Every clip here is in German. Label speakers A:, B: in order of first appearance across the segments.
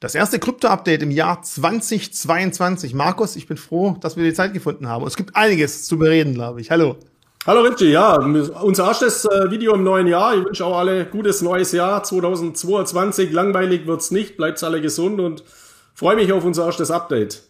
A: Das erste Krypto-Update im Jahr 2022. Markus, ich bin froh, dass wir die Zeit gefunden haben. es gibt einiges zu bereden, glaube ich. Hallo.
B: Hallo Richie, ja, unser erstes äh, Video im neuen Jahr. Ich wünsche auch alle gutes neues Jahr 2022. Langweilig wird's nicht, bleibt alle gesund und freue mich auf unser erstes Update.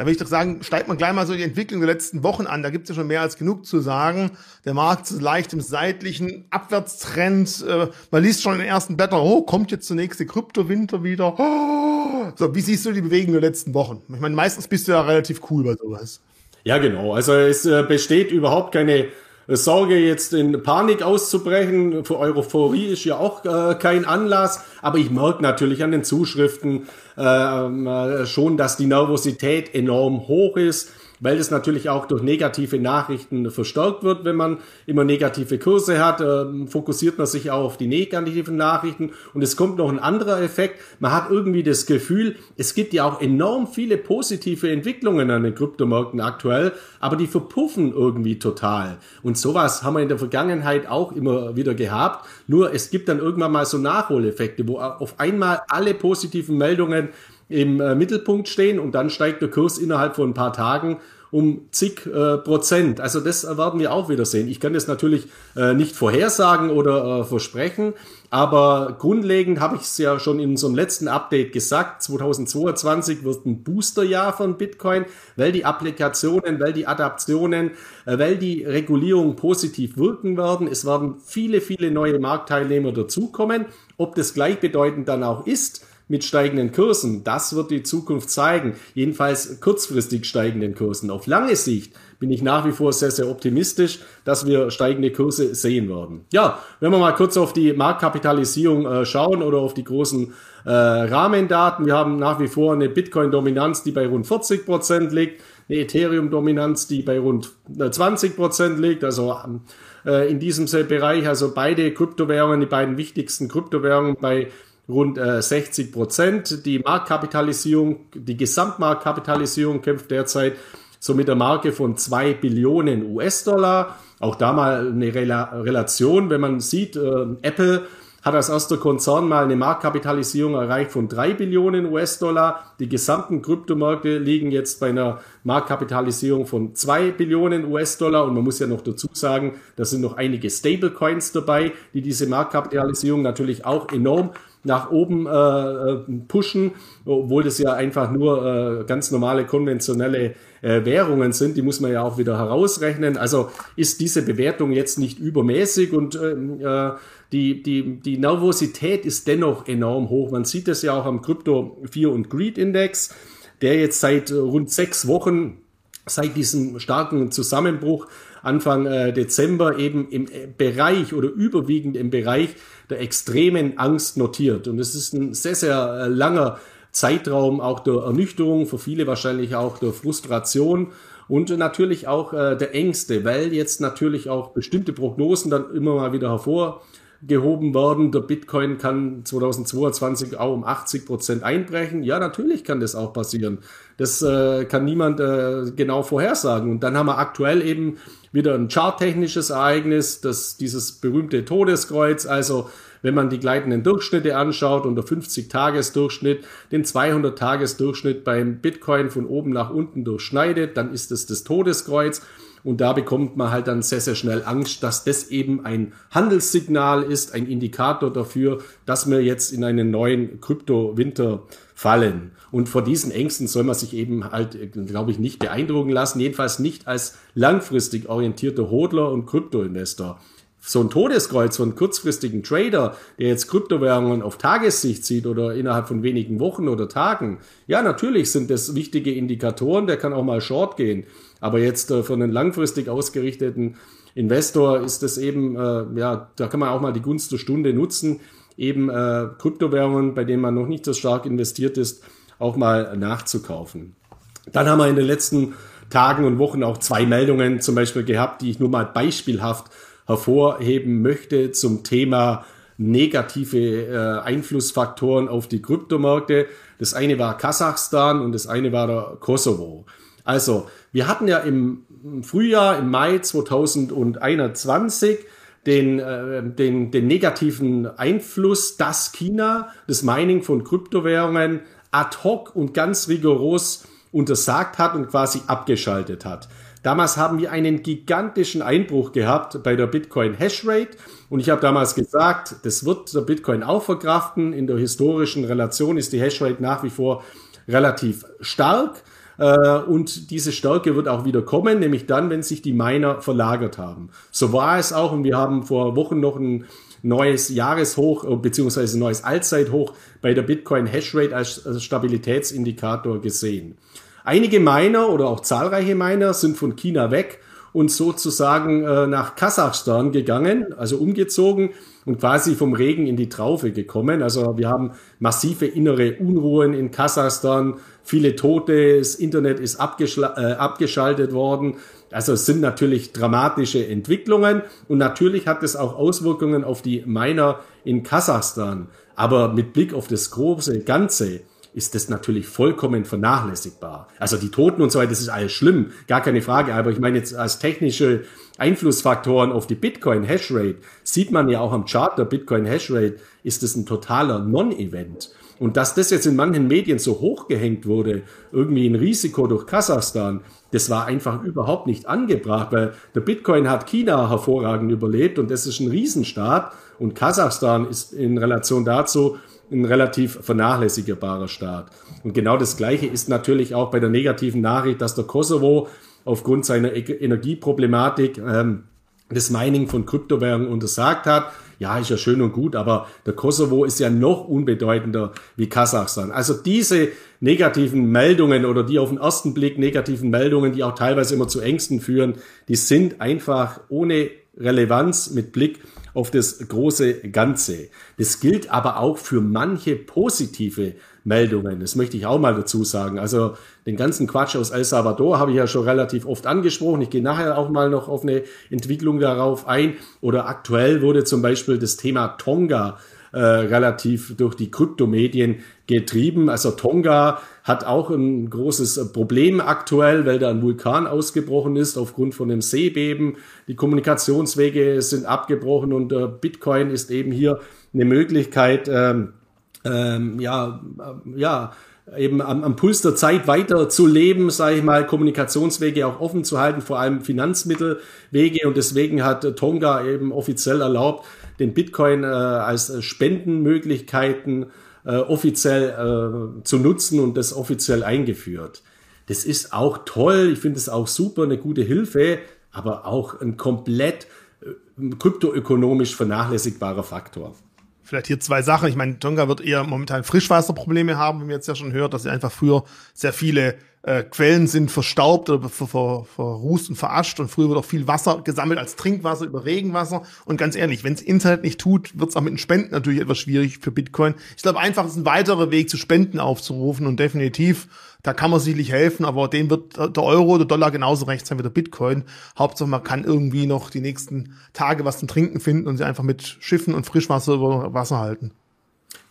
A: Da will ich doch sagen, steigt man gleich mal so die Entwicklung der letzten Wochen an. Da gibt es ja schon mehr als genug zu sagen. Der Markt ist leicht im seitlichen Abwärtstrend. Äh, man liest schon in den ersten Blättern, oh, kommt jetzt der nächste Kryptowinter wieder. Oh. So, wie siehst du die Bewegung der letzten Wochen? Ich meine, meistens bist du ja relativ cool bei sowas.
B: Ja, genau. Also es äh, besteht überhaupt keine Sorge, jetzt in Panik auszubrechen. Für Euphorie ist ja auch äh, kein Anlass. Aber ich merke natürlich an den Zuschriften äh, schon, dass die Nervosität enorm hoch ist weil es natürlich auch durch negative Nachrichten verstärkt wird, wenn man immer negative Kurse hat, äh, fokussiert man sich auch auf die negativen Nachrichten. Und es kommt noch ein anderer Effekt, man hat irgendwie das Gefühl, es gibt ja auch enorm viele positive Entwicklungen an den Kryptomärkten aktuell, aber die verpuffen irgendwie total. Und sowas haben wir in der Vergangenheit auch immer wieder gehabt, nur es gibt dann irgendwann mal so Nachholeffekte, wo auf einmal alle positiven Meldungen im äh, Mittelpunkt stehen und dann steigt der Kurs innerhalb von ein paar Tagen um zig äh, Prozent. Also das werden wir auch wieder sehen. Ich kann das natürlich äh, nicht vorhersagen oder äh, versprechen, aber grundlegend habe ich es ja schon in unserem letzten Update gesagt, 2022 wird ein Boosterjahr von Bitcoin, weil die Applikationen, weil die Adaptionen, äh, weil die Regulierungen positiv wirken werden. Es werden viele, viele neue Marktteilnehmer dazukommen. Ob das gleichbedeutend dann auch ist, mit steigenden Kursen. Das wird die Zukunft zeigen. Jedenfalls kurzfristig steigenden Kursen. Auf lange Sicht bin ich nach wie vor sehr, sehr optimistisch, dass wir steigende Kurse sehen werden. Ja, wenn wir mal kurz auf die Marktkapitalisierung äh, schauen oder auf die großen äh, Rahmendaten. Wir haben nach wie vor eine Bitcoin-Dominanz, die bei rund 40 Prozent liegt, eine Ethereum-Dominanz, die bei rund 20 äh, Prozent liegt. Also äh, in diesem Bereich, also beide Kryptowährungen, die beiden wichtigsten Kryptowährungen bei rund äh, 60 Prozent. Die Marktkapitalisierung, die Gesamtmarktkapitalisierung kämpft derzeit so mit der Marke von zwei Billionen US-Dollar. Auch da mal eine Rela Relation, wenn man sieht, äh, Apple hat als erster Konzern mal eine Marktkapitalisierung erreicht von drei Billionen US-Dollar. Die gesamten Kryptomärkte liegen jetzt bei einer Marktkapitalisierung von zwei Billionen US-Dollar. Und man muss ja noch dazu sagen, da sind noch einige Stablecoins dabei, die diese Marktkapitalisierung natürlich auch enorm nach oben äh, äh, pushen, obwohl das ja einfach nur äh, ganz normale konventionelle äh, Währungen sind. Die muss man ja auch wieder herausrechnen. Also ist diese Bewertung jetzt nicht übermäßig und ähm, äh, die, die, die Nervosität ist dennoch enorm hoch. Man sieht das ja auch am Crypto Fear und Greed Index, der jetzt seit rund sechs Wochen, seit diesem starken Zusammenbruch Anfang äh, Dezember eben im äh, Bereich oder überwiegend im Bereich der extremen Angst notiert. Und es ist ein sehr, sehr äh, langer Zeitraum auch der Ernüchterung, für viele wahrscheinlich auch der Frustration und natürlich auch äh, der Ängste, weil jetzt natürlich auch bestimmte Prognosen dann immer mal wieder hervorgehoben werden. Der Bitcoin kann 2022 auch um 80 Prozent einbrechen. Ja, natürlich kann das auch passieren. Das äh, kann niemand äh, genau vorhersagen. Und dann haben wir aktuell eben wieder ein charttechnisches Ereignis, das dieses berühmte Todeskreuz, also wenn man die gleitenden Durchschnitte anschaut und der 50-Tages-Durchschnitt den 200-Tages-Durchschnitt beim Bitcoin von oben nach unten durchschneidet, dann ist es das Todeskreuz. Und da bekommt man halt dann sehr, sehr schnell Angst, dass das eben ein Handelssignal ist, ein Indikator dafür, dass wir jetzt in einen neuen Krypto-Winter fallen. Und vor diesen Ängsten soll man sich eben halt, glaube ich, nicht beeindrucken lassen, jedenfalls nicht als langfristig orientierter Hodler und Kryptoinvestor. So ein Todeskreuz von kurzfristigen Trader, der jetzt Kryptowährungen auf Tagessicht sieht oder innerhalb von wenigen Wochen oder Tagen, ja, natürlich sind das wichtige Indikatoren, der kann auch mal short gehen. Aber jetzt äh, für einen langfristig ausgerichteten Investor ist das eben, äh, ja, da kann man auch mal die Gunst der Stunde nutzen, eben äh, Kryptowährungen, bei denen man noch nicht so stark investiert ist, auch mal nachzukaufen. Dann haben wir in den letzten Tagen und Wochen auch zwei Meldungen zum Beispiel gehabt, die ich nur mal beispielhaft hervorheben möchte zum Thema negative äh, Einflussfaktoren auf die Kryptomärkte. Das eine war Kasachstan und das eine war der Kosovo. Also, wir hatten ja im Frühjahr, im Mai 2021 den, äh, den, den negativen Einfluss, dass China das Mining von Kryptowährungen ad hoc und ganz rigoros untersagt hat und quasi abgeschaltet hat. Damals haben wir einen gigantischen Einbruch gehabt bei der Bitcoin Hashrate und ich habe damals gesagt, das wird der Bitcoin auch verkraften. In der historischen Relation ist die Hashrate nach wie vor relativ stark äh, und diese Stärke wird auch wieder kommen, nämlich dann, wenn sich die Miner verlagert haben. So war es auch und wir haben vor Wochen noch ein neues Jahreshoch äh, beziehungsweise neues Allzeithoch bei der Bitcoin Hashrate als Stabilitätsindikator gesehen. Einige Miner oder auch zahlreiche Miner sind von China weg und sozusagen äh, nach Kasachstan gegangen, also umgezogen und quasi vom Regen in die Traufe gekommen. Also wir haben massive innere Unruhen in Kasachstan, viele Tote, das Internet ist äh, abgeschaltet worden. Also es sind natürlich dramatische Entwicklungen und natürlich hat es auch Auswirkungen auf die Miner in Kasachstan. Aber mit Blick auf das große Ganze ist das natürlich vollkommen vernachlässigbar. Also die Toten und so weiter, das ist alles schlimm, gar keine Frage. Aber ich meine jetzt als technische Einflussfaktoren auf die Bitcoin Hashrate sieht man ja auch am Chart der Bitcoin Hashrate, ist das ein totaler Non-Event. Und dass das jetzt in manchen Medien so hochgehängt wurde, irgendwie ein Risiko durch Kasachstan, das war einfach überhaupt nicht angebracht, weil der Bitcoin hat China hervorragend überlebt und das ist ein Riesenstaat und Kasachstan ist in Relation dazu ein relativ vernachlässigbarer Staat. Und genau das Gleiche ist natürlich auch bei der negativen Nachricht, dass der Kosovo aufgrund seiner Energieproblematik ähm, das Mining von Kryptowährungen untersagt hat. Ja, ist ja schön und gut, aber der Kosovo ist ja noch unbedeutender wie Kasachstan. Also diese negativen Meldungen oder die auf den ersten Blick negativen Meldungen, die auch teilweise immer zu Ängsten führen, die sind einfach ohne Relevanz mit Blick auf das große Ganze. Das gilt aber auch für manche positive Meldungen. Das möchte ich auch mal dazu sagen. Also den ganzen Quatsch aus El Salvador habe ich ja schon relativ oft angesprochen. Ich gehe nachher auch mal noch auf eine Entwicklung darauf ein. Oder aktuell wurde zum Beispiel das Thema Tonga äh, relativ durch die Kryptomedien getrieben. Also Tonga hat auch ein großes Problem aktuell, weil da ein Vulkan ausgebrochen ist aufgrund von einem Seebeben. Die Kommunikationswege sind abgebrochen und äh, Bitcoin ist eben hier eine Möglichkeit, ähm, ähm, ja, äh, ja, eben am, am Puls der Zeit weiter zu leben, sage ich mal, Kommunikationswege auch offen zu halten, vor allem Finanzmittelwege. Und deswegen hat Tonga eben offiziell erlaubt, den Bitcoin äh, als Spendenmöglichkeiten äh, offiziell äh, zu nutzen und das offiziell eingeführt. Das ist auch toll, ich finde es auch super, eine gute Hilfe, aber auch ein komplett äh, kryptoökonomisch vernachlässigbarer Faktor.
A: Vielleicht hier zwei Sachen. Ich meine, Tonga wird eher momentan Frischwasserprobleme haben, wie man jetzt ja schon hört, dass sie einfach früher sehr viele äh, Quellen sind verstaubt oder ver, ver, verrußt und verascht und früher wird auch viel Wasser gesammelt als Trinkwasser über Regenwasser. Und ganz ehrlich, wenn es Internet nicht tut, wird es auch mit den Spenden natürlich etwas schwierig für Bitcoin. Ich glaube einfach, ist ein weiterer Weg zu Spenden aufzurufen und definitiv, da kann man sicherlich helfen, aber dem wird der Euro, der Dollar genauso recht sein wie der Bitcoin. Hauptsache, man kann irgendwie noch die nächsten Tage was zum Trinken finden und sie einfach mit Schiffen und Frischwasser über Wasser halten.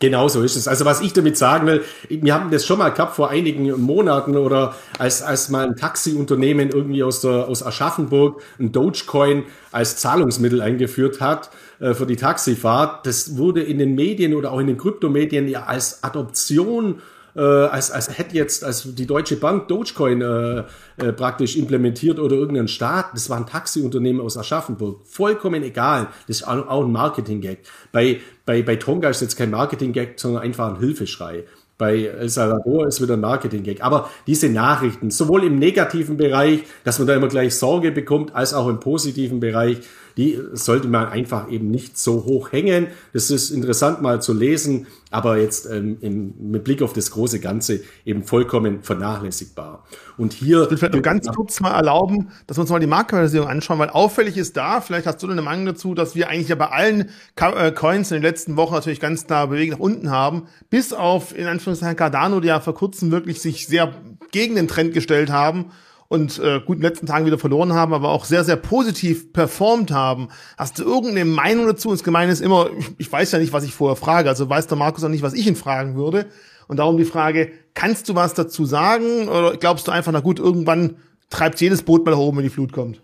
B: Genau so ist es. Also was ich damit sagen will, wir haben das schon mal gehabt vor einigen Monaten oder als, als mal ein Taxiunternehmen irgendwie aus, der, aus Aschaffenburg ein Dogecoin als Zahlungsmittel eingeführt hat äh, für die Taxifahrt. Das wurde in den Medien oder auch in den Kryptomedien ja als Adoption äh, als, als hätte jetzt als die Deutsche Bank Dogecoin äh, äh, praktisch implementiert oder irgendein Staat. Das war ein Taxiunternehmen aus Aschaffenburg. Vollkommen egal. Das ist auch ein Marketing-Gag. Bei, bei, bei Tonga ist jetzt kein Marketing-Gag, sondern einfach ein Hilfeschrei. Bei El Salvador ist wieder ein Marketing-Gag. Aber diese Nachrichten, sowohl im negativen Bereich, dass man da immer gleich Sorge bekommt, als auch im positiven Bereich, die sollte man einfach eben nicht so hoch hängen. Das ist interessant mal zu lesen, aber jetzt ähm, im, mit Blick auf das große Ganze eben vollkommen vernachlässigbar. Und hier.
A: Ich will vielleicht noch ganz kurz mal erlauben, dass wir uns mal die Marktkapitalisierung anschauen, weil auffällig ist da, vielleicht hast du eine Meinung dazu, dass wir eigentlich ja bei allen äh, Coins in den letzten Wochen natürlich ganz klar bewegt nach unten haben, bis auf in Anführungszeichen Cardano, die ja vor kurzem wirklich sich sehr gegen den Trend gestellt haben und äh, gut in den letzten Tagen wieder verloren haben, aber auch sehr, sehr positiv performt haben. Hast du irgendeine Meinung dazu? Das Gemeine ist immer, ich, weiß ja nicht, was ich vorher frage, also weiß der Markus auch nicht, was ich ihn fragen würde. Und darum die Frage, kannst du was dazu sagen? Oder glaubst du einfach, na gut, irgendwann treibt jedes Boot mal hoch, wenn die Flut kommt?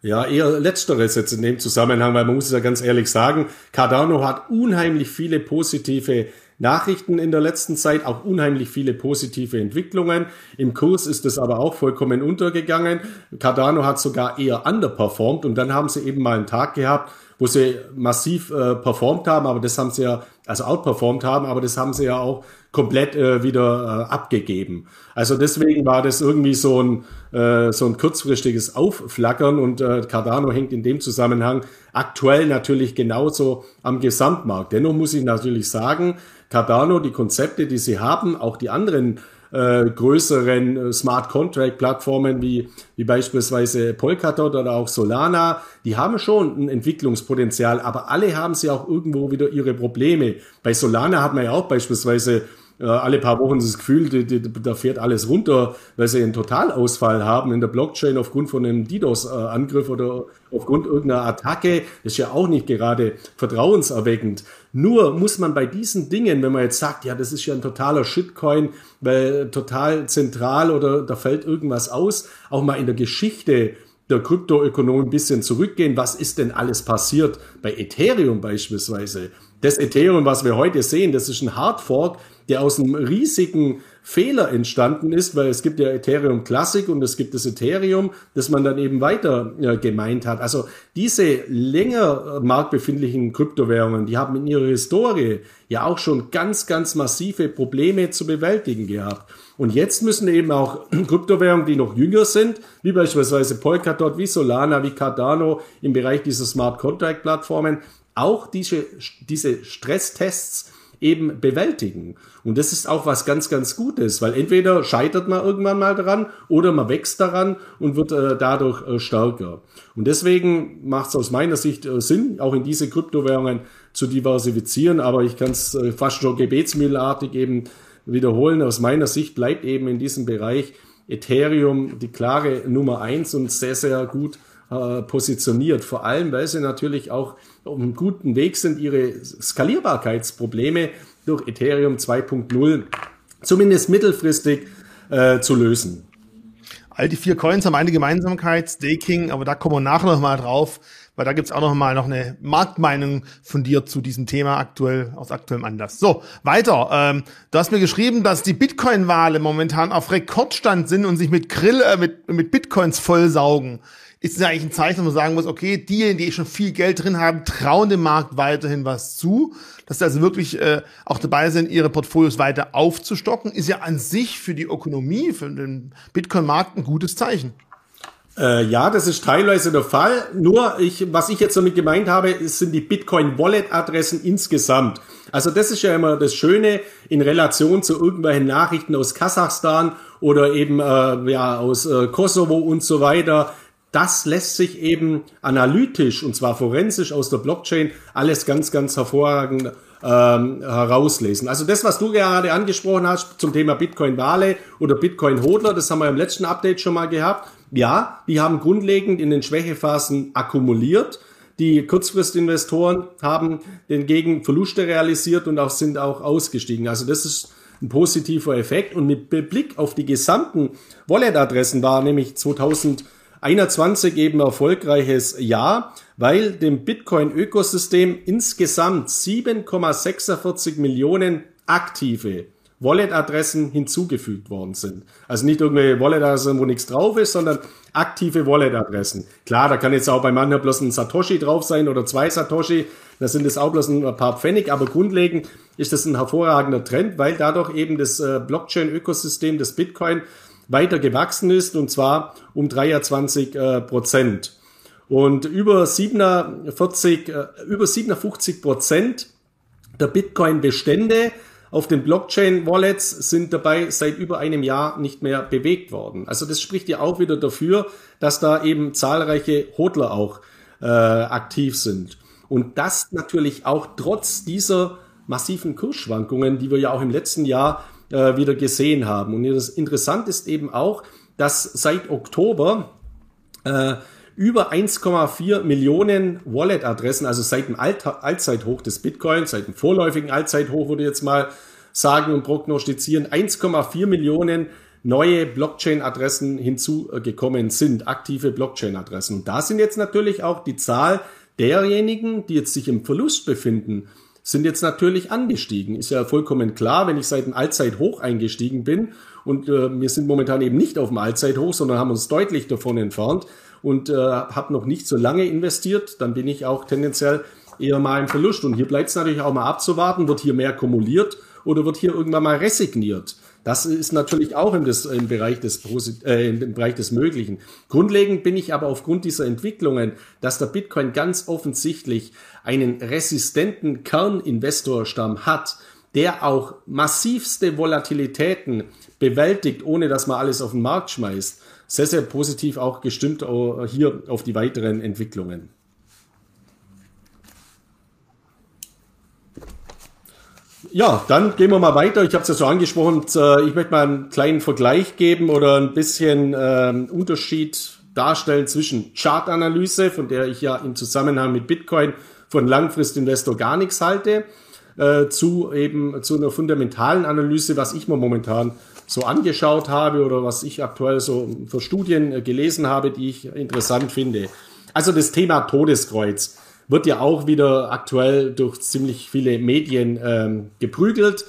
B: Ja, eher letzteres jetzt in dem Zusammenhang, weil man muss es ja ganz ehrlich sagen, Cardano hat unheimlich viele positive Nachrichten in der letzten Zeit, auch unheimlich viele positive Entwicklungen. Im Kurs ist es aber auch vollkommen untergegangen. Cardano hat sogar eher underperformed und dann haben sie eben mal einen Tag gehabt, wo sie massiv äh, performt haben, aber das haben sie ja, also outperformed haben, aber das haben sie ja auch komplett äh, wieder äh, abgegeben. Also deswegen war das irgendwie so ein, äh, so ein kurzfristiges Aufflackern und äh, Cardano hängt in dem Zusammenhang aktuell natürlich genauso am Gesamtmarkt. Dennoch muss ich natürlich sagen, Cardano, die Konzepte, die sie haben, auch die anderen äh, größeren äh, Smart Contract Plattformen wie, wie beispielsweise Polkadot oder auch Solana, die haben schon ein Entwicklungspotenzial, aber alle haben sie auch irgendwo wieder ihre Probleme. Bei Solana hat man ja auch beispielsweise alle paar Wochen das Gefühl, die, die, da fährt alles runter, weil sie einen Totalausfall haben in der Blockchain aufgrund von einem DDoS-Angriff oder aufgrund irgendeiner Attacke. Das ist ja auch nicht gerade vertrauenserweckend. Nur muss man bei diesen Dingen, wenn man jetzt sagt, ja, das ist ja ein totaler Shitcoin, weil total zentral oder da fällt irgendwas aus, auch mal in der Geschichte der Kryptoökonomie ein bisschen zurückgehen. Was ist denn alles passiert bei Ethereum beispielsweise? Das Ethereum, was wir heute sehen, das ist ein Hardfork, der aus einem riesigen Fehler entstanden ist, weil es gibt ja Ethereum Classic und es gibt das Ethereum, das man dann eben weiter ja, gemeint hat. Also diese länger marktbefindlichen Kryptowährungen, die haben in ihrer Historie ja auch schon ganz, ganz massive Probleme zu bewältigen gehabt. Und jetzt müssen eben auch Kryptowährungen, die noch jünger sind, wie beispielsweise Polkadot, wie Solana, wie Cardano im Bereich dieser Smart Contract Plattformen, auch diese, diese Stresstests eben bewältigen. Und das ist auch was ganz, ganz Gutes, weil entweder scheitert man irgendwann mal daran oder man wächst daran und wird äh, dadurch äh, stärker. Und deswegen macht es aus meiner Sicht äh, Sinn, auch in diese Kryptowährungen zu diversifizieren. Aber ich kann es äh, fast schon gebetsmühlenartig eben wiederholen. Aus meiner Sicht bleibt eben in diesem Bereich Ethereum die klare Nummer eins und sehr, sehr gut äh, positioniert. Vor allem, weil sie natürlich auch auf einem guten Weg sind, ihre Skalierbarkeitsprobleme durch Ethereum 2.0 zumindest mittelfristig äh, zu lösen.
A: All die vier Coins haben eine Gemeinsamkeit, Staking, aber da kommen wir nachher noch mal drauf, weil da gibt's auch noch mal noch eine Marktmeinung von dir zu diesem Thema aktuell aus aktuellem Anlass. So, weiter. Ähm, du hast mir geschrieben, dass die Bitcoin-Wale momentan auf Rekordstand sind und sich mit Grill, äh, mit, mit Bitcoins vollsaugen ist es eigentlich ein Zeichen, wo man sagen muss, okay, diejenigen, die schon viel Geld drin haben, trauen dem Markt weiterhin was zu. Dass sie also wirklich äh, auch dabei sind, ihre Portfolios weiter aufzustocken, ist ja an sich für die Ökonomie, für den Bitcoin-Markt ein gutes Zeichen.
B: Äh, ja, das ist teilweise der Fall. Nur ich, was ich jetzt damit gemeint habe, sind die Bitcoin-Wallet-Adressen insgesamt. Also das ist ja immer das Schöne in Relation zu irgendwelchen Nachrichten aus Kasachstan oder eben äh, ja aus äh, Kosovo und so weiter das lässt sich eben analytisch und zwar forensisch aus der Blockchain alles ganz, ganz hervorragend ähm, herauslesen. Also das, was du gerade angesprochen hast zum Thema Bitcoin-Wale oder Bitcoin-Hodler, das haben wir im letzten Update schon mal gehabt. Ja, die haben grundlegend in den Schwächephasen akkumuliert. Die Kurzfristinvestoren haben hingegen Verluste realisiert und auch sind auch ausgestiegen. Also das ist ein positiver Effekt. Und mit Blick auf die gesamten Wallet-Adressen war nämlich 2000 21 eben erfolgreiches Jahr, weil dem Bitcoin-Ökosystem insgesamt 7,46 Millionen aktive Wallet-Adressen hinzugefügt worden sind. Also nicht irgendwelche Wallet-Adressen, wo nichts drauf ist, sondern aktive Wallet-Adressen. Klar, da kann jetzt auch bei manchen bloß ein Satoshi drauf sein oder zwei Satoshi. Da sind es auch bloß ein paar Pfennig, aber grundlegend ist das ein hervorragender Trend, weil dadurch eben das äh, Blockchain-Ökosystem des Bitcoin weiter gewachsen ist und zwar um 23 äh, Prozent. Und über 47, äh, über 57 Prozent der Bitcoin-Bestände auf den Blockchain-Wallets sind dabei seit über einem Jahr nicht mehr bewegt worden. Also das spricht ja auch wieder dafür, dass da eben zahlreiche Hodler auch äh, aktiv sind. Und das natürlich auch trotz dieser massiven Kursschwankungen, die wir ja auch im letzten Jahr äh, wieder gesehen haben. Und interessant ist eben auch, dass seit Oktober äh, über 1,4 Millionen Wallet-Adressen, also seit dem Alt Allzeithoch des Bitcoin, seit dem vorläufigen Allzeithoch, würde ich jetzt mal sagen und prognostizieren, 1,4 Millionen neue Blockchain-Adressen hinzugekommen sind, aktive Blockchain-Adressen. Und da sind jetzt natürlich auch die Zahl derjenigen, die jetzt sich im Verlust befinden, sind jetzt natürlich angestiegen. Ist ja vollkommen klar, wenn ich seit dem Allzeithoch eingestiegen bin und äh, wir sind momentan eben nicht auf dem Allzeithoch, sondern haben uns deutlich davon entfernt und äh, habe noch nicht so lange investiert, dann bin ich auch tendenziell eher mal im Verlust. Und hier bleibt es natürlich auch mal abzuwarten, wird hier mehr kumuliert oder wird hier irgendwann mal resigniert. Das ist natürlich auch im, im, Bereich des, äh, im Bereich des Möglichen. Grundlegend bin ich aber aufgrund dieser Entwicklungen, dass der Bitcoin ganz offensichtlich einen resistenten Kerninvestorstamm hat, der auch massivste Volatilitäten bewältigt, ohne dass man alles auf den Markt schmeißt. Sehr, sehr positiv auch gestimmt hier auf die weiteren Entwicklungen. Ja, dann gehen wir mal weiter. Ich habe es ja so angesprochen. Äh, ich möchte mal einen kleinen Vergleich geben oder ein bisschen äh, Unterschied darstellen zwischen Chartanalyse, von der ich ja im Zusammenhang mit Bitcoin von Langfristinvestor gar nichts halte, äh, zu eben zu einer fundamentalen Analyse, was ich mir momentan so angeschaut habe oder was ich aktuell so für Studien äh, gelesen habe, die ich interessant finde. Also das Thema Todeskreuz wird ja auch wieder aktuell durch ziemlich viele Medien ähm, geprügelt.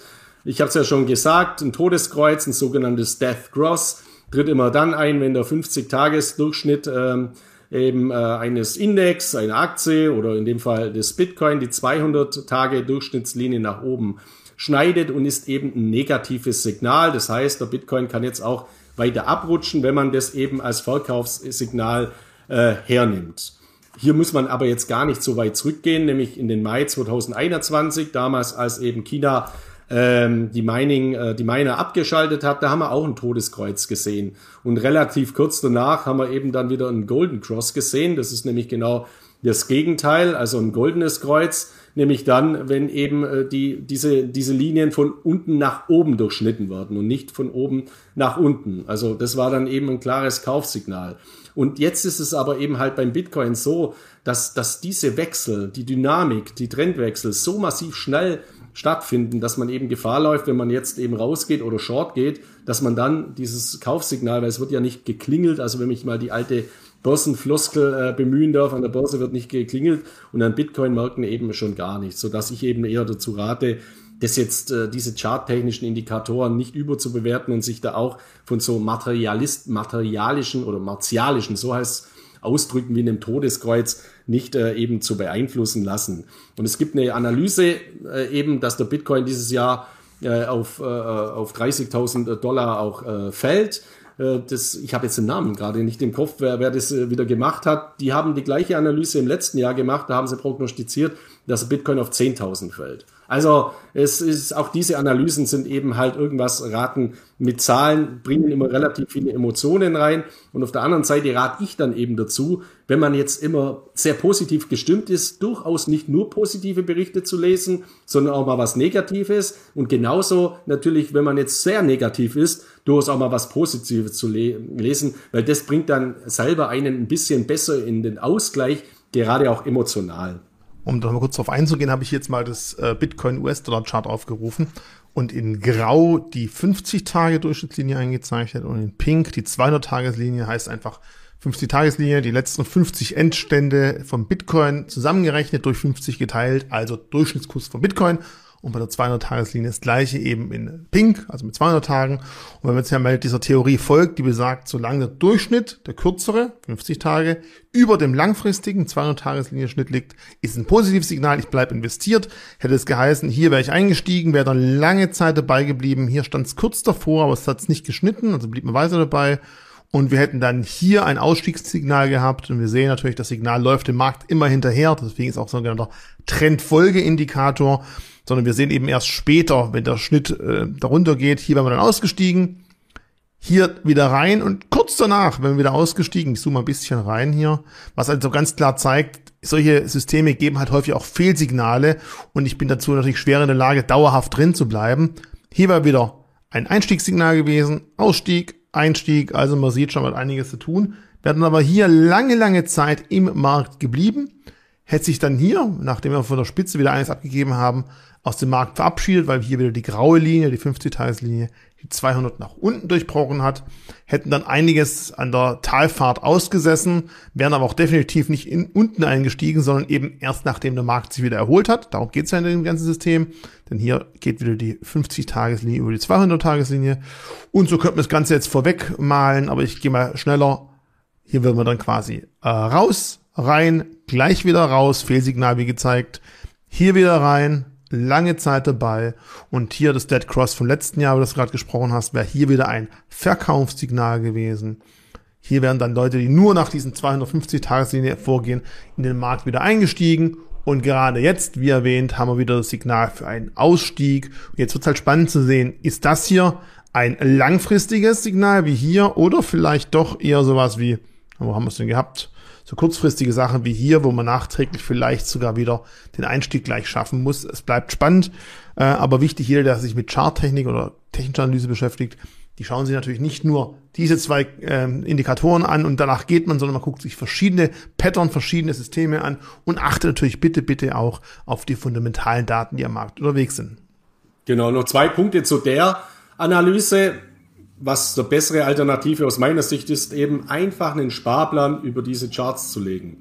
B: Ich habe es ja schon gesagt, ein Todeskreuz, ein sogenanntes Death Cross, tritt immer dann ein, wenn der 50-Tages-Durchschnitt ähm, eben äh, eines Index, einer Aktie oder in dem Fall des Bitcoin, die 200-Tage-Durchschnittslinie nach oben schneidet und ist eben ein negatives Signal. Das heißt, der Bitcoin kann jetzt auch weiter abrutschen, wenn man das eben als Verkaufssignal äh, hernimmt. Hier muss man aber jetzt gar nicht so weit zurückgehen, nämlich in den Mai 2021, damals als eben China ähm, die Mining, äh, die Miner abgeschaltet hat, da haben wir auch ein Todeskreuz gesehen. Und relativ kurz danach haben wir eben dann wieder ein Golden Cross gesehen. Das ist nämlich genau das Gegenteil, also ein goldenes Kreuz, nämlich dann, wenn eben äh, die, diese, diese Linien von unten nach oben durchschnitten werden und nicht von oben nach unten. Also das war dann eben ein klares Kaufsignal. Und jetzt ist es aber eben halt beim Bitcoin so, dass, dass diese Wechsel, die Dynamik, die Trendwechsel so massiv schnell stattfinden, dass man eben Gefahr läuft, wenn man jetzt eben rausgeht oder short geht, dass man dann dieses Kaufsignal, weil es wird ja nicht geklingelt, also wenn ich mal die alte Börsenfloskel äh, bemühen darf, an der Börse wird nicht geklingelt. Und an Bitcoin-Märkten eben schon gar nicht, so dass ich eben eher dazu rate, das jetzt äh, diese charttechnischen Indikatoren nicht überzubewerten und sich da auch von so Materialist, materialischen oder martialischen, so heißt Ausdrücken wie einem Todeskreuz nicht äh, eben zu beeinflussen lassen. Und es gibt eine Analyse äh, eben, dass der Bitcoin dieses Jahr äh, auf, äh, auf 30.000 Dollar auch äh, fällt. Äh, das, ich habe jetzt den Namen gerade nicht im Kopf, wer, wer das äh, wieder gemacht hat. Die haben die gleiche Analyse im letzten Jahr gemacht. Da haben sie prognostiziert, dass Bitcoin auf 10.000 fällt. Also es ist auch diese Analysen sind eben halt irgendwas raten mit Zahlen, bringen immer relativ viele Emotionen rein. Und auf der anderen Seite rate ich dann eben dazu, wenn man jetzt immer sehr positiv gestimmt ist, durchaus nicht nur positive Berichte zu lesen, sondern auch mal was Negatives. Und genauso natürlich, wenn man jetzt sehr negativ ist, durchaus auch mal was Positives zu le lesen, weil das bringt dann selber einen ein bisschen besser in den Ausgleich, gerade auch emotional.
A: Um da mal kurz drauf einzugehen, habe ich jetzt mal das äh, Bitcoin US-Dollar-Chart aufgerufen und in Grau die 50-Tage-Durchschnittslinie eingezeichnet und in Pink die 200-Tageslinie heißt einfach 50-Tageslinie, die letzten 50 Endstände vom Bitcoin zusammengerechnet durch 50 geteilt, also Durchschnittskurs von Bitcoin und bei der 200-Tageslinie das gleiche eben in Pink, also mit 200 Tagen. Und wenn man jetzt ja mal dieser Theorie folgt, die besagt, solange der Durchschnitt, der kürzere, 50 Tage, über dem langfristigen 200-Tageslinie-Schnitt liegt, ist ein positives Signal, ich bleibe investiert. Hätte es geheißen, hier wäre ich eingestiegen, wäre dann lange Zeit dabei geblieben. Hier stand es kurz davor, aber es hat es nicht geschnitten, also blieb man weiter dabei. Und wir hätten dann hier ein Ausstiegssignal gehabt. Und wir sehen natürlich, das Signal läuft im Markt immer hinterher. Deswegen ist auch so ein sogenannter Trendfolgeindikator sondern wir sehen eben erst später, wenn der Schnitt äh, darunter geht, hier werden wir dann ausgestiegen, hier wieder rein und kurz danach, wenn wir wieder ausgestiegen, ich zoome mal ein bisschen rein hier, was also ganz klar zeigt, solche Systeme geben halt häufig auch Fehlsignale und ich bin dazu natürlich schwer in der Lage, dauerhaft drin zu bleiben. Hier war wieder ein Einstiegssignal gewesen, Ausstieg, Einstieg, also man sieht schon mal einiges zu tun, werden aber hier lange, lange Zeit im Markt geblieben, hätte sich dann hier, nachdem wir von der Spitze wieder eines abgegeben haben, aus dem Markt verabschiedet, weil hier wieder die graue Linie, die 50-Tageslinie, die 200 nach unten durchbrochen hat, hätten dann einiges an der Talfahrt ausgesessen, wären aber auch definitiv nicht in, unten eingestiegen, sondern eben erst nachdem der Markt sich wieder erholt hat. Darum geht es ja in dem ganzen System, denn hier geht wieder die 50-Tageslinie über die 200-Tageslinie. Und so könnte man das Ganze jetzt vorweg malen, aber ich gehe mal schneller. Hier würden wir dann quasi äh, raus, rein, gleich wieder raus, Fehlsignal wie gezeigt, hier wieder rein, lange Zeit dabei. Und hier das Dead Cross vom letzten Jahr, wo du gerade gesprochen hast, wäre hier wieder ein Verkaufssignal gewesen. Hier wären dann Leute, die nur nach diesen 250-Tageslinie vorgehen, in den Markt wieder eingestiegen. Und gerade jetzt, wie erwähnt, haben wir wieder das Signal für einen Ausstieg. Und jetzt wird es halt spannend zu sehen, ist das hier ein langfristiges Signal wie hier oder vielleicht doch eher sowas wie, wo haben wir es denn gehabt? So kurzfristige Sachen wie hier, wo man nachträglich vielleicht sogar wieder den Einstieg gleich schaffen muss. Es bleibt spannend, äh, aber wichtig, jeder, der sich mit Charttechnik oder technischer Analyse beschäftigt, die schauen sich natürlich nicht nur diese zwei ähm, Indikatoren an und danach geht man, sondern man guckt sich verschiedene Pattern, verschiedene Systeme an und achtet natürlich bitte, bitte auch auf die fundamentalen Daten, die am Markt unterwegs sind.
B: Genau, noch zwei Punkte zu der Analyse was der bessere Alternative aus meiner Sicht ist, eben einfach einen Sparplan über diese Charts zu legen.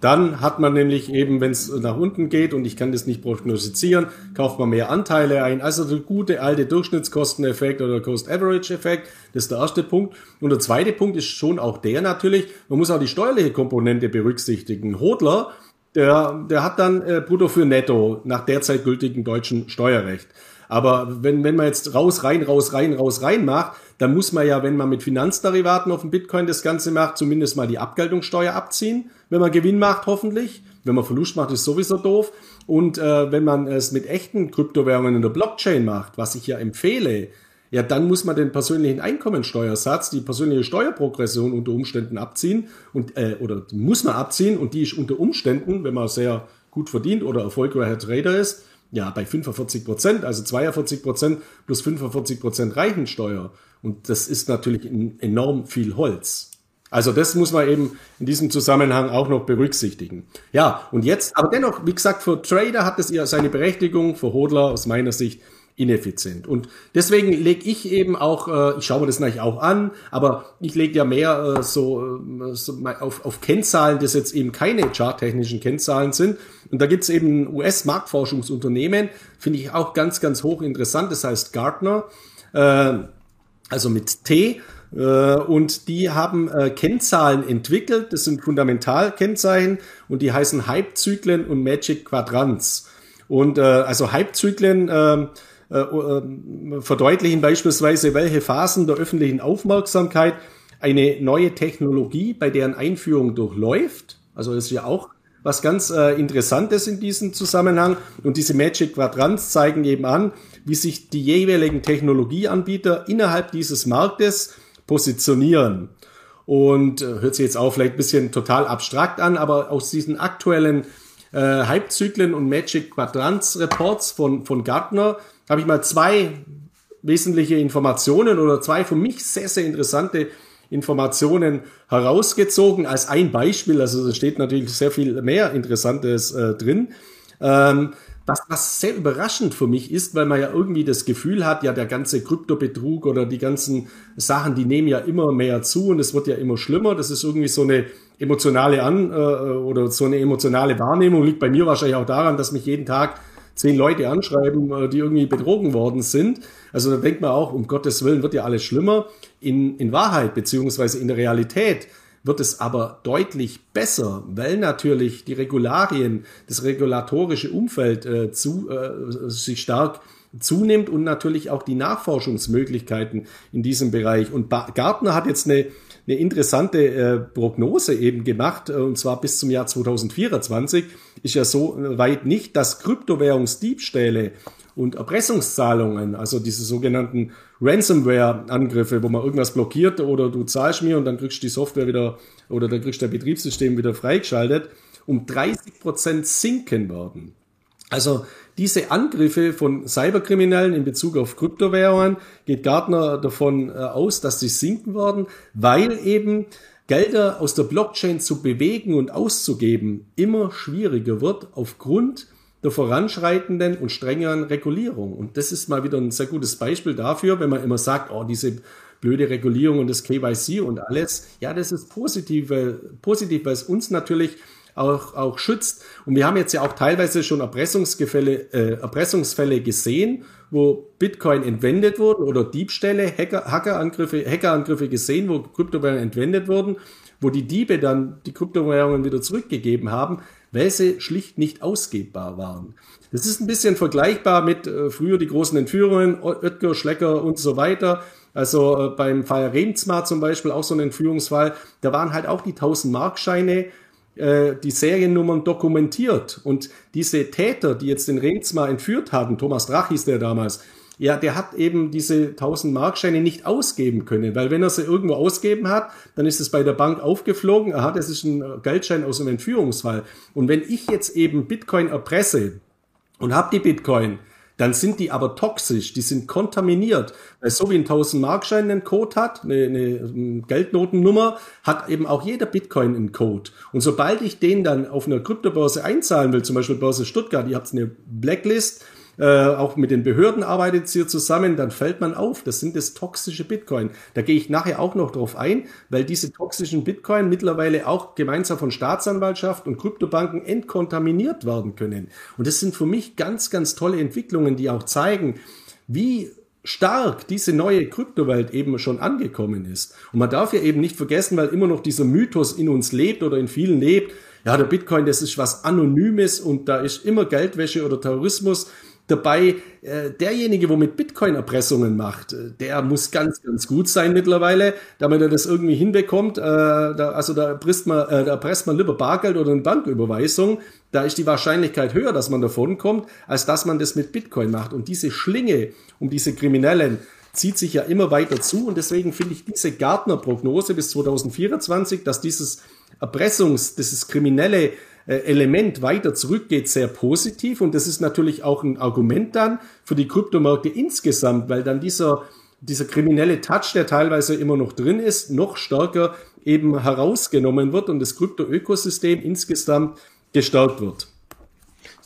B: Dann hat man nämlich eben, wenn es nach unten geht und ich kann das nicht prognostizieren, kauft man mehr Anteile ein. Also der gute alte Durchschnittskosteneffekt oder Cost-Average-Effekt, das ist der erste Punkt. Und der zweite Punkt ist schon auch der natürlich, man muss auch die steuerliche Komponente berücksichtigen. Hodler, der, der hat dann äh, Brutto für Netto nach derzeit gültigen deutschen Steuerrecht. Aber wenn, wenn man jetzt raus, rein, raus, rein, raus, rein macht, dann muss man ja, wenn man mit Finanzderivaten auf dem Bitcoin das Ganze macht, zumindest mal die Abgeltungssteuer abziehen, wenn man Gewinn macht, hoffentlich. Wenn man Verlust macht, ist sowieso doof. Und äh, wenn man es mit echten Kryptowährungen in der Blockchain macht, was ich ja empfehle, ja, dann muss man den persönlichen Einkommensteuersatz, die persönliche Steuerprogression unter Umständen abziehen und äh, oder muss man abziehen und die ist unter Umständen, wenn man sehr gut verdient oder erfolgreicher Trader ist, ja, bei 45 Prozent, also 42 Prozent plus 45 Prozent Reichensteuer. Und das ist natürlich enorm viel Holz. Also das muss man eben in diesem Zusammenhang auch noch berücksichtigen. Ja, und jetzt, aber dennoch, wie gesagt, für Trader hat es ja seine Berechtigung, für Hodler aus meiner Sicht ineffizient. Und deswegen lege ich eben auch, äh, ich schaue mir das natürlich auch an, aber ich lege ja mehr äh, so, äh, so auf, auf Kennzahlen, das jetzt eben keine charttechnischen Kennzahlen sind. Und da gibt's eben US-Marktforschungsunternehmen, finde ich auch ganz, ganz hoch interessant, das heißt Gartner, äh, also mit T. Äh, und die haben äh, Kennzahlen entwickelt, das sind Fundamentalkennzeichen und die heißen Hype-Zyklen und Magic Quadrants. Und äh, also Hype-Zyklen verdeutlichen beispielsweise, welche Phasen der öffentlichen Aufmerksamkeit eine neue Technologie bei deren Einführung durchläuft. Also das ist ja auch was ganz äh, Interessantes in diesem Zusammenhang. Und diese Magic Quadrants zeigen eben an, wie sich die jeweiligen Technologieanbieter innerhalb dieses Marktes positionieren. Und äh, hört sich jetzt auch vielleicht ein bisschen total abstrakt an, aber aus diesen aktuellen äh, Hypezyklen und Magic Quadrants Reports von, von Gartner habe ich mal zwei wesentliche Informationen oder zwei für mich sehr, sehr interessante Informationen herausgezogen als ein Beispiel. Also da steht natürlich sehr viel mehr Interessantes äh, drin. Ähm, was, was sehr überraschend für mich ist, weil man ja irgendwie das Gefühl hat, ja, der ganze Kryptobetrug oder die ganzen Sachen, die nehmen ja immer mehr zu und es wird ja immer schlimmer. Das ist irgendwie so eine emotionale An- äh, oder so eine emotionale Wahrnehmung. Liegt bei mir wahrscheinlich auch daran, dass mich jeden Tag zehn Leute anschreiben, äh, die irgendwie betrogen worden sind. Also da denkt man auch, um Gottes Willen wird ja alles schlimmer. In, in Wahrheit, beziehungsweise in der Realität, wird es aber deutlich besser, weil natürlich die Regularien, das regulatorische Umfeld äh, zu, äh, sich stark zunimmt und natürlich auch die Nachforschungsmöglichkeiten in diesem Bereich. Und ba Gartner hat jetzt eine, eine interessante äh, Prognose eben gemacht, äh, und zwar bis zum Jahr 2024 ist ja so weit nicht, dass Kryptowährungsdiebstähle und Erpressungszahlungen, also diese sogenannten Ransomware-Angriffe, wo man irgendwas blockiert oder du zahlst mir und dann kriegst du die Software wieder oder dann kriegst du das Betriebssystem wieder freigeschaltet, um 30 Prozent sinken werden. Also diese Angriffe von Cyberkriminellen in Bezug auf Kryptowährungen geht Gartner davon äh, aus, dass sie sinken werden, weil eben Gelder aus der Blockchain zu bewegen und auszugeben immer schwieriger wird aufgrund der voranschreitenden und strengeren Regulierung. Und das ist mal wieder ein sehr gutes Beispiel dafür, wenn man immer sagt, oh, diese blöde Regulierung und das KYC und alles. Ja, das ist positiv, weil, positiv, weil es uns natürlich auch, auch schützt. Und wir haben jetzt ja auch teilweise schon Erpressungsfälle, äh, Erpressungsfälle gesehen, wo Bitcoin entwendet wurden oder Diebstähle, Hacker, Hackerangriffe, Hackerangriffe gesehen, wo Kryptowährungen entwendet wurden, wo die Diebe dann die Kryptowährungen wieder zurückgegeben haben, weil sie schlicht nicht ausgebbar waren. Das ist ein bisschen vergleichbar mit äh, früher die großen Entführungen, Oetker, Schlecker und so weiter. Also äh, beim Fall Remsmar zum Beispiel auch so ein Entführungsfall, da waren halt auch die 1000 Markscheine äh, die Seriennummern dokumentiert. Und diese Täter, die jetzt den Remsmar entführt haben, Thomas Drach hieß der damals, ja, der hat eben diese 1000 Markscheine nicht ausgeben können, weil wenn er sie irgendwo ausgeben hat, dann ist es bei der Bank aufgeflogen, aha, das ist ein Geldschein aus einem Entführungsfall. Und wenn ich jetzt eben Bitcoin erpresse und habe die Bitcoin, dann sind die aber toxisch, die sind kontaminiert. Weil so wie ein 1000 Markschein einen Code hat, eine, eine Geldnotennummer, hat eben auch jeder Bitcoin einen Code. Und sobald ich den dann auf einer Kryptobörse einzahlen will, zum Beispiel Börse Stuttgart, ihr habt eine Blacklist, äh, auch mit den Behörden arbeitet hier zusammen, dann fällt man auf, das sind das toxische Bitcoin. Da gehe ich nachher auch noch drauf ein, weil diese toxischen Bitcoin mittlerweile auch gemeinsam von Staatsanwaltschaft und Kryptobanken entkontaminiert werden können. Und das sind für mich ganz, ganz tolle Entwicklungen, die auch zeigen, wie stark diese neue Kryptowelt eben schon angekommen ist. Und man darf ja eben nicht vergessen, weil immer noch dieser Mythos in uns lebt oder in vielen lebt, ja, der Bitcoin, das ist was Anonymes und da ist immer Geldwäsche oder Terrorismus dabei. Äh, derjenige, wo mit Bitcoin Erpressungen macht, äh, der muss ganz, ganz gut sein mittlerweile, damit er das irgendwie hinbekommt. Äh, da, also da presst man, äh, da presst man lieber Bargeld oder eine Banküberweisung. Da ist die Wahrscheinlichkeit höher, dass man davon kommt, als dass man das mit Bitcoin macht. Und diese Schlinge um diese Kriminellen zieht sich ja immer weiter zu. Und deswegen finde ich diese Gartner-Prognose bis 2024, dass dieses Erpressungs-, dieses kriminelle Element weiter zurückgeht, sehr positiv. Und das ist natürlich auch ein Argument dann für die Kryptomärkte insgesamt, weil dann dieser, dieser kriminelle Touch, der teilweise immer noch drin ist, noch stärker eben herausgenommen wird und das Krypto-Ökosystem insgesamt gestärkt wird.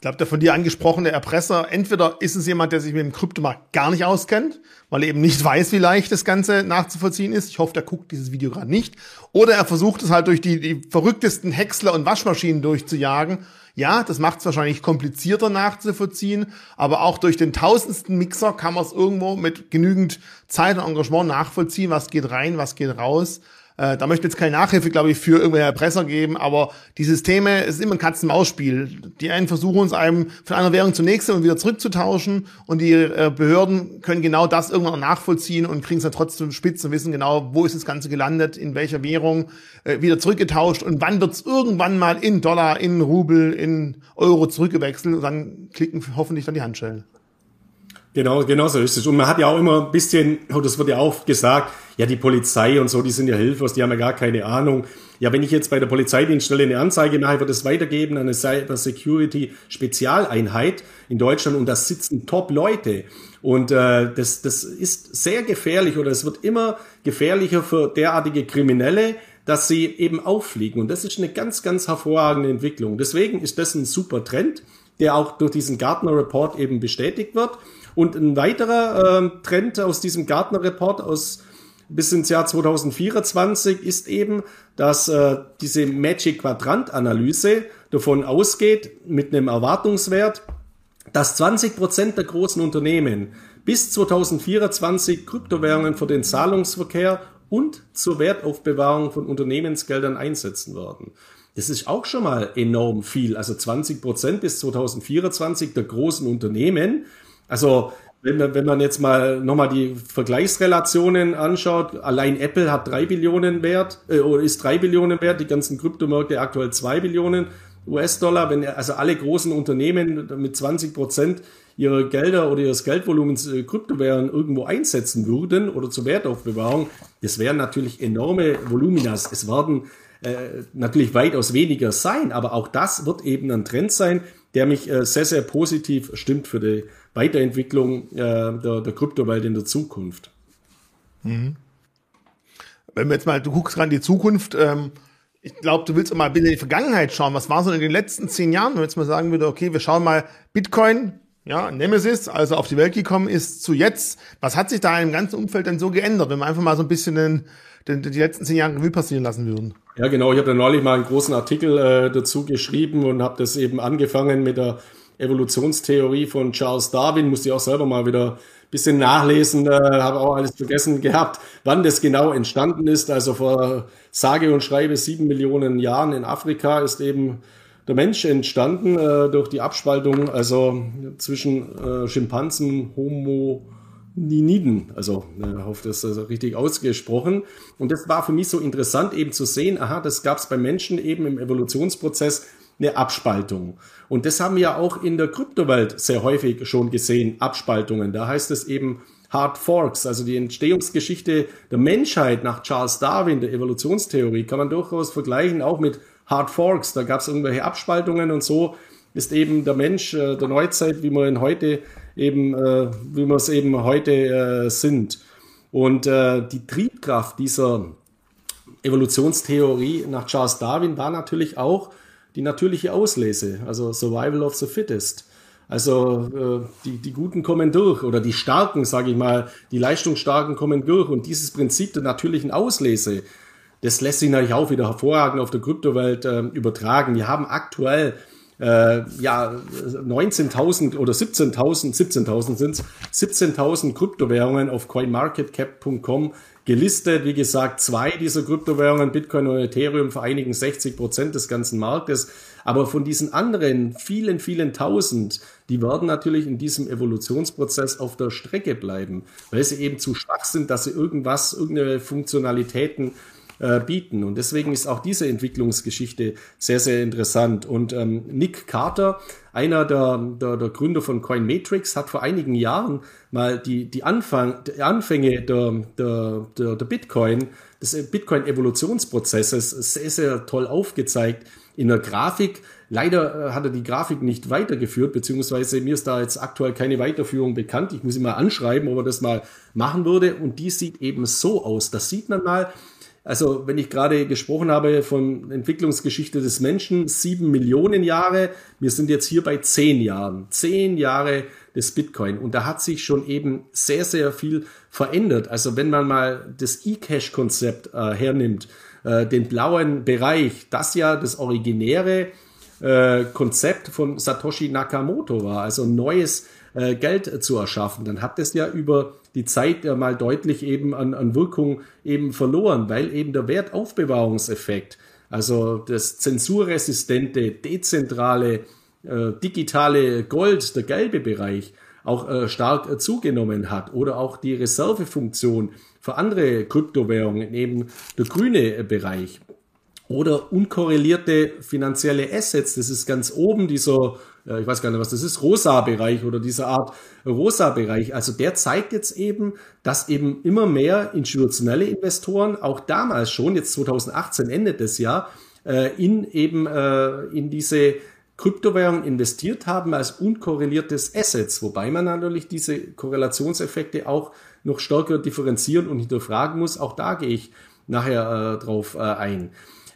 A: Ich glaube, der von dir angesprochene Erpresser, entweder ist es jemand, der sich mit dem Kryptomarkt gar nicht auskennt, weil er eben nicht weiß, wie leicht das Ganze nachzuvollziehen ist. Ich hoffe, der guckt dieses Video gerade nicht. Oder er versucht es halt durch die, die verrücktesten Häcksler und Waschmaschinen durchzujagen. Ja, das macht es wahrscheinlich komplizierter nachzuvollziehen, aber auch durch den tausendsten Mixer kann man es irgendwo mit genügend Zeit und Engagement nachvollziehen, was geht rein, was geht raus. Äh, da möchte ich jetzt keine Nachhilfe, glaube ich, für irgendwelche Erpresser geben, aber die Systeme, es ist immer ein Katz-Maus-Spiel. Die einen versuchen uns einem von einer Währung zur nächsten und wieder zurückzutauschen und die äh, Behörden können genau das irgendwann nachvollziehen und kriegen es dann trotzdem spitz und wissen genau, wo ist das Ganze gelandet, in welcher Währung äh, wieder zurückgetauscht und wann wird es irgendwann mal in Dollar, in Rubel, in Euro zurückgewechselt und dann klicken hoffentlich dann die Handschellen.
B: Genau, genau so ist es. Und man hat ja auch immer ein bisschen, oh, das wird ja auch gesagt, ja, die Polizei und so, die sind ja hilflos, die haben ja gar keine Ahnung. Ja, wenn ich jetzt bei der Polizeidienststelle eine Anzeige mache, wird es weitergeben an eine Cyber Security Spezialeinheit in Deutschland und da sitzen Top-Leute. Und äh, das, das ist sehr gefährlich oder es wird immer gefährlicher für derartige Kriminelle, dass sie eben auffliegen. Und das ist eine ganz, ganz hervorragende Entwicklung. Deswegen ist das ein super Trend, der auch durch diesen Gartner Report eben bestätigt wird. Und ein weiterer äh, Trend aus diesem Gartner-Report aus bis ins Jahr 2024 ist eben, dass äh, diese Magic Quadrant-Analyse davon ausgeht, mit einem Erwartungswert, dass 20 Prozent der großen Unternehmen bis 2024 Kryptowährungen für den Zahlungsverkehr und zur Wertaufbewahrung von Unternehmensgeldern einsetzen werden. Das ist auch schon mal enorm viel. Also 20 Prozent bis 2024 der großen Unternehmen. Also wenn man, wenn man jetzt mal nochmal die Vergleichsrelationen anschaut, allein Apple hat drei Billionen wert, äh, ist drei Billionen wert, die ganzen Kryptomärkte aktuell zwei Billionen US-Dollar. Wenn also alle großen Unternehmen mit 20 Prozent ihrer Gelder oder ihres Geldvolumens äh, Kryptowährungen irgendwo einsetzen würden oder zur Wertaufbewahrung, das wären natürlich enorme Voluminas. Es werden äh, natürlich weitaus weniger sein, aber auch das wird eben ein Trend sein, der mich äh, sehr, sehr positiv stimmt für die Weiterentwicklung äh, der, der Kryptowelt in der Zukunft.
A: Mhm. Wenn wir jetzt mal, du guckst gerade in die Zukunft, ähm, ich glaube, du willst mal bitte in die Vergangenheit schauen. Was war so in den letzten zehn Jahren, wenn wir jetzt mal sagen würde, okay, wir schauen mal Bitcoin, ja, Nemesis, also auf die Welt gekommen ist, zu jetzt. Was hat sich da im ganzen Umfeld denn so geändert, wenn wir einfach mal so ein bisschen den, den, die letzten zehn Jahre Revue passieren lassen würden?
B: Ja, genau. Ich habe da neulich mal einen großen Artikel äh, dazu geschrieben und habe das eben angefangen mit der Evolutionstheorie von Charles Darwin. Musste ich auch selber mal wieder bisschen nachlesen, äh, habe auch alles vergessen gehabt, wann das genau entstanden ist. Also vor sage und schreibe sieben Millionen Jahren in Afrika ist eben der Mensch entstanden äh, durch die Abspaltung, also zwischen äh, Schimpansen, Homo Niniden, also äh, hoffe, das ist richtig ausgesprochen. Und das war für mich so interessant eben zu sehen, aha, das gab es bei Menschen eben im Evolutionsprozess eine Abspaltung. Und das haben wir auch in der Kryptowelt sehr häufig schon gesehen, Abspaltungen. Da heißt es eben Hard Forks, also die Entstehungsgeschichte der Menschheit nach Charles Darwin, der Evolutionstheorie, kann man durchaus vergleichen, auch mit Hard Forks. Da gab es irgendwelche Abspaltungen und so ist eben der Mensch äh, der Neuzeit, wie wir ihn heute eben, äh, wie wir es eben heute äh, sind. Und äh, die Triebkraft dieser Evolutionstheorie nach Charles Darwin war natürlich auch die natürliche Auslese, also Survival of the Fittest. Also äh, die, die Guten kommen durch oder die Starken, sage ich mal, die Leistungsstarken kommen durch. Und dieses Prinzip der natürlichen Auslese, das lässt sich natürlich auch wieder hervorragend auf der Kryptowelt äh, übertragen. Wir haben aktuell äh, ja 19.000 oder 17.000, 17.000 sind es, 17.000 Kryptowährungen auf coinmarketcap.com gelistet. Wie gesagt, zwei dieser Kryptowährungen, Bitcoin und Ethereum, vereinigen 60 Prozent des ganzen Marktes. Aber von diesen anderen vielen, vielen Tausend, die werden natürlich in diesem Evolutionsprozess auf der Strecke bleiben, weil sie eben zu schwach sind, dass sie irgendwas, irgendeine Funktionalitäten äh, bieten. Und deswegen ist auch diese Entwicklungsgeschichte sehr, sehr interessant. Und ähm, Nick Carter, einer der, der, der Gründer von Coinmetrics, hat vor einigen Jahren mal die, die, Anfang, die Anfänge der, der, der, der Bitcoin, des Bitcoin-Evolutionsprozesses sehr, sehr toll aufgezeigt in der Grafik. Leider äh, hat er die Grafik nicht weitergeführt, beziehungsweise mir ist da jetzt aktuell keine Weiterführung bekannt. Ich muss ihn mal anschreiben, ob er das mal machen würde. Und die sieht eben so aus. Das sieht man mal, also wenn ich gerade gesprochen habe von Entwicklungsgeschichte des Menschen, sieben Millionen Jahre, wir sind jetzt hier bei zehn Jahren, zehn Jahre des Bitcoin. Und da hat sich schon eben sehr, sehr viel verändert. Also wenn man mal das E-Cash-Konzept äh, hernimmt, äh, den blauen Bereich, das ja das originäre äh, Konzept von Satoshi Nakamoto war, also neues äh, Geld zu erschaffen, dann hat es ja über die Zeit ja mal deutlich eben an, an Wirkung eben verloren, weil eben der Wertaufbewahrungseffekt, also das zensurresistente, dezentrale, äh, digitale Gold, der gelbe Bereich, auch äh, stark äh, zugenommen hat. Oder auch die Reservefunktion für andere Kryptowährungen, eben der grüne äh, Bereich oder unkorrelierte finanzielle Assets, das ist ganz oben dieser ich weiß gar nicht, was das ist, Rosa-Bereich oder diese Art Rosa-Bereich. Also der zeigt jetzt eben, dass eben immer mehr institutionelle Investoren, auch damals schon, jetzt 2018 endet das Jahr, äh, in eben äh, in diese Kryptowährungen investiert haben als unkorreliertes Assets, wobei man natürlich diese Korrelationseffekte auch noch stärker differenzieren und hinterfragen muss. Auch da gehe ich nachher äh, drauf äh, ein.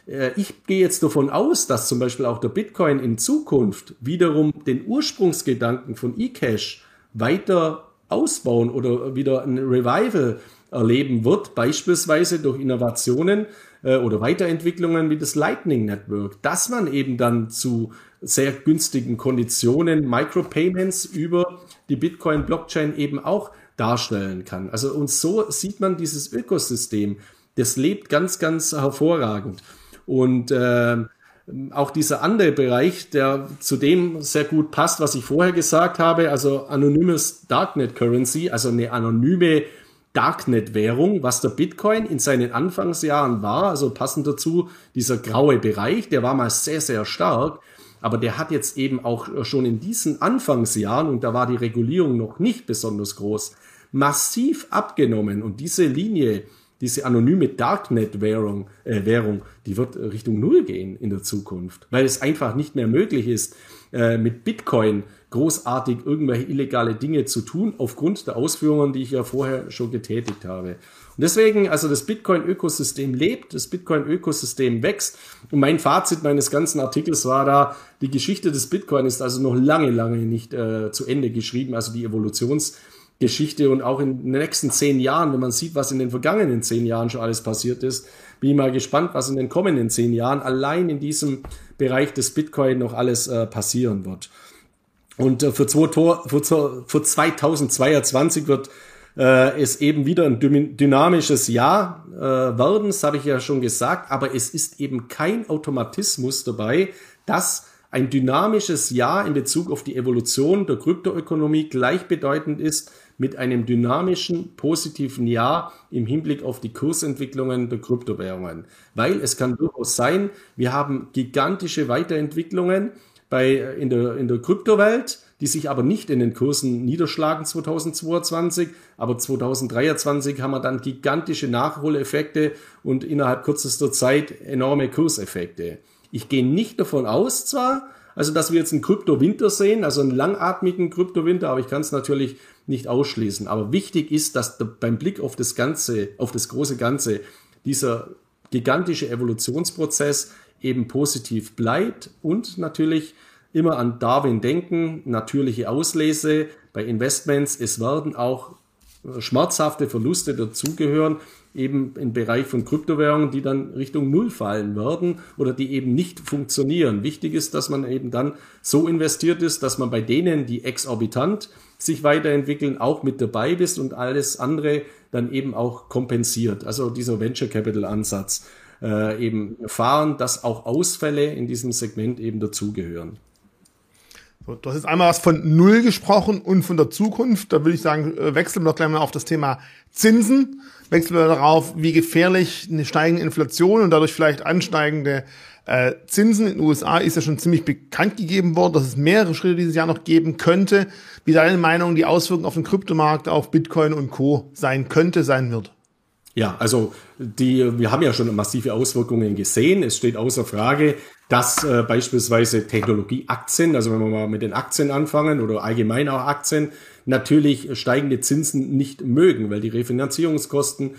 B: Äh, ich gehe jetzt davon aus, dass zum Beispiel auch der Bitcoin in Zukunft wiederum den Ursprungsgedanken von eCash weiter ausbauen oder wieder ein Revival erleben wird, beispielsweise durch Innovationen äh, oder Weiterentwicklungen wie das Lightning Network, dass man eben dann zu sehr günstigen Konditionen Micropayments über die Bitcoin Blockchain eben auch darstellen kann. Also und so sieht man dieses Ökosystem, das lebt ganz, ganz hervorragend. Und äh, auch dieser andere Bereich, der zu dem sehr gut passt, was ich vorher gesagt habe, also anonymes Darknet Currency, also eine anonyme Darknet-Währung, was der Bitcoin in seinen Anfangsjahren war, also passend dazu dieser graue Bereich, der war mal sehr, sehr stark, aber der hat jetzt eben auch schon in diesen Anfangsjahren, und da war die Regulierung noch nicht besonders groß, massiv abgenommen. Und diese Linie diese anonyme Darknet-Währung, äh, Währung, die wird Richtung Null gehen in der Zukunft, weil es einfach nicht mehr möglich ist, äh, mit Bitcoin großartig irgendwelche illegale Dinge zu tun, aufgrund der Ausführungen, die ich ja vorher schon getätigt habe. Und deswegen, also das Bitcoin-Ökosystem lebt, das Bitcoin-Ökosystem wächst. Und mein Fazit meines ganzen Artikels war da, die Geschichte des Bitcoin ist also noch lange, lange nicht äh, zu Ende geschrieben, also die Evolutionsgeschichte und auch in den nächsten zehn Jahren, wenn man sieht, was in den vergangenen zehn Jahren schon alles passiert ist, bin ich mal gespannt, was in den kommenden zehn Jahren allein in diesem Bereich des Bitcoin noch alles äh, passieren wird. Und äh, für, zwei Tor, für, für 2022 wird äh, es eben wieder ein dynamisches Jahr äh, werden, das habe ich ja schon gesagt, aber es ist eben kein Automatismus dabei, dass ein dynamisches Jahr in Bezug auf die Evolution der Kryptoökonomie gleichbedeutend ist mit einem dynamischen, positiven Jahr im Hinblick auf die Kursentwicklungen der Kryptowährungen. Weil es kann durchaus sein, wir haben gigantische Weiterentwicklungen bei, in der, in der Kryptowelt, die sich aber nicht in den Kursen niederschlagen 2022, aber 2023 haben wir dann gigantische Nachholeffekte und innerhalb kürzester Zeit enorme Kurseffekte. Ich gehe nicht davon aus zwar, also dass wir jetzt einen Kryptowinter sehen, also einen langatmigen Kryptowinter, aber ich kann es natürlich nicht ausschließen. Aber wichtig ist, dass beim Blick auf das Ganze, auf das große Ganze, dieser gigantische Evolutionsprozess eben positiv bleibt und natürlich immer an Darwin denken, natürliche Auslese bei Investments. Es werden auch schmerzhafte Verluste dazugehören, eben im Bereich von Kryptowährungen, die dann Richtung Null fallen werden oder die eben nicht funktionieren. Wichtig ist, dass man eben dann so investiert ist, dass man bei denen, die exorbitant sich weiterentwickeln, auch mit dabei ist und alles andere dann eben auch kompensiert. Also dieser Venture Capital Ansatz äh, eben fahren, dass auch Ausfälle in diesem Segment eben dazugehören.
A: So, du hast jetzt einmal was von Null gesprochen und von der Zukunft. Da würde ich sagen, äh, wechseln wir doch gleich mal auf das Thema Zinsen. Wechseln wir darauf, wie gefährlich eine steigende Inflation und dadurch vielleicht ansteigende äh, Zinsen in den USA ist ja schon ziemlich bekannt gegeben worden, dass es mehrere Schritte dieses Jahr noch geben könnte. Wie deine Meinung die Auswirkungen auf den Kryptomarkt, auf Bitcoin und Co. sein könnte, sein wird?
B: Ja, also die, wir haben ja schon massive Auswirkungen gesehen. Es steht außer Frage, dass äh, beispielsweise Technologieaktien, also wenn wir mal mit den Aktien anfangen oder allgemein auch Aktien, natürlich steigende Zinsen nicht mögen, weil die Refinanzierungskosten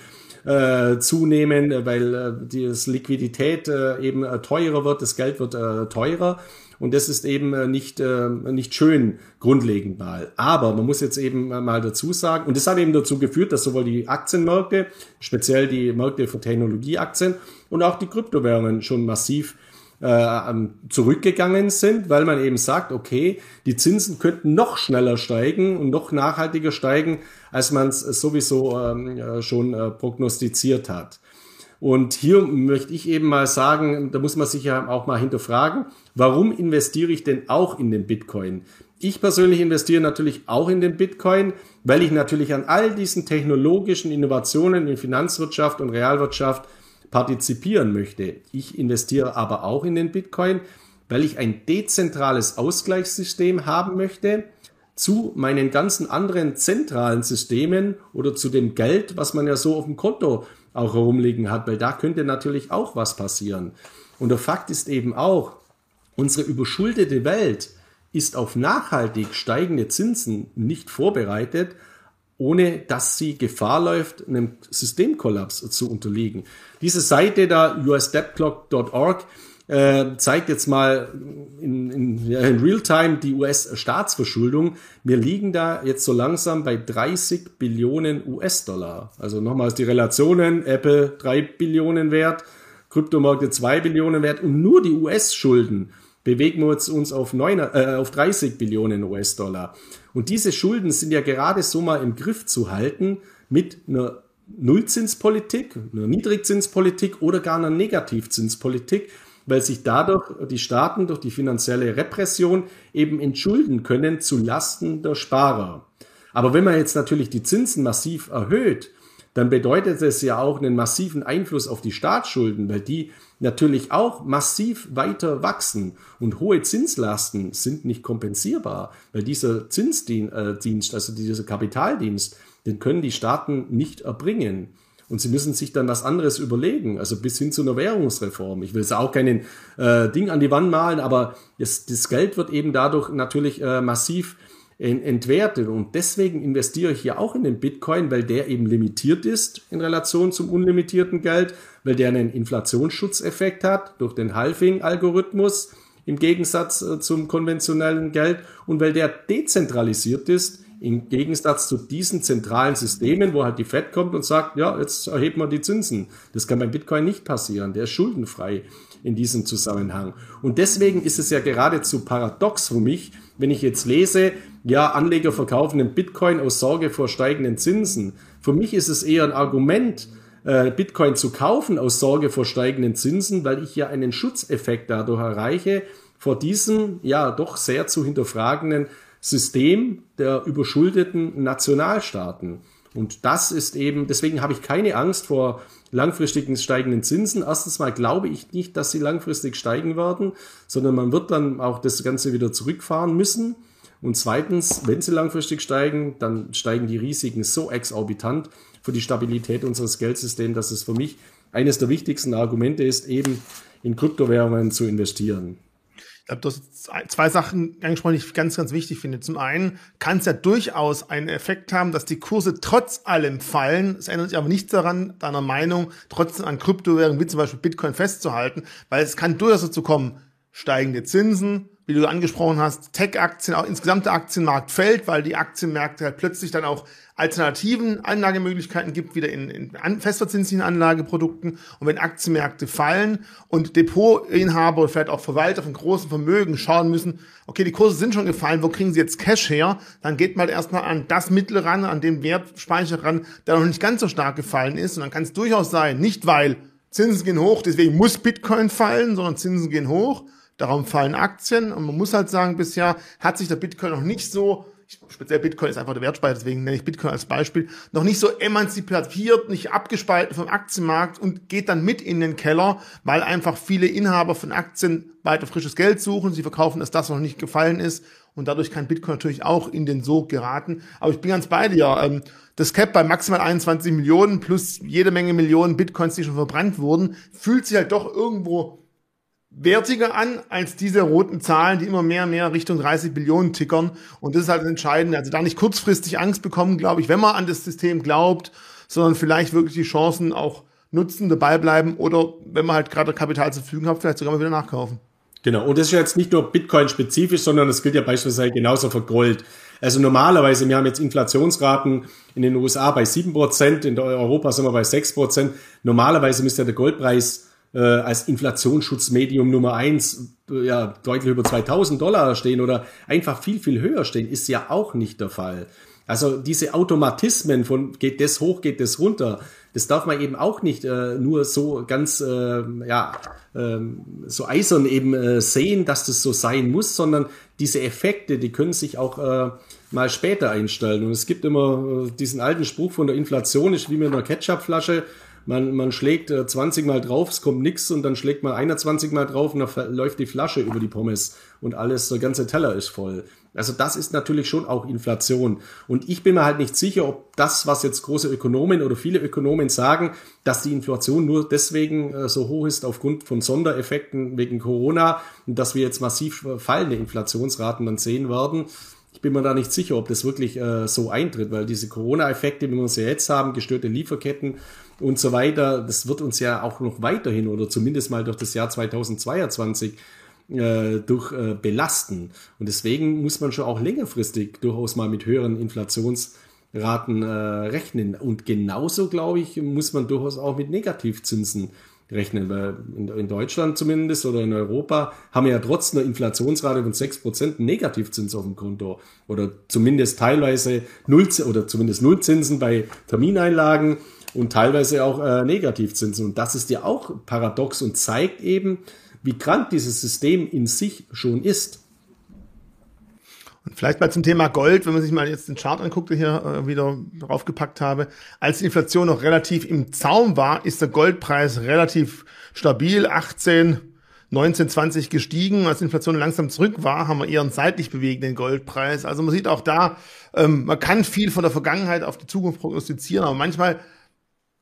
B: äh, zunehmen, weil äh, die Liquidität äh, eben äh, teurer wird, das Geld wird äh, teurer und das ist eben äh, nicht, äh, nicht schön grundlegend mal. Aber man muss jetzt eben mal dazu sagen, und das hat eben dazu geführt, dass sowohl die Aktienmärkte, speziell die Märkte für Technologieaktien und auch die Kryptowährungen schon massiv äh, zurückgegangen sind, weil man eben sagt, okay, die Zinsen könnten noch schneller steigen und noch nachhaltiger steigen, als man es sowieso ähm, schon äh, prognostiziert hat. Und hier möchte ich eben mal sagen, da muss man sich ja auch mal hinterfragen, warum investiere ich denn auch in den Bitcoin? Ich persönlich investiere natürlich auch in den Bitcoin, weil ich natürlich an all diesen technologischen Innovationen in Finanzwirtschaft und Realwirtschaft partizipieren möchte. Ich investiere aber auch in den Bitcoin, weil ich ein dezentrales Ausgleichssystem haben möchte zu meinen ganzen anderen zentralen Systemen oder zu dem Geld, was man ja so auf dem Konto auch herumliegen hat, weil da könnte natürlich auch was passieren. Und der Fakt ist eben auch, unsere überschuldete Welt ist auf nachhaltig steigende Zinsen nicht vorbereitet, ohne dass sie Gefahr läuft, einem Systemkollaps zu unterliegen. Diese Seite da, usdebtclock.org, äh, zeigt jetzt mal in, in, in Realtime die US-Staatsverschuldung. Wir liegen da jetzt so langsam bei 30 Billionen US-Dollar. Also nochmals die Relationen, Apple 3 Billionen wert, Kryptomärkte 2 Billionen wert und nur die US-Schulden bewegen wir uns auf, 9, äh, auf 30 Billionen US-Dollar. Und diese Schulden sind ja gerade so mal im Griff zu halten mit einer Nullzinspolitik, einer Niedrigzinspolitik oder gar einer Negativzinspolitik weil sich dadurch die Staaten durch die finanzielle Repression eben entschulden können zu Lasten der Sparer. Aber wenn man jetzt natürlich die Zinsen massiv erhöht, dann bedeutet es ja auch einen massiven Einfluss auf die Staatsschulden, weil die natürlich auch massiv weiter wachsen und hohe Zinslasten sind nicht kompensierbar, weil dieser Zinsdienst, äh, also dieser Kapitaldienst, den können die Staaten nicht erbringen. Und sie müssen sich dann was anderes überlegen, also bis hin zu einer Währungsreform. Ich will jetzt auch keinen äh, Ding an die Wand malen, aber das, das Geld wird eben dadurch natürlich äh, massiv entwertet. Und deswegen investiere ich hier auch in den Bitcoin, weil der eben limitiert ist in Relation zum unlimitierten Geld, weil der einen Inflationsschutzeffekt hat durch den Halving-Algorithmus im Gegensatz äh, zum konventionellen Geld und weil der dezentralisiert ist im Gegensatz zu diesen zentralen Systemen, wo halt die Fed kommt und sagt, ja, jetzt erheben wir die Zinsen. Das kann beim Bitcoin nicht passieren. Der ist schuldenfrei in diesem Zusammenhang. Und deswegen ist es ja geradezu paradox für mich, wenn ich jetzt lese, ja, Anleger verkaufen den Bitcoin aus Sorge vor steigenden Zinsen. Für mich ist es eher ein Argument, äh, Bitcoin zu kaufen aus Sorge vor steigenden Zinsen, weil ich ja einen Schutzeffekt dadurch erreiche vor diesem ja doch sehr zu hinterfragenden System der überschuldeten Nationalstaaten. Und das ist eben, deswegen habe ich keine Angst vor langfristigen steigenden Zinsen. Erstens mal glaube ich nicht, dass sie langfristig steigen werden, sondern man wird dann auch das Ganze wieder zurückfahren müssen. Und zweitens, wenn sie langfristig steigen, dann steigen die Risiken so exorbitant für die Stabilität unseres Geldsystems, dass es für mich eines der wichtigsten Argumente ist, eben in Kryptowährungen zu investieren.
A: Ich glaube, du hast zwei Sachen angesprochen, die ich ganz, ganz wichtig finde. Zum einen kann es ja durchaus einen Effekt haben, dass die Kurse trotz allem fallen. Es ändert sich aber nichts daran, deiner Meinung, trotzdem an Kryptowährungen wie zum Beispiel Bitcoin festzuhalten, weil es kann durchaus dazu kommen, steigende Zinsen, wie du angesprochen hast, Tech-Aktien, auch insgesamt der Aktienmarkt fällt, weil die Aktienmärkte halt plötzlich dann auch alternativen Anlagemöglichkeiten gibt, wieder in, in festverzinslichen Anlageprodukten. Und wenn Aktienmärkte fallen und Depotinhaber oder vielleicht auch Verwalter von großen Vermögen schauen müssen, okay, die Kurse sind schon gefallen, wo kriegen sie jetzt Cash her? Dann geht man erstmal an das Mittel ran, an den Wertspeicher ran, der noch nicht ganz so stark gefallen ist. Und dann kann es durchaus sein, nicht weil Zinsen gehen hoch, deswegen muss Bitcoin fallen, sondern Zinsen gehen hoch, Darum fallen Aktien und man muss halt sagen, bisher hat sich der Bitcoin noch nicht so, speziell Bitcoin ist einfach der Wertspeicher, deswegen nenne ich Bitcoin als Beispiel, noch nicht so emanzipiert, nicht abgespalten vom Aktienmarkt und geht dann mit in den Keller, weil einfach viele Inhaber von Aktien weiter frisches Geld suchen, sie verkaufen, dass das noch nicht gefallen ist und dadurch kann Bitcoin natürlich auch in den Sog geraten. Aber ich bin ganz bei dir. Ähm, das Cap bei maximal 21 Millionen plus jede Menge Millionen Bitcoins, die schon verbrannt wurden, fühlt sich halt doch irgendwo wertiger an als diese roten Zahlen, die immer mehr und mehr Richtung 30 Billionen tickern. Und das ist halt entscheidend. Also da nicht kurzfristig Angst bekommen, glaube ich, wenn man an das System glaubt, sondern vielleicht wirklich die Chancen auch nutzen, dabei bleiben oder wenn man halt gerade Kapital zur Verfügung hat, vielleicht sogar mal wieder nachkaufen.
B: Genau. Und das ist jetzt nicht nur Bitcoin-spezifisch, sondern das gilt ja beispielsweise genauso für Gold. Also normalerweise, wir haben jetzt Inflationsraten in den USA bei sieben Prozent, in Europa sind wir bei sechs Prozent. Normalerweise müsste der Goldpreis äh, als Inflationsschutzmedium Nummer eins äh, ja, deutlich über 2000 Dollar stehen oder einfach viel, viel höher stehen, ist ja auch nicht der Fall. Also diese Automatismen von geht das hoch, geht das runter, das darf man eben auch nicht äh, nur so ganz äh, ja äh, so eisern eben äh, sehen, dass das so sein muss, sondern diese Effekte, die können sich auch äh, mal später einstellen. Und es gibt immer äh, diesen alten Spruch von der Inflation ist wie mit einer Ketchupflasche man, man schlägt äh, 20 Mal drauf, es kommt nix und dann schlägt man 21 Mal drauf und dann läuft die Flasche über die Pommes und alles, der ganze Teller ist voll. Also das ist natürlich schon auch Inflation. Und ich bin mir halt nicht sicher, ob das, was jetzt große Ökonomen oder viele Ökonomen sagen, dass die Inflation nur deswegen äh, so hoch ist aufgrund von Sondereffekten wegen Corona und dass wir jetzt massiv fallende Inflationsraten dann sehen werden. Ich bin mir da nicht sicher, ob das wirklich äh, so eintritt, weil diese Corona-Effekte, wie wir sie jetzt haben, gestörte Lieferketten, und so weiter, das wird uns ja auch noch weiterhin oder zumindest mal durch das Jahr 2022 äh, durch äh, belasten. Und deswegen muss man schon auch längerfristig durchaus mal mit höheren Inflationsraten äh, rechnen. Und genauso, glaube ich, muss man durchaus auch mit Negativzinsen rechnen, weil in, in, Deutschland zumindest oder in Europa haben wir ja trotz einer Inflationsrate von 6% Negativzins auf dem Konto oder zumindest teilweise Null oder zumindest Nullzinsen bei Termineinlagen und teilweise auch äh, Negativzinsen. Und das ist ja auch paradox und zeigt eben, wie krank dieses System in sich schon ist.
A: Und vielleicht mal zum Thema Gold, wenn man sich mal jetzt den Chart anguckt, den ich hier äh, wieder draufgepackt habe. Als die Inflation noch relativ im Zaum war, ist der Goldpreis relativ stabil, 18, 19, 20 gestiegen. Als die Inflation langsam zurück war, haben wir eher einen seitlich bewegenden Goldpreis. Also man sieht auch da, ähm, man kann viel von der Vergangenheit auf die Zukunft prognostizieren, aber manchmal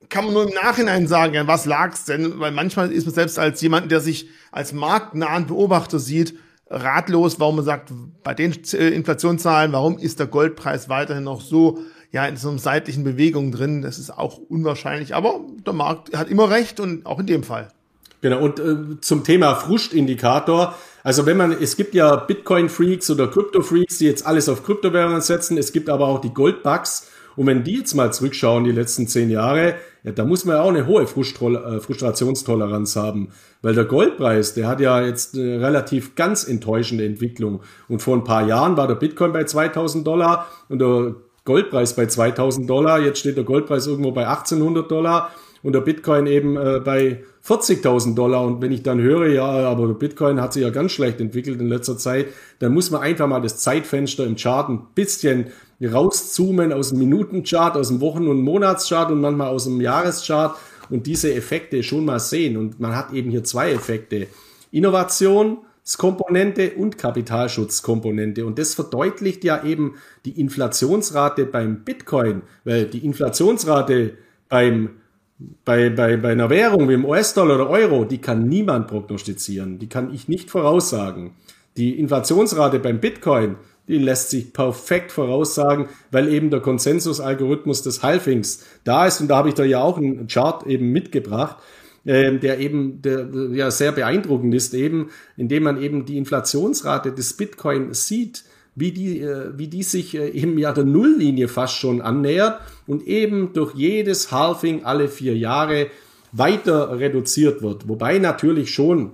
A: kann man nur im Nachhinein sagen, ja, was lag's denn? Weil manchmal ist man selbst als jemand, der sich als marktnahen Beobachter sieht, ratlos, warum man sagt, bei den äh, Inflationszahlen, warum ist der Goldpreis weiterhin noch so ja in so einer seitlichen Bewegung drin? Das ist auch unwahrscheinlich, aber der Markt hat immer recht und auch in dem Fall.
B: Genau, und äh, zum Thema Frustindikator. Also wenn man, es gibt ja Bitcoin-Freaks oder Krypto-Freaks, die jetzt alles auf Kryptowährungen setzen. Es gibt aber auch die Goldbugs. Und wenn die jetzt mal zurückschauen, die letzten zehn Jahre, ja, da muss man ja auch eine hohe äh, Frustrationstoleranz haben. Weil der Goldpreis, der hat ja jetzt eine relativ ganz enttäuschende Entwicklung. Und vor ein paar Jahren war der Bitcoin bei 2000 Dollar und der Goldpreis bei 2000 Dollar. Jetzt steht der Goldpreis irgendwo bei 1800 Dollar und der Bitcoin eben äh, bei 40.000 Dollar. Und wenn ich dann höre, ja, aber Bitcoin hat sich ja ganz schlecht entwickelt in letzter Zeit, dann muss man einfach mal das Zeitfenster im Chart ein bisschen rauszoomen aus dem Minutenchart, aus dem Wochen- und Monatschart und manchmal aus dem Jahreschart und diese Effekte schon mal sehen. Und man hat eben hier zwei Effekte. Innovationskomponente und Kapitalschutzkomponente. Und das verdeutlicht ja eben die Inflationsrate beim Bitcoin, weil die Inflationsrate beim bei, bei, bei einer Währung wie im US-Dollar oder Euro, die kann niemand prognostizieren. Die kann ich nicht voraussagen. Die Inflationsrate beim Bitcoin, die lässt sich perfekt voraussagen, weil eben der Konsensusalgorithmus des Halfings da ist. Und da habe ich da ja auch einen Chart eben mitgebracht, äh, der eben der, ja sehr beeindruckend ist, eben, indem man eben die Inflationsrate des Bitcoin sieht wie die, äh, wie die sich äh, eben ja der Nulllinie fast schon annähert und eben durch jedes Halving alle vier Jahre weiter reduziert wird. Wobei natürlich schon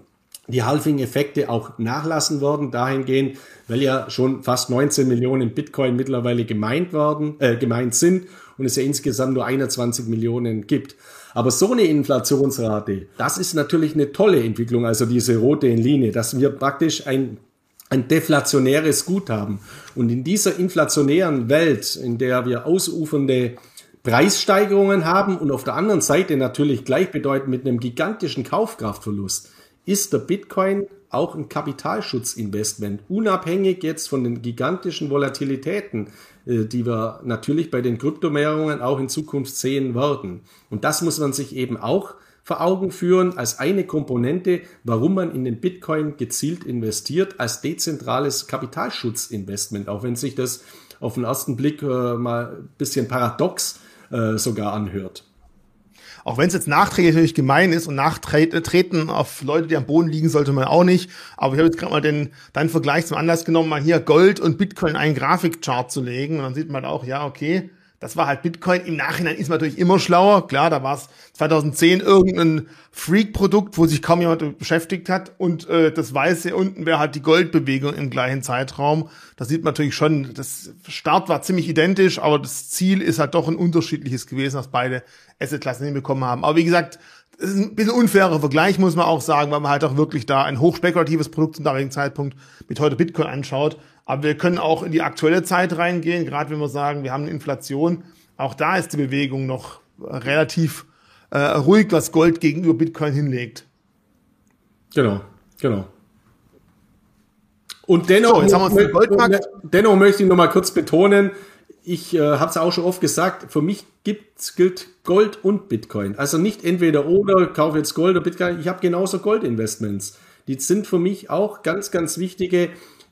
B: die Halving-Effekte auch nachlassen werden, dahingehend, weil ja schon fast 19 Millionen Bitcoin mittlerweile gemeint werden, äh, gemeint sind und es ja insgesamt nur 21 Millionen gibt. Aber so eine Inflationsrate, das ist natürlich eine tolle Entwicklung, also diese rote Linie, dass wir praktisch ein ein deflationäres Guthaben. Und in dieser inflationären Welt, in der wir ausufernde Preissteigerungen haben und auf der anderen Seite natürlich gleichbedeutend mit einem gigantischen Kaufkraftverlust, ist der Bitcoin auch ein Kapitalschutzinvestment, unabhängig jetzt von den gigantischen Volatilitäten, äh, die wir natürlich bei den Kryptowährungen auch in Zukunft sehen werden. Und das muss man sich eben auch vor Augen führen als eine Komponente, warum man in den Bitcoin gezielt investiert, als dezentrales Kapitalschutzinvestment, auch wenn sich das auf den ersten Blick äh, mal ein bisschen paradox äh, sogar anhört.
A: Auch wenn es jetzt nachträglich natürlich gemein ist und nachtreten auf Leute, die am Boden liegen, sollte man auch nicht. Aber ich habe jetzt gerade mal den deinen Vergleich zum Anlass genommen, mal hier Gold und Bitcoin einen Grafikchart zu legen. Und dann sieht man auch, ja, okay, das war halt Bitcoin. Im Nachhinein ist man natürlich immer schlauer. Klar, da war es 2010 irgendein Freak-Produkt, wo sich kaum jemand beschäftigt hat. Und äh, das Weiße unten wäre halt die Goldbewegung im gleichen Zeitraum. Da sieht man natürlich schon, das Start war ziemlich identisch, aber das Ziel ist halt doch ein unterschiedliches gewesen, was beide Assetklassen hinbekommen haben. Aber wie gesagt, es ist ein bisschen unfairer Vergleich, muss man auch sagen, weil man halt auch wirklich da ein hochspekulatives Produkt zum damaligen Zeitpunkt mit heute Bitcoin anschaut. Aber wir können auch in die aktuelle Zeit reingehen, gerade wenn wir sagen, wir haben eine Inflation. Auch da ist die Bewegung noch relativ äh, ruhig, was Gold gegenüber Bitcoin hinlegt.
B: Genau, genau. Und dennoch, so, jetzt haben wir Goldmarkt. dennoch möchte ich noch mal kurz betonen, ich äh, habe es auch schon oft gesagt, für mich gibt's, gilt Gold und Bitcoin. Also nicht entweder oder, kaufe jetzt Gold oder Bitcoin. Ich habe genauso Goldinvestments. Die sind für mich auch ganz, ganz wichtige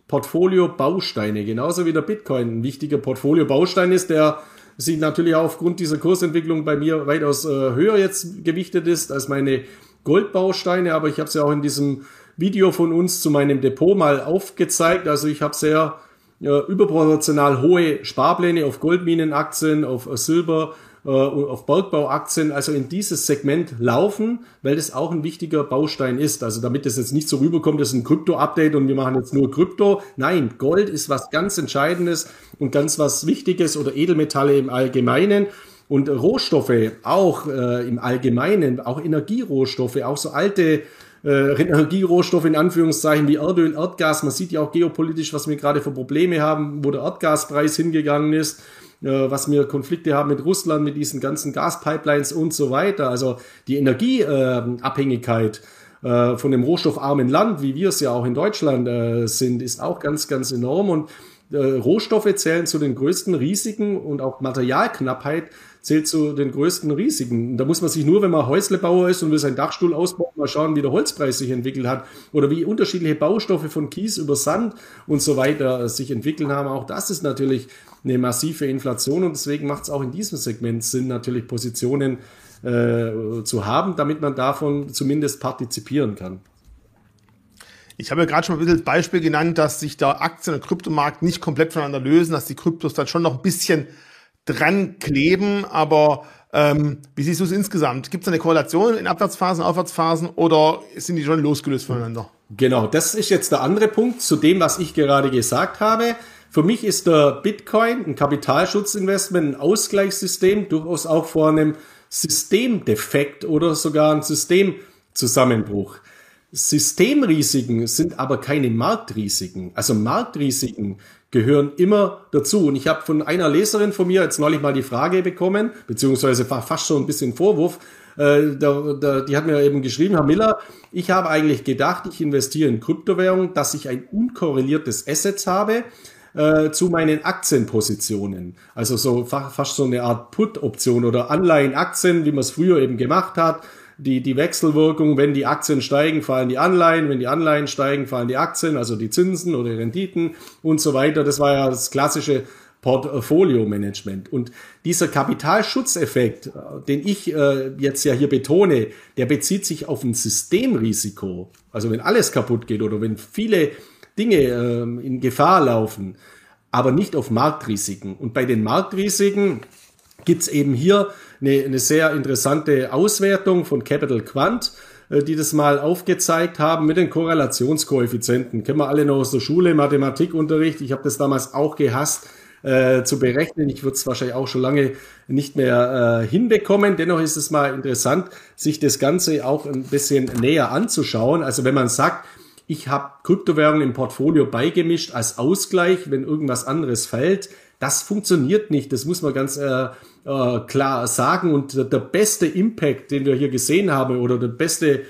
B: Portfolio-Bausteine, genauso wie der Bitcoin ein wichtiger Portfolio-Baustein ist, der sich natürlich auch aufgrund dieser Kursentwicklung bei mir weitaus äh, höher jetzt gewichtet ist als meine Goldbausteine, aber ich habe es ja auch in diesem Video von uns zu meinem Depot mal aufgezeigt. Also ich habe sehr äh, überproportional hohe Sparpläne auf Goldminenaktien, auf Silber, äh, auf Bergbauaktien, also in dieses Segment laufen, weil das auch ein wichtiger Baustein ist. Also damit das jetzt nicht so rüberkommt, das ist ein Krypto-Update und wir machen jetzt nur Krypto. Nein, Gold ist was ganz Entscheidendes und ganz was Wichtiges oder Edelmetalle im Allgemeinen. Und Rohstoffe auch äh, im Allgemeinen, auch Energierohstoffe, auch so alte äh, Energierohstoffe in Anführungszeichen wie Erdöl, Erdgas. Man sieht ja auch geopolitisch, was wir gerade für Probleme haben, wo der Erdgaspreis hingegangen ist was wir Konflikte haben mit Russland, mit diesen ganzen Gaspipelines und so weiter. Also die Energieabhängigkeit äh, von dem rohstoffarmen Land, wie wir es ja auch in Deutschland äh, sind, ist auch ganz, ganz enorm. Und Rohstoffe zählen zu den größten Risiken und auch Materialknappheit zählt zu den größten Risiken. Da muss man sich nur, wenn man Häuslebauer ist und will seinen Dachstuhl ausbauen, mal schauen, wie der Holzpreis sich entwickelt hat oder wie unterschiedliche Baustoffe von Kies über Sand und so weiter sich entwickeln haben. Auch das ist natürlich eine massive Inflation und deswegen macht es auch in diesem Segment Sinn, natürlich Positionen äh, zu haben, damit man davon zumindest partizipieren kann.
A: Ich habe ja gerade schon mal ein bisschen das Beispiel genannt, dass sich der Aktien- und Kryptomarkt nicht komplett voneinander lösen, dass die Kryptos dann schon noch ein bisschen dran kleben, aber ähm, wie siehst du es insgesamt? Gibt es eine Korrelation in Abwärtsphasen, Aufwärtsphasen oder sind die schon losgelöst voneinander?
B: Genau, das ist jetzt der andere Punkt zu dem, was ich gerade gesagt habe. Für mich ist der Bitcoin ein Kapitalschutzinvestment, ein Ausgleichssystem, durchaus auch vor einem Systemdefekt oder sogar ein Systemzusammenbruch. Systemrisiken sind aber keine Marktrisiken. Also Marktrisiken gehören immer dazu. Und ich habe von einer Leserin von mir jetzt neulich mal die Frage bekommen, beziehungsweise fast schon ein bisschen Vorwurf. Äh, da, da, die hat mir eben geschrieben, Herr Miller, ich habe eigentlich gedacht, ich investiere in Kryptowährungen, dass ich ein unkorreliertes Assets habe äh, zu meinen Aktienpositionen. Also so fast so eine Art Put-Option oder Anleihen-Aktien, wie man es früher eben gemacht hat die, die Wechselwirkung, wenn die Aktien steigen, fallen die Anleihen, wenn die Anleihen steigen, fallen die Aktien, also die Zinsen oder die Renditen und so weiter. Das war ja das klassische Portfolio-Management. Und dieser Kapitalschutzeffekt, den ich äh, jetzt ja hier betone, der bezieht sich auf ein Systemrisiko. Also wenn alles kaputt geht oder wenn viele Dinge äh, in Gefahr laufen, aber nicht auf Marktrisiken. Und bei den Marktrisiken gibt's eben hier eine, eine sehr interessante Auswertung von Capital Quant, äh, die das mal aufgezeigt haben mit den Korrelationskoeffizienten. Kennen wir alle noch aus der Schule, Mathematikunterricht. Ich habe das damals auch gehasst äh, zu berechnen. Ich würde es wahrscheinlich auch schon lange nicht mehr äh, hinbekommen. Dennoch ist es mal interessant, sich das Ganze auch ein bisschen näher anzuschauen. Also wenn man sagt, ich habe Kryptowährungen im Portfolio beigemischt als Ausgleich, wenn irgendwas anderes fällt, das funktioniert nicht. Das muss man ganz äh, äh, klar sagen. Und der beste Impact, den wir hier gesehen haben, oder der beste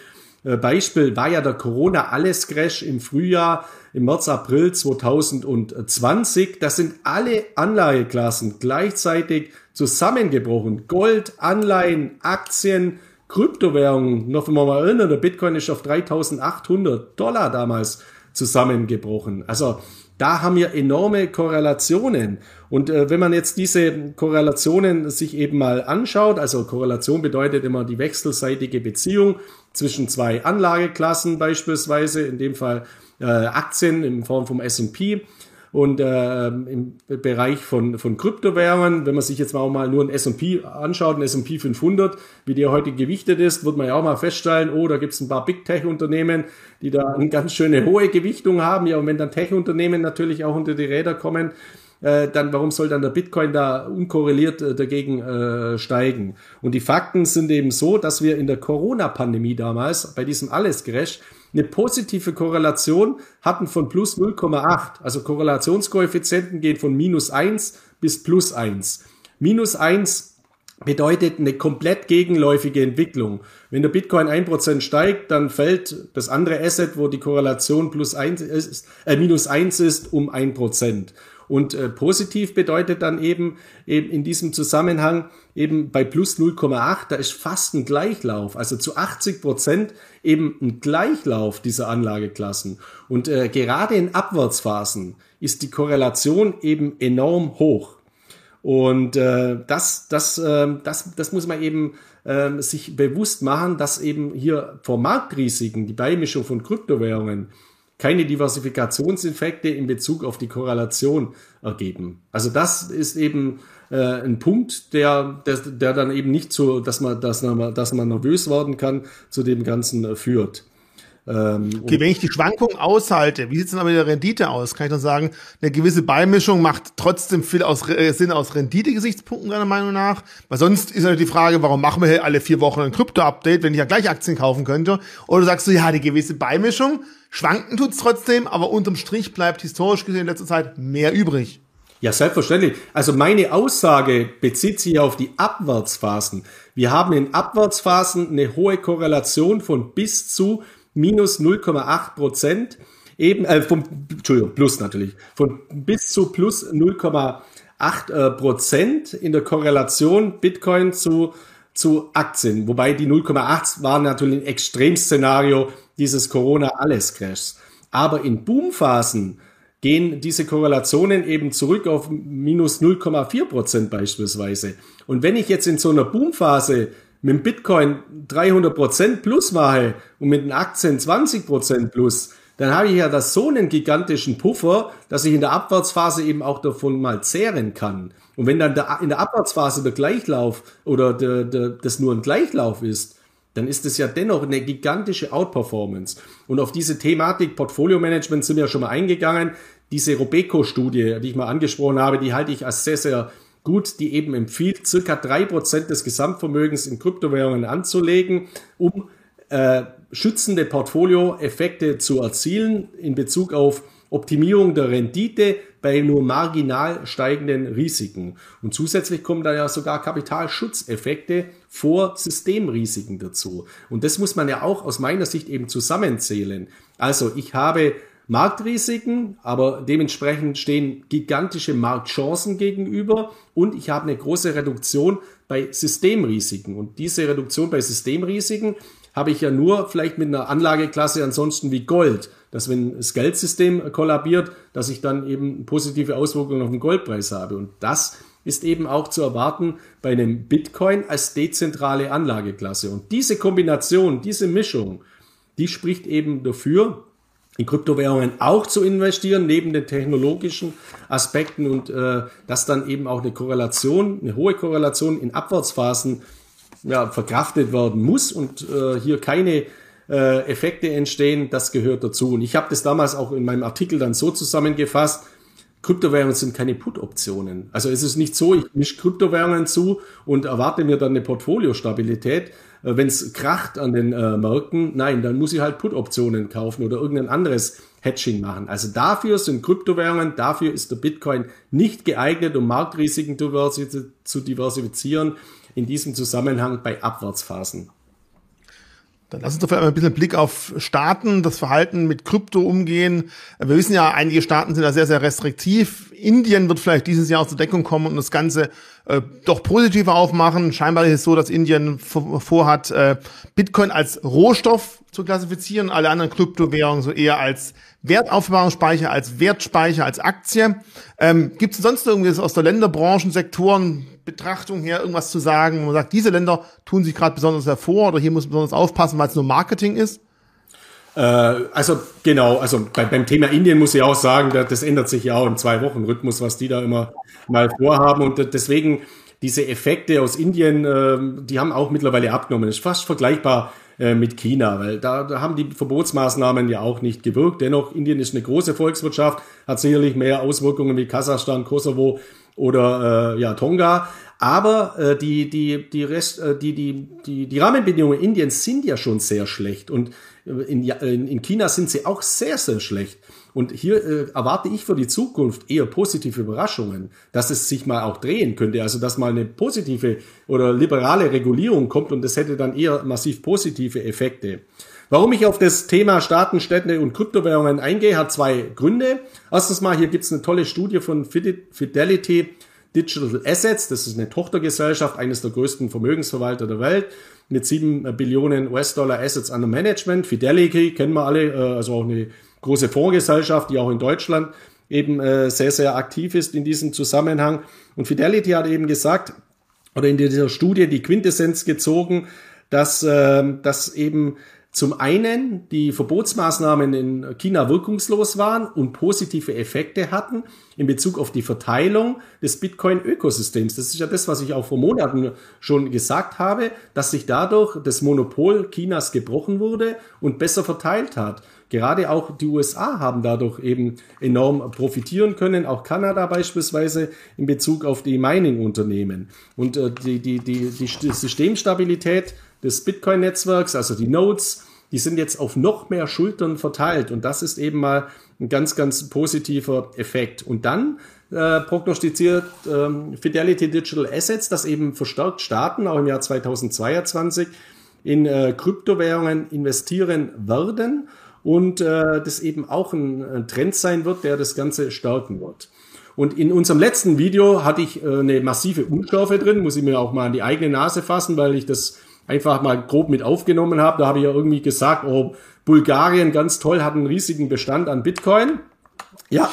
B: äh, Beispiel war ja der Corona-Alles-Crash im Frühjahr, im März, April 2020. Das sind alle Anlageklassen gleichzeitig zusammengebrochen. Gold, Anleihen, Aktien, Kryptowährungen. Noch wenn man mal erinnern, der Bitcoin ist auf 3800 Dollar damals zusammengebrochen. Also da haben wir enorme Korrelationen. Und äh, wenn man jetzt diese Korrelationen sich eben mal anschaut, also Korrelation bedeutet immer die wechselseitige Beziehung zwischen zwei Anlageklassen beispielsweise, in dem Fall äh, Aktien in Form vom S&P und äh, im Bereich von, von Kryptowährungen, wenn man sich jetzt mal, mal nur ein S&P anschaut, ein S&P 500, wie der heute gewichtet ist, wird man ja auch mal feststellen, oh, da gibt es ein paar Big Tech-Unternehmen, die da eine ganz schöne hohe Gewichtung haben. Ja, und wenn dann Tech-Unternehmen natürlich auch unter die Räder kommen, äh, dann warum soll dann der Bitcoin da unkorreliert äh, dagegen äh, steigen? Und die Fakten sind eben so, dass wir in der Corona-Pandemie damals bei diesem Alles-Crash eine positive Korrelation hatten von plus 0,8. Also Korrelationskoeffizienten gehen von minus 1 bis plus 1. Minus 1 bedeutet eine komplett gegenläufige Entwicklung. Wenn der Bitcoin 1% steigt, dann fällt das andere Asset, wo die Korrelation plus 1 ist, äh, minus 1 ist, um 1%. Und äh, positiv bedeutet dann eben, eben in diesem Zusammenhang eben bei plus 0,8, da ist fast ein Gleichlauf, also zu 80 Prozent eben ein Gleichlauf dieser Anlageklassen. Und äh, gerade in Abwärtsphasen ist die Korrelation eben enorm hoch. Und äh, das, das, äh, das, das muss man eben äh, sich bewusst machen, dass eben hier vor Marktrisiken die Beimischung von Kryptowährungen keine Diversifikationseffekte in Bezug auf die Korrelation ergeben. Also das ist eben äh, ein Punkt, der, der, der dann eben nicht so, dass man, dass man, dass man nervös werden kann, zu dem Ganzen äh, führt.
A: Ähm, okay, wenn ich die Schwankungen aushalte, wie sieht es denn aber mit der Rendite aus? Kann ich dann sagen, eine gewisse Beimischung macht trotzdem viel aus, äh, Sinn aus Rendite-Gesichtspunkten deiner Meinung nach? Weil sonst ist natürlich die Frage, warum machen wir hier alle vier Wochen ein Krypto-Update, wenn ich ja gleich Aktien kaufen könnte? Oder sagst du, ja, die gewisse Beimischung, schwanken tut's trotzdem, aber unterm Strich bleibt historisch gesehen in letzter Zeit mehr übrig.
B: Ja, selbstverständlich. Also meine Aussage bezieht sich auf die Abwärtsphasen. Wir haben in Abwärtsphasen eine hohe Korrelation von bis zu minus 0,8 Prozent, eben, äh, vom, Entschuldigung, plus natürlich, von bis zu plus 0,8 8 äh, Prozent in der Korrelation Bitcoin zu, zu Aktien. Wobei die 0,8 waren natürlich ein Extremszenario dieses Corona-Alles-Crashs. Aber in Boomphasen gehen diese Korrelationen eben zurück auf minus 0,4 Prozent beispielsweise. Und wenn ich jetzt in so einer Boomphase mit dem Bitcoin 300 Prozent plus mache und mit den Aktien 20 Prozent plus, dann habe ich ja das so einen gigantischen Puffer, dass ich in der Abwärtsphase eben auch davon mal zehren kann. Und wenn dann der, in der Abwärtsphase der Gleichlauf oder der, der, das nur ein Gleichlauf ist, dann ist es ja dennoch eine gigantische Outperformance. Und auf diese Thematik Portfolio Management sind wir ja schon mal eingegangen. Diese Robeco-Studie, die ich mal angesprochen habe, die halte ich als sehr, sehr gut, die eben empfiehlt, circa drei Prozent des Gesamtvermögens in Kryptowährungen anzulegen, um äh, schützende Portfolioeffekte zu erzielen in Bezug auf Optimierung der Rendite bei nur marginal steigenden Risiken. Und zusätzlich kommen da ja sogar Kapitalschutzeffekte vor Systemrisiken dazu. Und das muss man ja auch aus meiner Sicht eben zusammenzählen. Also ich habe Marktrisiken, aber dementsprechend stehen gigantische Marktchancen gegenüber und ich habe eine große Reduktion bei Systemrisiken. Und diese Reduktion bei Systemrisiken habe ich ja nur vielleicht mit einer Anlageklasse ansonsten wie Gold, dass wenn das Geldsystem kollabiert, dass ich dann eben positive Auswirkungen auf den Goldpreis habe. Und das ist eben auch zu erwarten bei einem Bitcoin als dezentrale Anlageklasse. Und diese Kombination, diese Mischung, die spricht eben dafür, in Kryptowährungen auch zu investieren, neben den technologischen Aspekten und äh, dass dann eben auch eine Korrelation, eine hohe Korrelation in Abwärtsphasen ja, verkraftet werden muss und äh, hier keine äh, Effekte entstehen, das gehört dazu. Und ich habe das damals auch in meinem Artikel dann so zusammengefasst, Kryptowährungen sind keine Put-Optionen. Also es ist nicht so, ich mische Kryptowährungen zu und erwarte mir dann eine Portfoliostabilität. Äh, Wenn es kracht an den äh, Märkten, nein, dann muss ich halt Put-Optionen kaufen oder irgendein anderes Hedging machen. Also dafür sind Kryptowährungen, dafür ist der Bitcoin nicht geeignet, um Marktrisiken zu diversifizieren in diesem Zusammenhang bei Abwärtsphasen.
A: Dann lass uns doch vielleicht mal ein bisschen Blick auf Staaten, das Verhalten mit Krypto umgehen. Wir wissen ja, einige Staaten sind da sehr, sehr restriktiv. Indien wird vielleicht dieses Jahr zur Deckung kommen und das Ganze äh, doch positiver aufmachen. Scheinbar ist es so, dass Indien vorhat, äh, Bitcoin als Rohstoff zu klassifizieren, alle anderen Kryptowährungen so eher als Wertaufbewahrungsspeicher, als Wertspeicher, als Aktie. Ähm, Gibt es sonst irgendwas aus der Länderbranchen, Sektoren, Betrachtung her irgendwas zu sagen, wo man sagt, diese Länder tun sich gerade besonders hervor oder hier muss man besonders aufpassen, weil es nur Marketing ist?
B: Äh, also genau, also bei, beim Thema Indien muss ich auch sagen, das ändert sich ja auch im Zwei-Wochen-Rhythmus, was die da immer mal vorhaben und deswegen diese Effekte aus Indien, äh, die haben auch mittlerweile abgenommen. ist fast vergleichbar äh, mit China, weil da, da haben die Verbotsmaßnahmen ja auch nicht gewirkt. Dennoch, Indien ist eine große Volkswirtschaft, hat sicherlich mehr Auswirkungen wie Kasachstan, Kosovo oder äh, ja, Tonga. Aber äh, die, die, die, Rest, äh, die, die, die, die Rahmenbedingungen Indiens sind ja schon sehr schlecht und äh, in, in China sind sie auch sehr, sehr schlecht. Und hier äh, erwarte ich für die Zukunft eher positive Überraschungen, dass es sich mal auch drehen könnte, also dass mal eine positive oder liberale Regulierung kommt und das hätte dann eher massiv positive Effekte. Warum ich auf das Thema Staaten, Städte und Kryptowährungen eingehe, hat zwei Gründe. Erstens mal, hier gibt es eine tolle Studie von Fidelity Digital Assets. Das ist eine Tochtergesellschaft eines der größten Vermögensverwalter der Welt mit sieben Billionen US-Dollar Assets under Management. Fidelity kennen wir alle, äh, also auch eine große Fondsgesellschaft, die auch in Deutschland eben äh, sehr, sehr aktiv ist in diesem Zusammenhang. Und Fidelity hat eben gesagt, oder in dieser Studie die Quintessenz gezogen, dass, äh, dass eben zum einen die Verbotsmaßnahmen in China wirkungslos waren und positive Effekte hatten in Bezug auf die Verteilung des Bitcoin-Ökosystems. Das ist ja das, was ich auch vor Monaten schon gesagt habe, dass sich dadurch das Monopol Chinas gebrochen wurde und besser verteilt hat. Gerade auch die USA haben dadurch eben enorm profitieren können, auch Kanada beispielsweise in Bezug auf die Mining-Unternehmen. Und äh, die, die, die, die Systemstabilität des Bitcoin-Netzwerks, also die Nodes, die sind jetzt auf noch mehr Schultern verteilt. Und das ist eben mal ein ganz, ganz positiver Effekt. Und dann äh, prognostiziert ähm, Fidelity Digital Assets, dass eben verstärkt Staaten auch im Jahr 2022 in äh, Kryptowährungen investieren werden und äh, das eben auch ein, ein Trend sein wird, der das Ganze stärken wird. Und in unserem letzten Video hatte ich äh, eine massive Unschärfe drin, muss ich mir auch mal an die eigene Nase fassen, weil ich das einfach mal grob mit aufgenommen habe. Da habe ich ja irgendwie gesagt, oh, Bulgarien ganz toll, hat einen riesigen Bestand an Bitcoin. Ja,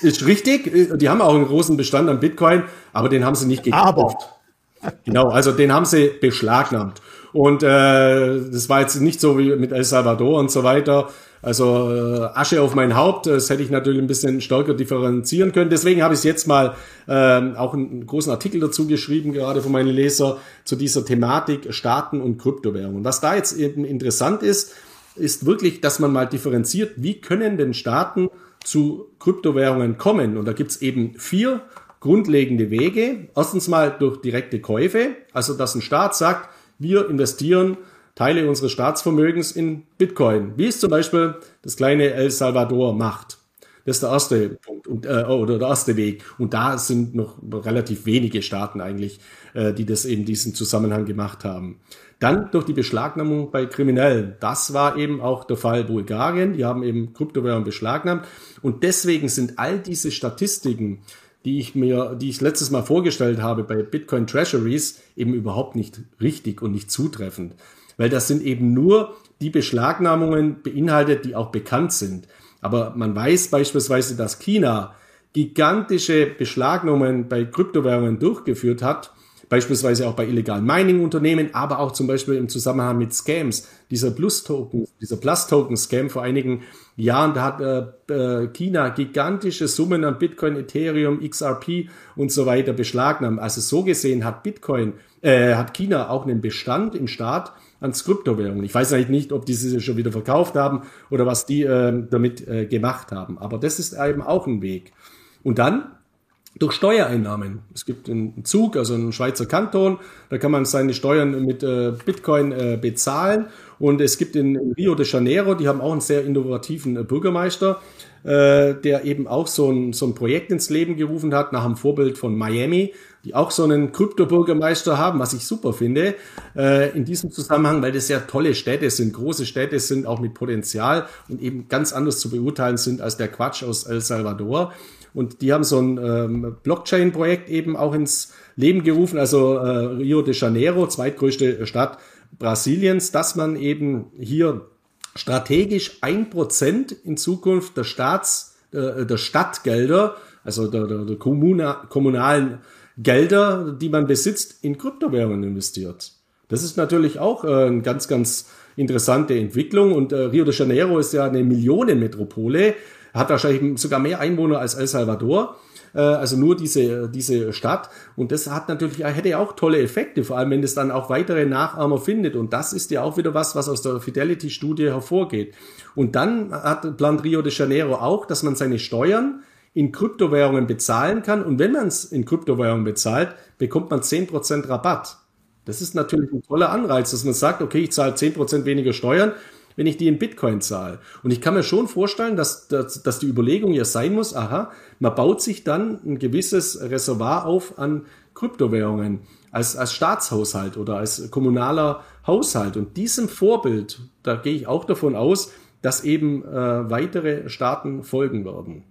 B: ist richtig. Die haben auch einen großen Bestand an Bitcoin, aber den haben sie nicht gekauft. Aber. Genau, also den haben sie beschlagnahmt. Und äh, das war jetzt nicht so wie mit El Salvador und so weiter. Also äh, Asche auf mein Haupt, das hätte ich natürlich ein bisschen stärker differenzieren können. Deswegen habe ich jetzt mal äh, auch einen großen Artikel dazu geschrieben, gerade von meinen Leser, zu dieser Thematik Staaten und Kryptowährungen. Was da jetzt eben interessant ist, ist wirklich, dass man mal differenziert, wie können denn Staaten zu Kryptowährungen kommen? Und da gibt's eben vier grundlegende Wege. Erstens mal durch direkte Käufe, also dass ein Staat sagt, wir investieren Teile unseres Staatsvermögens in Bitcoin, wie es zum Beispiel das kleine El Salvador macht. Das ist der erste Punkt und, äh, oder der erste Weg. Und da sind noch relativ wenige Staaten eigentlich, äh, die das eben diesen Zusammenhang gemacht haben. Dann durch die Beschlagnahmung bei Kriminellen. Das war eben auch der Fall Bulgarien. Die haben eben Kryptowährungen beschlagnahmt. Und deswegen sind all diese Statistiken, die ich mir, die ich letztes Mal vorgestellt habe bei Bitcoin Treasuries, eben überhaupt nicht richtig und nicht zutreffend weil das sind eben nur die Beschlagnahmungen beinhaltet, die auch bekannt sind. Aber man weiß beispielsweise, dass China gigantische Beschlagnahmungen bei Kryptowährungen durchgeführt hat, beispielsweise auch bei illegalen Mining-Unternehmen, aber auch zum Beispiel im Zusammenhang mit Scams. Dieser Plus-Token, dieser Plus-Token-Scam vor einigen Jahren, da hat äh, äh, China gigantische Summen an Bitcoin, Ethereum, XRP und so weiter beschlagnahmt. Also so gesehen hat Bitcoin, äh, hat China auch einen Bestand im Staat, ans Kryptowährungen. Ich weiß eigentlich nicht, ob die sie schon wieder verkauft haben oder was die äh, damit äh, gemacht haben. Aber das ist eben auch ein Weg. Und dann durch Steuereinnahmen. Es gibt einen Zug, also einen Schweizer Kanton, da kann man seine Steuern mit äh, Bitcoin äh, bezahlen. Und es gibt in, Rio de Janeiro, die haben auch einen sehr innovativen äh, Bürgermeister, äh, der eben auch so ein, so ein Projekt ins Leben gerufen hat, nach dem Vorbild von Miami die auch so einen Krypto-Bürgermeister haben, was ich super finde, äh, in diesem Zusammenhang, weil das ja tolle Städte sind, große Städte sind, auch mit Potenzial und eben ganz anders zu beurteilen sind als der Quatsch aus El Salvador. Und die haben so ein ähm, Blockchain-Projekt eben auch ins Leben gerufen, also äh, Rio de Janeiro, zweitgrößte Stadt Brasiliens, dass man eben hier strategisch ein Prozent in Zukunft der Staats, äh, der Stadtgelder, also der, der, der Kommuna, kommunalen Gelder, die man besitzt, in Kryptowährungen investiert. Das ist natürlich auch äh, eine ganz, ganz interessante Entwicklung. Und äh, Rio de Janeiro ist ja eine Millionenmetropole, hat wahrscheinlich sogar mehr Einwohner als El Salvador. Äh, also nur diese, diese Stadt. Und das hat natürlich, hätte ja auch tolle Effekte, vor allem wenn es dann auch weitere Nachahmer findet. Und das ist ja auch wieder was, was aus der Fidelity-Studie hervorgeht. Und dann hat plant Rio de Janeiro auch, dass man seine Steuern in Kryptowährungen bezahlen kann. Und wenn man es in Kryptowährungen bezahlt, bekommt man 10% Rabatt. Das ist natürlich ein toller Anreiz, dass man sagt, okay, ich zahle 10% weniger Steuern, wenn ich die in Bitcoin zahle. Und ich kann mir schon vorstellen, dass, dass, dass die Überlegung ja sein muss, aha, man baut sich dann ein gewisses Reservoir auf an Kryptowährungen als, als Staatshaushalt oder als kommunaler Haushalt. Und diesem Vorbild, da gehe ich auch davon aus, dass eben äh, weitere Staaten folgen werden.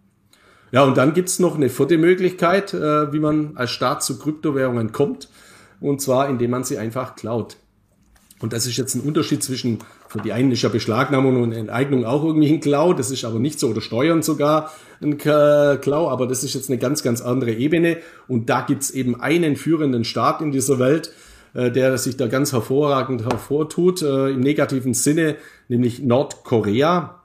B: Ja, und dann gibt's noch eine vierte Möglichkeit, äh, wie man als Staat zu Kryptowährungen kommt. Und zwar, indem man sie einfach klaut. Und das ist jetzt ein Unterschied zwischen, für die einen ist ja Beschlagnahmung und Enteignung auch irgendwie ein Klau, das ist aber nicht so, oder Steuern sogar ein Klau, aber das ist jetzt eine ganz, ganz andere Ebene. Und da gibt's eben einen führenden Staat in dieser Welt, äh, der sich da ganz hervorragend hervortut, äh, im negativen Sinne, nämlich Nordkorea.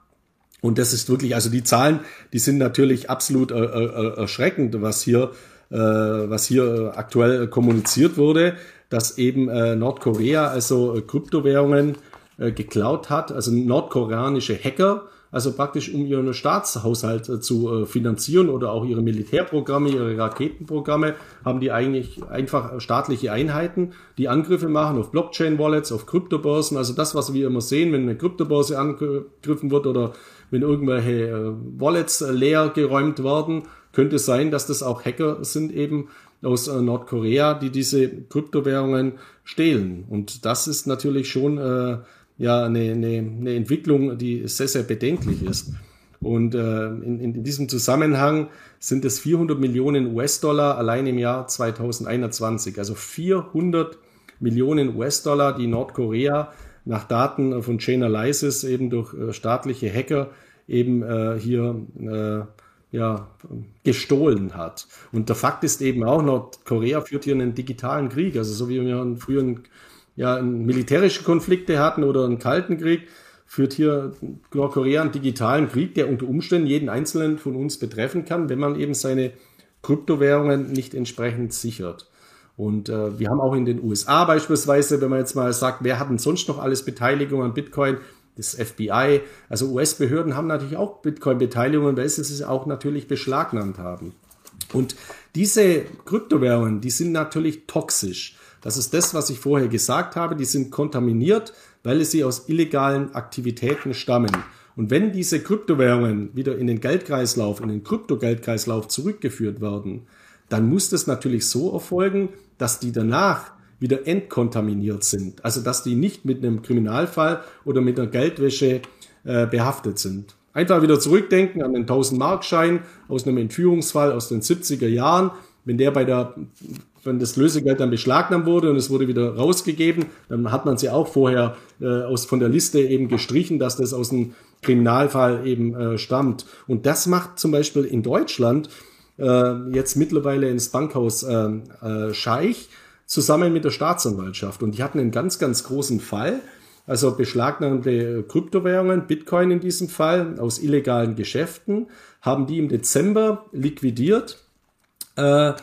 B: Und das ist wirklich, also die Zahlen, die sind natürlich absolut äh, erschreckend, was hier, was hier aktuell kommuniziert wurde, dass eben Nordkorea also äh, Kryptowährungen äh, geklaut hat, also nordkoreanische Hacker also praktisch um ihren Staatshaushalt äh, zu äh, finanzieren oder auch ihre Militärprogramme, ihre Raketenprogramme, haben die eigentlich einfach staatliche Einheiten, die Angriffe machen auf Blockchain-Wallets, auf Kryptobörsen. Also das, was wir immer sehen, wenn eine Kryptobörse angegriffen wird oder wenn irgendwelche äh, Wallets leer geräumt werden, könnte es sein, dass das auch Hacker sind eben aus Nordkorea, die diese Kryptowährungen stehlen. Und das ist natürlich schon äh, ja eine, eine, eine Entwicklung, die sehr, sehr bedenklich ist. Und äh, in, in diesem Zusammenhang sind es 400 Millionen US-Dollar allein im Jahr 2021. Also 400 Millionen US-Dollar, die Nordkorea nach Daten von Chainalysis eben durch äh, staatliche Hacker eben äh, hier äh, ja, gestohlen hat. Und der Fakt ist eben auch, Nordkorea führt hier einen digitalen Krieg. Also so wie wir einen, ja, militärische Konflikte hatten oder einen Kalten Krieg, führt hier Nordkorea einen digitalen Krieg, der unter Umständen jeden Einzelnen von uns betreffen kann, wenn man eben seine Kryptowährungen nicht entsprechend sichert. Und äh, wir haben auch in den USA beispielsweise, wenn man jetzt mal sagt, wer hat denn sonst noch alles Beteiligung an Bitcoin? das FBI, also US-Behörden haben natürlich auch Bitcoin-Beteiligungen, weil sie es auch natürlich beschlagnahmt haben. Und diese Kryptowährungen, die sind natürlich toxisch. Das ist das, was ich vorher gesagt habe. Die sind kontaminiert, weil sie aus illegalen Aktivitäten stammen. Und wenn diese Kryptowährungen wieder in den Geldkreislauf, in den Kryptogeldkreislauf zurückgeführt werden, dann muss das natürlich so erfolgen, dass die danach wieder entkontaminiert sind. Also dass die nicht mit einem Kriminalfall oder mit einer Geldwäsche äh, behaftet sind. Einfach wieder zurückdenken an den 1000-Markschein aus einem Entführungsfall aus den 70er Jahren. Wenn der bei der, wenn das Lösegeld dann beschlagnahmt wurde und es wurde wieder rausgegeben, dann hat man sie auch vorher äh, aus, von der Liste eben gestrichen, dass das aus einem Kriminalfall eben äh, stammt. Und das macht zum Beispiel in Deutschland äh, jetzt mittlerweile ins Bankhaus äh, äh, Scheich zusammen mit der Staatsanwaltschaft. Und die hatten einen ganz, ganz großen Fall, also beschlagnahmte Kryptowährungen, Bitcoin in diesem Fall, aus illegalen Geschäften, haben die im Dezember liquidiert äh,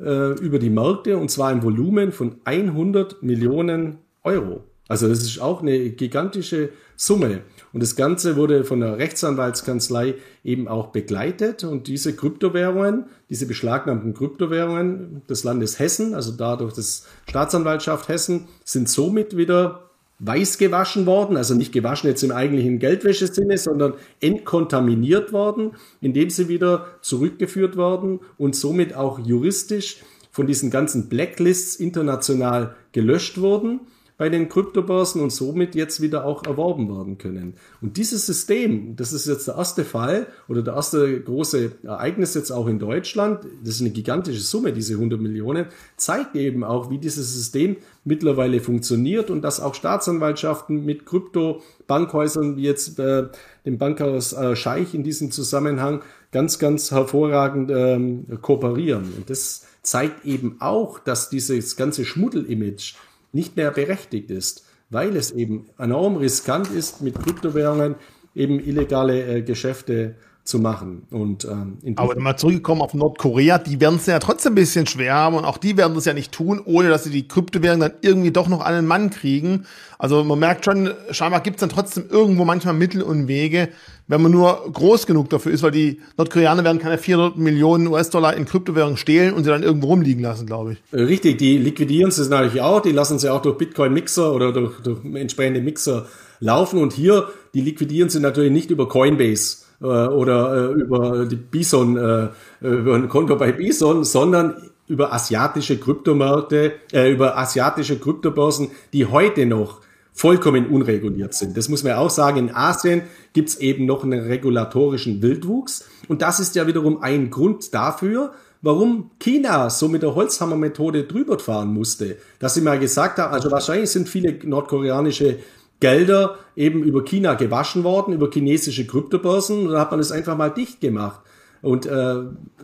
B: äh, über die Märkte und zwar im Volumen von 100 Millionen Euro. Also das ist auch eine gigantische Summe. Und das Ganze wurde von der Rechtsanwaltskanzlei eben auch begleitet. Und diese Kryptowährungen, diese beschlagnahmten Kryptowährungen des Landes Hessen, also dadurch das Staatsanwaltschaft Hessen, sind somit wieder weiß gewaschen worden, also nicht gewaschen jetzt im eigentlichen Geldwäschesinne, sondern entkontaminiert worden, indem sie wieder zurückgeführt worden und somit auch juristisch von diesen ganzen Blacklists international gelöscht wurden bei den Kryptobörsen und somit jetzt wieder auch erworben werden können. Und dieses System, das ist jetzt der erste Fall oder der erste große Ereignis jetzt auch in Deutschland, das ist eine gigantische Summe, diese 100 Millionen, zeigt eben auch, wie dieses System mittlerweile funktioniert und dass auch Staatsanwaltschaften mit Krypto-Bankhäusern wie jetzt äh, dem Bankhaus äh, Scheich in diesem Zusammenhang ganz, ganz hervorragend ähm, kooperieren. Und das zeigt eben auch, dass dieses ganze Schmuddel-Image nicht mehr berechtigt ist, weil es eben enorm riskant ist, mit Kryptowährungen eben illegale äh, Geschäfte zu machen. Und,
A: ähm, Aber mal zurückgekommen auf Nordkorea, die werden es ja trotzdem ein bisschen schwer haben und auch die werden es ja nicht tun, ohne dass sie die Kryptowährung dann irgendwie doch noch an den Mann kriegen. Also man merkt schon, scheinbar gibt es dann trotzdem irgendwo manchmal Mittel und Wege, wenn man nur groß genug dafür ist, weil die Nordkoreaner werden keine 400 Millionen US-Dollar in Kryptowährung stehlen und sie dann irgendwo rumliegen lassen, glaube ich.
B: Äh, richtig, die liquidieren sie natürlich auch, die lassen sie auch durch Bitcoin-Mixer oder durch, durch entsprechende Mixer laufen und hier, die liquidieren sie natürlich nicht über Coinbase äh, oder äh, über die Bison, äh, über ein Konto bei Bison, sondern über asiatische Kryptomärkte, äh, über asiatische Kryptobörsen, die heute noch vollkommen unreguliert sind. Das muss man auch sagen. In Asien gibt's eben noch einen regulatorischen Wildwuchs. Und das ist ja wiederum ein Grund dafür, warum China so mit der Holzhammermethode drüber fahren musste. Dass sie mal gesagt haben, also wahrscheinlich sind viele nordkoreanische Gelder eben über China gewaschen worden, über chinesische Kryptobörsen. Und dann hat man das einfach mal dicht gemacht. Und äh,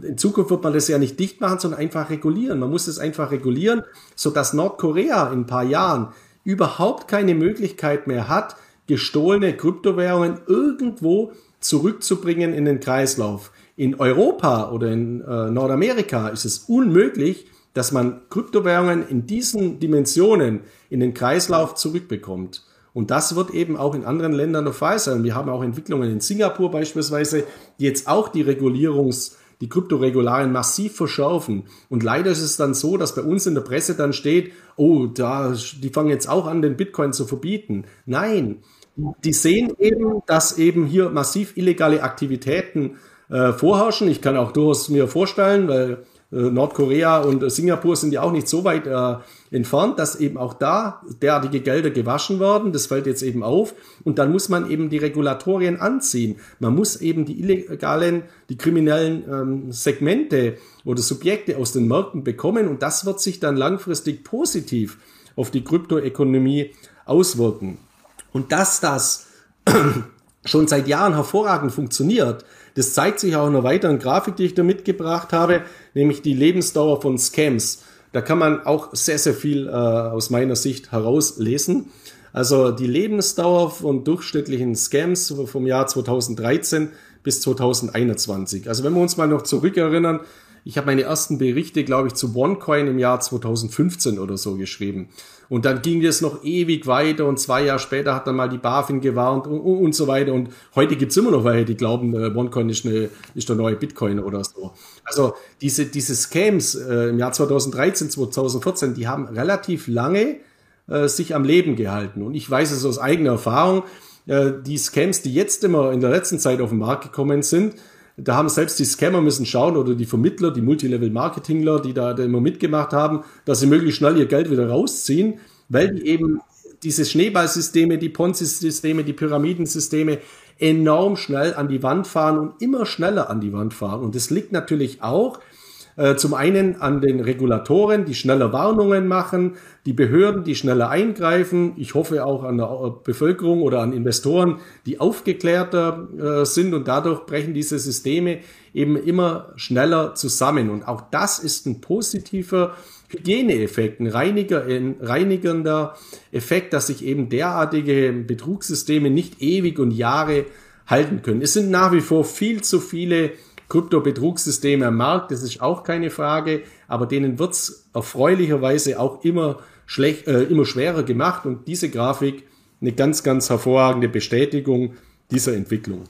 B: in Zukunft wird man das ja nicht dicht machen, sondern einfach regulieren. Man muss es einfach regulieren, sodass Nordkorea in ein paar Jahren überhaupt keine Möglichkeit mehr hat, gestohlene Kryptowährungen irgendwo zurückzubringen in den Kreislauf. In Europa oder in äh, Nordamerika ist es unmöglich, dass man Kryptowährungen in diesen Dimensionen in den Kreislauf zurückbekommt. Und das wird eben auch in anderen Ländern der Fall sein. Wir haben auch Entwicklungen in Singapur beispielsweise, die jetzt auch die Regulierungs- die Kryptoregularien massiv verschärfen. Und leider ist es dann so, dass bei uns in der Presse dann steht, oh, da, die fangen jetzt auch an, den Bitcoin zu verbieten. Nein, die sehen eben, dass eben hier massiv illegale Aktivitäten äh, vorherrschen. Ich kann auch durchaus mir vorstellen, weil Nordkorea und Singapur sind ja auch nicht so weit äh, entfernt, dass eben auch da derartige Gelder gewaschen werden. Das fällt jetzt eben auf. Und dann muss man eben die Regulatorien anziehen. Man muss eben die illegalen, die kriminellen ähm, Segmente oder Subjekte aus den Märkten bekommen. Und das wird sich dann langfristig positiv auf die Kryptoökonomie auswirken. Und dass das schon seit Jahren hervorragend funktioniert, das zeigt sich auch in einer weiteren Grafik, die ich da mitgebracht habe, nämlich die Lebensdauer von Scams. Da kann man auch sehr, sehr viel äh, aus meiner Sicht herauslesen. Also die Lebensdauer von durchschnittlichen Scams vom Jahr 2013 bis 2021. Also wenn wir uns mal noch zurückerinnern, ich habe meine ersten Berichte, glaube ich, zu OneCoin im Jahr 2015 oder so geschrieben. Und dann ging das noch ewig weiter und zwei Jahre später hat dann mal die BaFin gewarnt und, und, und so weiter. Und heute gibt's immer noch welche, die glauben, äh, OneCoin ist, eine, ist der neue Bitcoin oder so. Also diese, diese Scams äh, im Jahr 2013, 2014, die haben relativ lange äh, sich am Leben gehalten. Und ich weiß es aus eigener Erfahrung, äh, die Scams, die jetzt immer in der letzten Zeit auf den Markt gekommen sind, da haben selbst die Scammer müssen schauen oder die Vermittler, die Multilevel-Marketingler, die da, da immer mitgemacht haben, dass sie möglichst schnell ihr Geld wieder rausziehen, weil die eben diese Schneeballsysteme, die Ponzi-Systeme, die Pyramidensysteme enorm schnell an die Wand fahren und immer schneller an die Wand fahren. Und das liegt natürlich auch äh, zum einen an den Regulatoren, die schneller Warnungen machen, die Behörden, die schneller eingreifen. Ich hoffe auch an der Bevölkerung oder an Investoren, die aufgeklärter äh, sind und dadurch brechen diese Systeme eben immer schneller zusammen. Und auch das ist ein positiver Hygieneeffekt, ein reiniger, ein reinigender Effekt, dass sich eben derartige Betrugssysteme nicht ewig und Jahre halten können. Es sind nach wie vor viel zu viele Krypto-Betrugssysteme am Markt, das ist auch keine Frage, aber denen wird's erfreulicherweise auch immer, schlecht, äh, immer schwerer gemacht und diese Grafik eine ganz, ganz hervorragende Bestätigung dieser Entwicklung.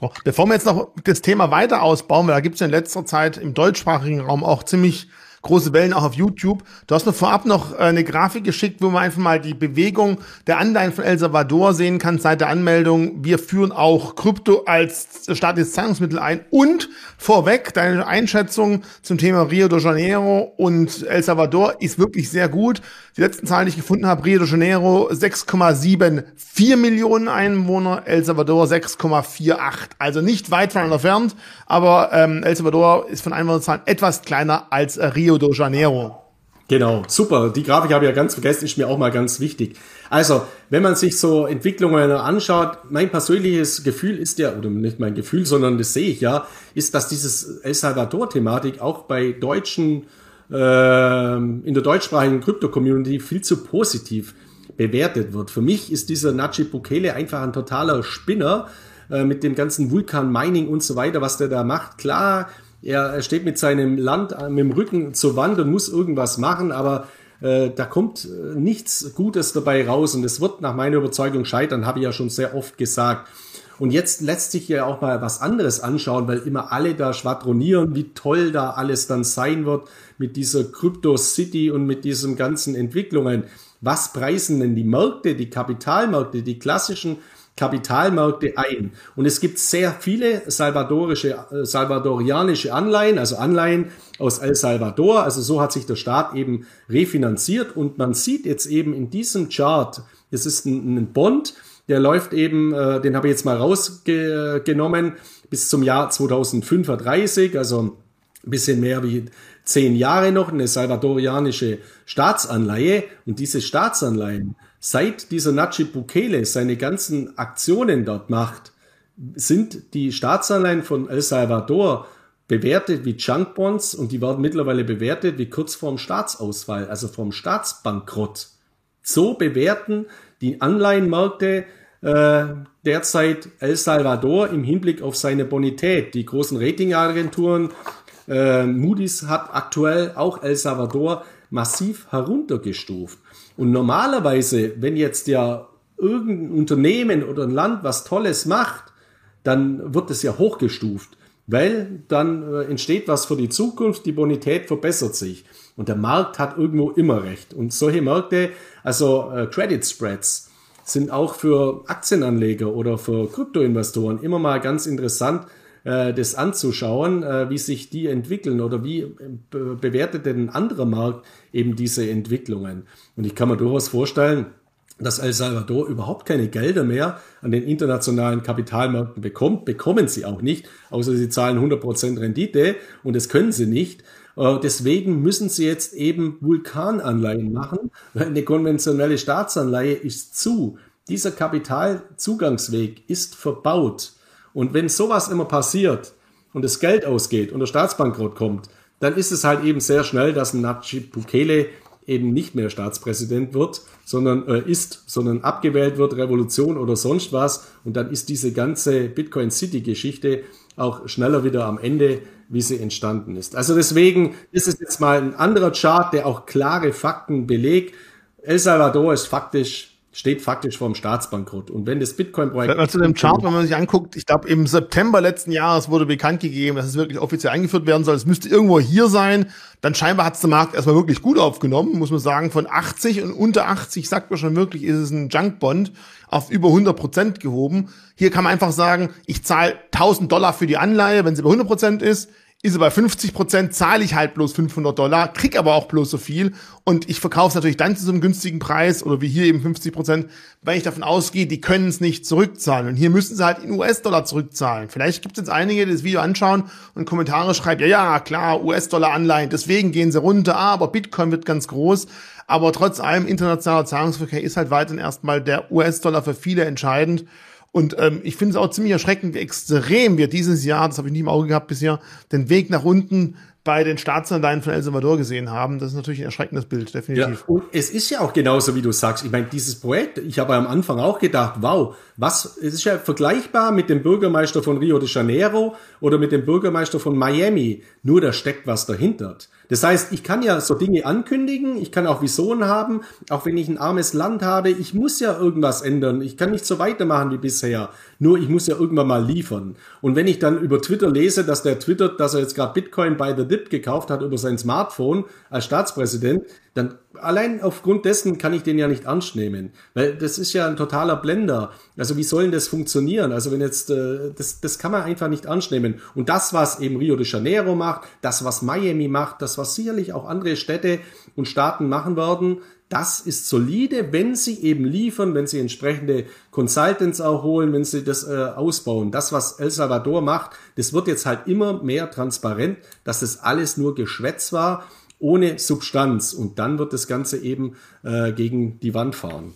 A: So, bevor wir jetzt noch das Thema weiter ausbauen, weil da gibt es in letzter Zeit im deutschsprachigen Raum auch ziemlich große Wellen auch auf YouTube. Du hast mir vorab noch äh, eine Grafik geschickt, wo man einfach mal die Bewegung der Anleihen von El Salvador sehen kann seit der Anmeldung. Wir führen auch Krypto als staatliches Zahlungsmittel ein und vorweg deine Einschätzung zum Thema Rio de Janeiro und El Salvador ist wirklich sehr gut. Die letzten Zahlen, die ich gefunden habe, Rio de Janeiro 6,74 Millionen Einwohner, El Salvador 6,48. Also nicht weit voneinander entfernt, aber ähm, El Salvador ist von Einwohnerzahlen etwas kleiner als äh, Rio de Janeiro.
B: Genau, super. Die Grafik habe ich ja ganz vergessen, ist mir auch mal ganz wichtig. Also, wenn man sich so Entwicklungen anschaut, mein persönliches Gefühl ist ja, oder nicht mein Gefühl, sondern das sehe ich ja, ist, dass dieses El Salvador-Thematik auch bei deutschen, äh, in der deutschsprachigen Krypto-Community viel zu positiv bewertet wird. Für mich ist dieser Najib Bukele einfach ein totaler Spinner äh, mit dem ganzen Vulkan-Mining und so weiter, was der da macht. Klar, er, steht mit seinem Land äh, mit dem Rücken zur Wand und muss irgendwas machen, aber äh, da kommt äh, nichts Gutes dabei raus und es wird nach meiner Überzeugung scheitern, habe ich ja schon sehr oft gesagt. Und jetzt lässt sich ja auch mal was anderes anschauen, weil immer alle da schwadronieren, wie toll da alles dann sein wird mit dieser Crypto City und mit diesen ganzen Entwicklungen. Was preisen denn die Märkte, die Kapitalmärkte, die klassischen Kapitalmärkte ein. Und es gibt sehr viele salvadorische, äh, salvadorianische Anleihen, also Anleihen aus El Salvador. Also so hat sich der Staat eben refinanziert. Und man sieht jetzt eben in diesem Chart, es ist ein, ein Bond, der läuft eben, äh, den habe ich jetzt mal rausgenommen, bis zum Jahr 2035, also ein bisschen mehr wie zehn Jahre noch, eine salvadorianische Staatsanleihe. Und diese Staatsanleihen, Seit dieser Najib Bukele seine ganzen Aktionen dort macht, sind die Staatsanleihen von El Salvador bewertet wie Junkbonds und die werden mittlerweile bewertet wie kurz vorm Staatsausfall, also vorm Staatsbankrott. So bewerten die Anleihenmärkte äh, derzeit El Salvador im Hinblick auf seine Bonität. Die großen Ratingagenturen, äh, Moody's hat aktuell auch El Salvador massiv heruntergestuft. Und normalerweise, wenn jetzt ja irgendein Unternehmen oder ein Land was Tolles macht, dann wird es ja hochgestuft, weil dann äh, entsteht was für die Zukunft, die Bonität verbessert sich. Und der Markt hat irgendwo immer recht. Und solche Märkte, also äh, Credit Spreads, sind auch für Aktienanleger oder für Kryptoinvestoren immer mal ganz interessant, äh, das anzuschauen, äh, wie sich die entwickeln oder wie äh, bewertet denn ein anderer Markt eben diese Entwicklungen. Und ich kann mir durchaus vorstellen, dass El Salvador überhaupt keine Gelder mehr an den internationalen Kapitalmärkten bekommt, bekommen sie auch nicht, außer sie zahlen 100% Rendite und das können sie nicht. Äh, deswegen müssen sie jetzt eben Vulkananleihen machen, weil eine konventionelle Staatsanleihe ist zu. Dieser Kapitalzugangsweg ist verbaut. Und wenn sowas immer passiert und das Geld ausgeht und der Staatsbankrott kommt, dann ist es halt eben sehr schnell, dass ein Najib Bukele eben nicht mehr Staatspräsident wird, sondern äh, ist, sondern abgewählt wird, Revolution oder sonst was. Und dann ist diese ganze Bitcoin City Geschichte auch schneller wieder am Ende, wie sie entstanden ist. Also deswegen ist es jetzt mal ein anderer Chart, der auch klare Fakten belegt. El Salvador ist faktisch steht faktisch vor dem Staatsbankrott. Und wenn das Bitcoin-Projekt.
A: Mal zu dem Chart, wenn man sich anguckt, ich glaube, im September letzten Jahres wurde bekannt gegeben, dass es wirklich offiziell eingeführt werden soll. Es müsste irgendwo hier sein. Dann scheinbar hat es der Markt erstmal wirklich gut aufgenommen, muss man sagen. Von 80 und unter 80 sagt man schon wirklich, ist es ein Junkbond auf über 100 Prozent gehoben. Hier kann man einfach sagen, ich zahle 1000 Dollar für die Anleihe, wenn sie bei 100 Prozent ist ist er bei 50 Prozent, zahle ich halt bloß 500 Dollar, krieg aber auch bloß so viel und ich verkaufe es natürlich dann zu so einem günstigen Preis oder wie hier eben 50 Prozent, weil ich davon ausgehe, die können es nicht zurückzahlen und hier müssen sie halt in US-Dollar zurückzahlen. Vielleicht gibt es jetzt einige, die das Video anschauen und Kommentare schreiben, ja, ja, klar, US-Dollar-Anleihen, deswegen gehen sie runter, aber Bitcoin wird ganz groß. Aber trotz allem internationaler Zahlungsverkehr ist halt weiterhin erstmal der US-Dollar für viele entscheidend. Und ähm, ich finde es auch ziemlich erschreckend, wie extrem wir dieses Jahr, das habe ich nie im Auge gehabt bisher, den Weg nach unten bei den Staatsanleihen von El Salvador gesehen haben. Das ist natürlich ein erschreckendes Bild, definitiv.
B: Ja, und es ist ja auch genauso, wie du sagst. Ich meine, dieses Projekt, ich habe am Anfang auch gedacht, wow, was, es ist ja vergleichbar mit dem Bürgermeister von Rio de Janeiro oder mit dem Bürgermeister von Miami. Nur da steckt was dahinter. Das heißt, ich kann ja so Dinge ankündigen, ich kann auch Visionen haben, auch wenn ich ein armes Land habe, ich muss ja irgendwas ändern. Ich kann nicht so weitermachen wie bisher. Nur ich muss ja irgendwann mal liefern. Und wenn ich dann über Twitter lese, dass der twittert, dass er jetzt gerade Bitcoin bei The Dip gekauft hat über sein Smartphone als Staatspräsident, dann allein aufgrund dessen kann ich den ja nicht ernst nehmen. Weil das ist ja ein totaler Blender. Also wie soll denn das funktionieren? Also wenn jetzt, äh, das, das kann man einfach nicht ernst nehmen. Und das, was eben Rio de Janeiro macht, das, was Miami macht, das, was sicherlich auch andere Städte und Staaten machen werden, das ist solide, wenn sie eben liefern, wenn sie entsprechende Consultants auch holen, wenn sie das äh, ausbauen. Das, was El Salvador macht, das wird jetzt halt immer mehr transparent, dass das alles nur Geschwätz war, ohne Substanz. Und dann wird das Ganze eben äh, gegen die Wand fahren.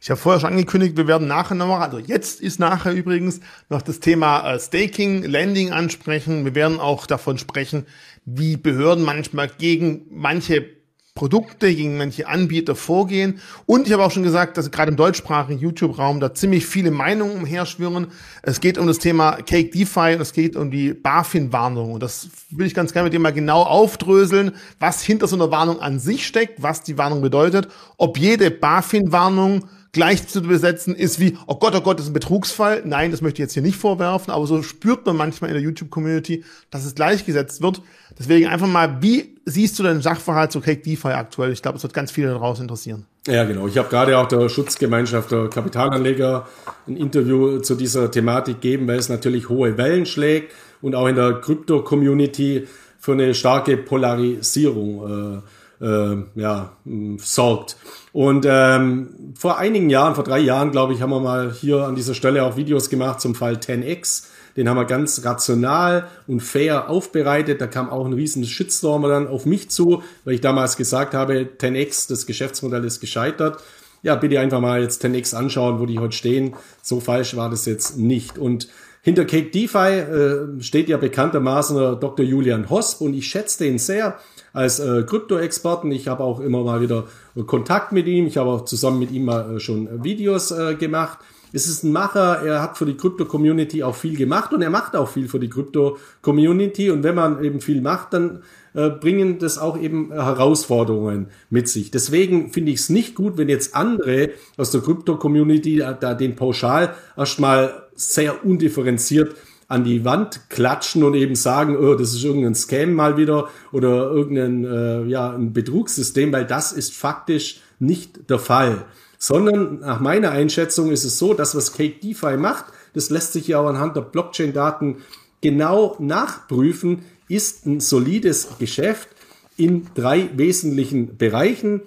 A: Ich habe vorher schon angekündigt, wir werden nachher noch, also jetzt ist nachher übrigens noch das Thema äh, Staking, Landing ansprechen. Wir werden auch davon sprechen, wie Behörden manchmal gegen manche Produkte, gegen manche Anbieter vorgehen. Und ich habe auch schon gesagt, dass gerade im deutschsprachigen YouTube-Raum da ziemlich viele Meinungen umherschwirren. Es geht um das Thema Cake DeFi und es geht um die BaFin-Warnung. Und das will ich ganz gerne mit dir mal genau aufdröseln, was hinter so einer Warnung an sich steckt, was die Warnung bedeutet, ob jede BaFin-Warnung gleich zu besetzen ist wie, oh Gott, oh Gott, das ist ein Betrugsfall. Nein, das möchte ich jetzt hier nicht vorwerfen, aber so spürt man manchmal in der YouTube-Community, dass es gleichgesetzt wird. Deswegen einfach mal, wie siehst du den Sachverhalt zu Cake DeFi aktuell? Ich glaube, es wird ganz viele daraus interessieren.
B: Ja, genau. Ich habe gerade auch der Schutzgemeinschaft der Kapitalanleger ein Interview zu dieser Thematik gegeben, weil es natürlich hohe Wellen schlägt und auch in der Krypto-Community für eine starke Polarisierung äh, äh, ja, sorgt. Und ähm, vor einigen Jahren, vor drei Jahren, glaube ich, haben wir mal hier an dieser Stelle auch Videos gemacht zum Fall 10x. Den haben wir ganz rational und fair aufbereitet. Da kam auch ein riesen Shitstorm dann auf mich zu, weil ich damals gesagt habe, 10x, das Geschäftsmodell ist gescheitert. Ja, bitte einfach mal jetzt 10x anschauen, wo die heute stehen. So falsch war das jetzt nicht. Und hinter Cake DeFi äh, steht ja bekanntermaßen Dr. Julian Hosp und ich schätze den sehr als äh, Krypto-Experten. Ich habe auch immer mal wieder Kontakt mit ihm. Ich habe auch zusammen mit ihm mal äh, schon Videos äh, gemacht. Es ist ein Macher, er hat für die Krypto-Community auch viel gemacht und er macht auch viel für die Krypto-Community. Und wenn man eben viel macht, dann äh, bringen das auch eben Herausforderungen mit sich. Deswegen finde ich es nicht gut, wenn jetzt andere aus der Krypto-Community da, da den pauschal erstmal sehr undifferenziert an die Wand klatschen und eben sagen, oh, das ist irgendein Scam mal wieder oder irgendein äh, ja, ein Betrugssystem, weil das ist faktisch nicht der Fall. Sondern nach meiner Einschätzung ist es so, dass was Cake DeFi macht, das lässt sich ja auch anhand der Blockchain-Daten genau nachprüfen, ist ein solides Geschäft in drei wesentlichen Bereichen,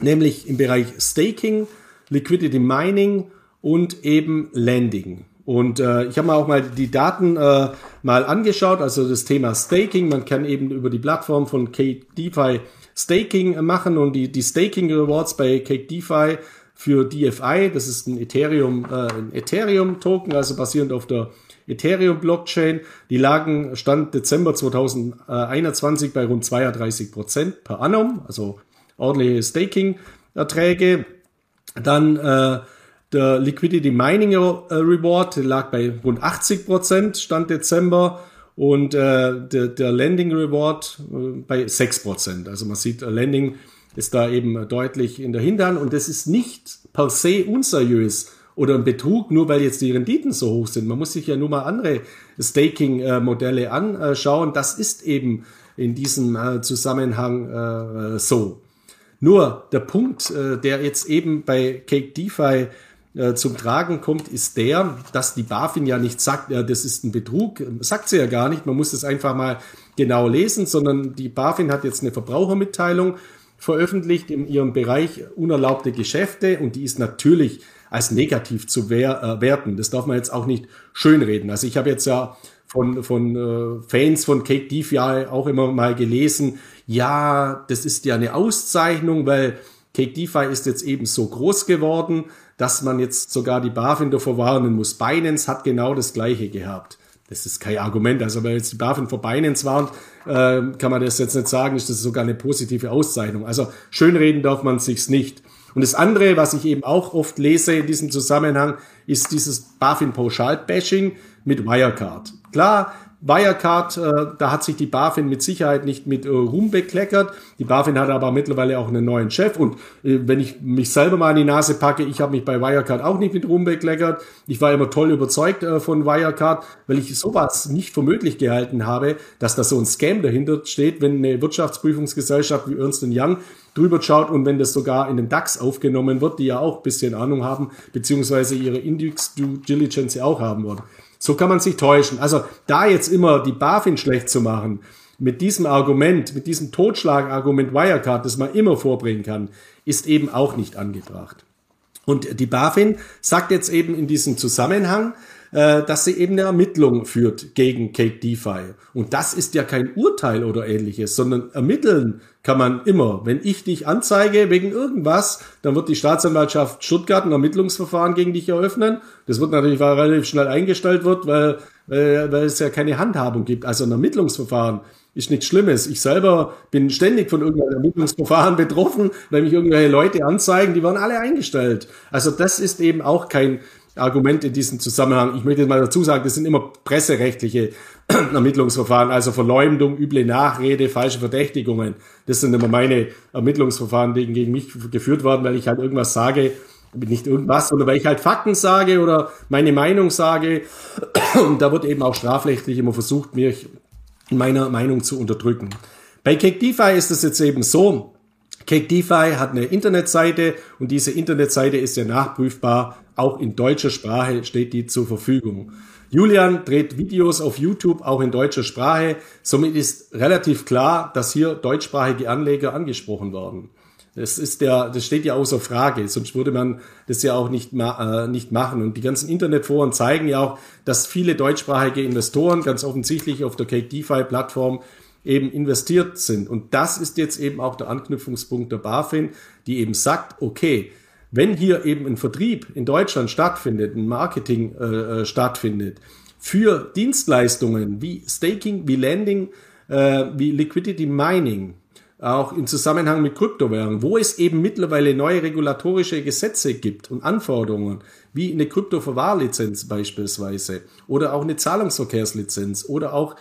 B: nämlich im Bereich Staking, Liquidity Mining und eben Lending. Und äh, ich habe mir auch mal die Daten äh, mal angeschaut, also das Thema Staking. Man kann eben über die Plattform von Cake DeFi Staking machen und die, die Staking Rewards bei Cake DeFi für DFI, das ist ein Ethereum, äh, ein Ethereum Token, also basierend auf der Ethereum Blockchain. Die lagen Stand Dezember 2021 bei rund 32 Prozent per annum, also ordentliche Staking Erträge. Dann äh, der Liquidity Mining äh, Reward lag bei rund 80 Prozent Stand Dezember und äh, der, der Lending Reward äh, bei 6 Prozent. Also man sieht, Lending ist da eben deutlich in der Hintern und das ist nicht per se unseriös oder ein Betrug, nur weil jetzt die Renditen so hoch sind. Man muss sich ja nur mal andere Staking-Modelle anschauen. Das ist eben in diesem äh, Zusammenhang äh, so. Nur der Punkt, äh, der jetzt eben bei Cake DeFi zum Tragen kommt, ist der, dass die BaFin ja nicht sagt, ja, das ist ein Betrug, sagt sie ja gar nicht, man muss das einfach mal genau lesen, sondern die BaFin hat jetzt eine Verbrauchermitteilung veröffentlicht in ihrem Bereich unerlaubte Geschäfte und die ist natürlich als negativ zu äh, werten. Das darf man jetzt auch nicht schönreden. Also ich habe jetzt ja von, von äh, Fans von Cake DeFi auch immer mal gelesen, ja, das ist ja eine Auszeichnung, weil Cake DeFi ist jetzt eben so groß geworden, dass man jetzt sogar die BaFin davor warnen muss. Binance hat genau das Gleiche gehabt. Das ist kein Argument. Also, wenn jetzt die BaFin vor Binance warnt, äh, kann man das jetzt nicht sagen, ist das sogar eine positive Auszeichnung. Also, schönreden darf man sich's nicht. Und das andere, was ich eben auch oft lese in diesem Zusammenhang, ist dieses BaFin-Pauschal-Bashing mit Wirecard. Klar, Wirecard, äh, da hat sich die BaFin mit Sicherheit nicht mit äh, Ruhm bekleckert. Die BaFin hat aber mittlerweile auch einen neuen Chef. Und äh, wenn ich mich selber mal in die Nase packe, ich habe mich bei Wirecard auch nicht mit Ruhm bekleckert. Ich war immer toll überzeugt äh, von Wirecard, weil ich sowas nicht für möglich gehalten habe, dass da so ein Scam dahinter steht, wenn eine Wirtschaftsprüfungsgesellschaft wie Ernst Young drüber schaut und wenn das sogar in den DAX aufgenommen wird, die ja auch bisschen Ahnung haben, beziehungsweise ihre Index Due Diligence ja auch haben wollen. So kann man sich täuschen. Also da jetzt immer die BaFin schlecht zu machen, mit diesem Argument, mit diesem Totschlagargument Wirecard, das man immer vorbringen kann, ist eben auch nicht angebracht. Und die BaFin sagt jetzt eben in diesem Zusammenhang, äh, dass sie eben eine Ermittlung führt gegen Cake DeFi. Und das ist ja kein Urteil oder ähnliches, sondern ermitteln kann man immer. Wenn ich dich anzeige wegen irgendwas, dann wird die Staatsanwaltschaft Stuttgart ein Ermittlungsverfahren gegen dich eröffnen. Das wird natürlich relativ schnell eingestellt wird, weil, weil, weil es ja keine Handhabung gibt. Also ein Ermittlungsverfahren ist nichts Schlimmes. Ich selber bin ständig von irgendeinem Ermittlungsverfahren betroffen, weil mich irgendwelche Leute anzeigen, die waren alle eingestellt. Also das ist eben auch kein Argument in diesem Zusammenhang. Ich möchte mal dazu sagen, das sind immer presserechtliche Ermittlungsverfahren, also Verleumdung, üble Nachrede, falsche Verdächtigungen. Das sind immer meine Ermittlungsverfahren, die gegen mich geführt werden, weil ich halt irgendwas sage, nicht irgendwas, sondern weil ich halt Fakten sage oder meine Meinung sage. Und da wird eben auch strafrechtlich immer versucht, mich in meiner Meinung zu unterdrücken. Bei Cake DeFi ist es jetzt eben so, Cake DeFi hat eine Internetseite und diese Internetseite ist ja nachprüfbar. Auch in deutscher Sprache steht die zur Verfügung. Julian dreht Videos auf YouTube auch in deutscher Sprache. Somit ist relativ klar, dass hier deutschsprachige Anleger angesprochen werden. Das ist der, das steht ja außer Frage, sonst würde man das ja auch nicht, ma äh, nicht machen. Und die ganzen Internetforen zeigen ja auch, dass viele deutschsprachige Investoren ganz offensichtlich auf der Cake DeFi Plattform eben investiert sind. Und das ist jetzt eben auch der Anknüpfungspunkt der BaFin, die eben sagt, okay, wenn hier eben ein Vertrieb in Deutschland stattfindet, ein Marketing äh, äh stattfindet, für Dienstleistungen wie Staking, wie Lending, äh, wie Liquidity Mining, auch im Zusammenhang mit Kryptowährungen, wo es eben mittlerweile neue regulatorische Gesetze gibt und Anforderungen, wie eine Kryptoverwahrlizenz beispielsweise oder auch eine Zahlungsverkehrslizenz oder auch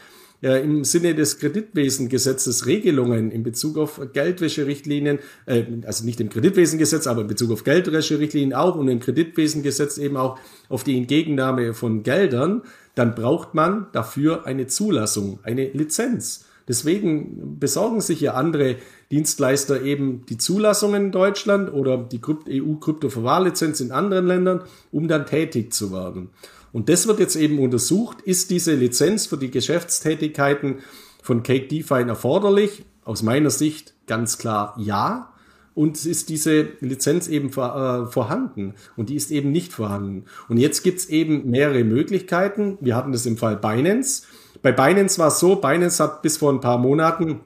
B: im Sinne des Kreditwesengesetzes Regelungen in Bezug auf Geldwäscherichtlinien, äh, also nicht im Kreditwesengesetz, aber in Bezug auf Geldwäscherichtlinien auch und im Kreditwesengesetz eben auch auf die Entgegennahme von Geldern, dann braucht man dafür eine Zulassung, eine Lizenz. Deswegen besorgen sich ja andere Dienstleister eben die Zulassungen in Deutschland oder die EU-Kryptoverwahrlizenz in anderen Ländern, um dann tätig zu werden. Und das wird jetzt eben untersucht. Ist diese Lizenz für die Geschäftstätigkeiten von Cake DeFi erforderlich? Aus meiner Sicht ganz klar ja. Und ist diese Lizenz eben vor, äh, vorhanden? Und die ist eben nicht vorhanden. Und jetzt gibt's eben mehrere Möglichkeiten. Wir hatten das im Fall Binance. Bei Binance war es so, Binance hat bis vor ein paar Monaten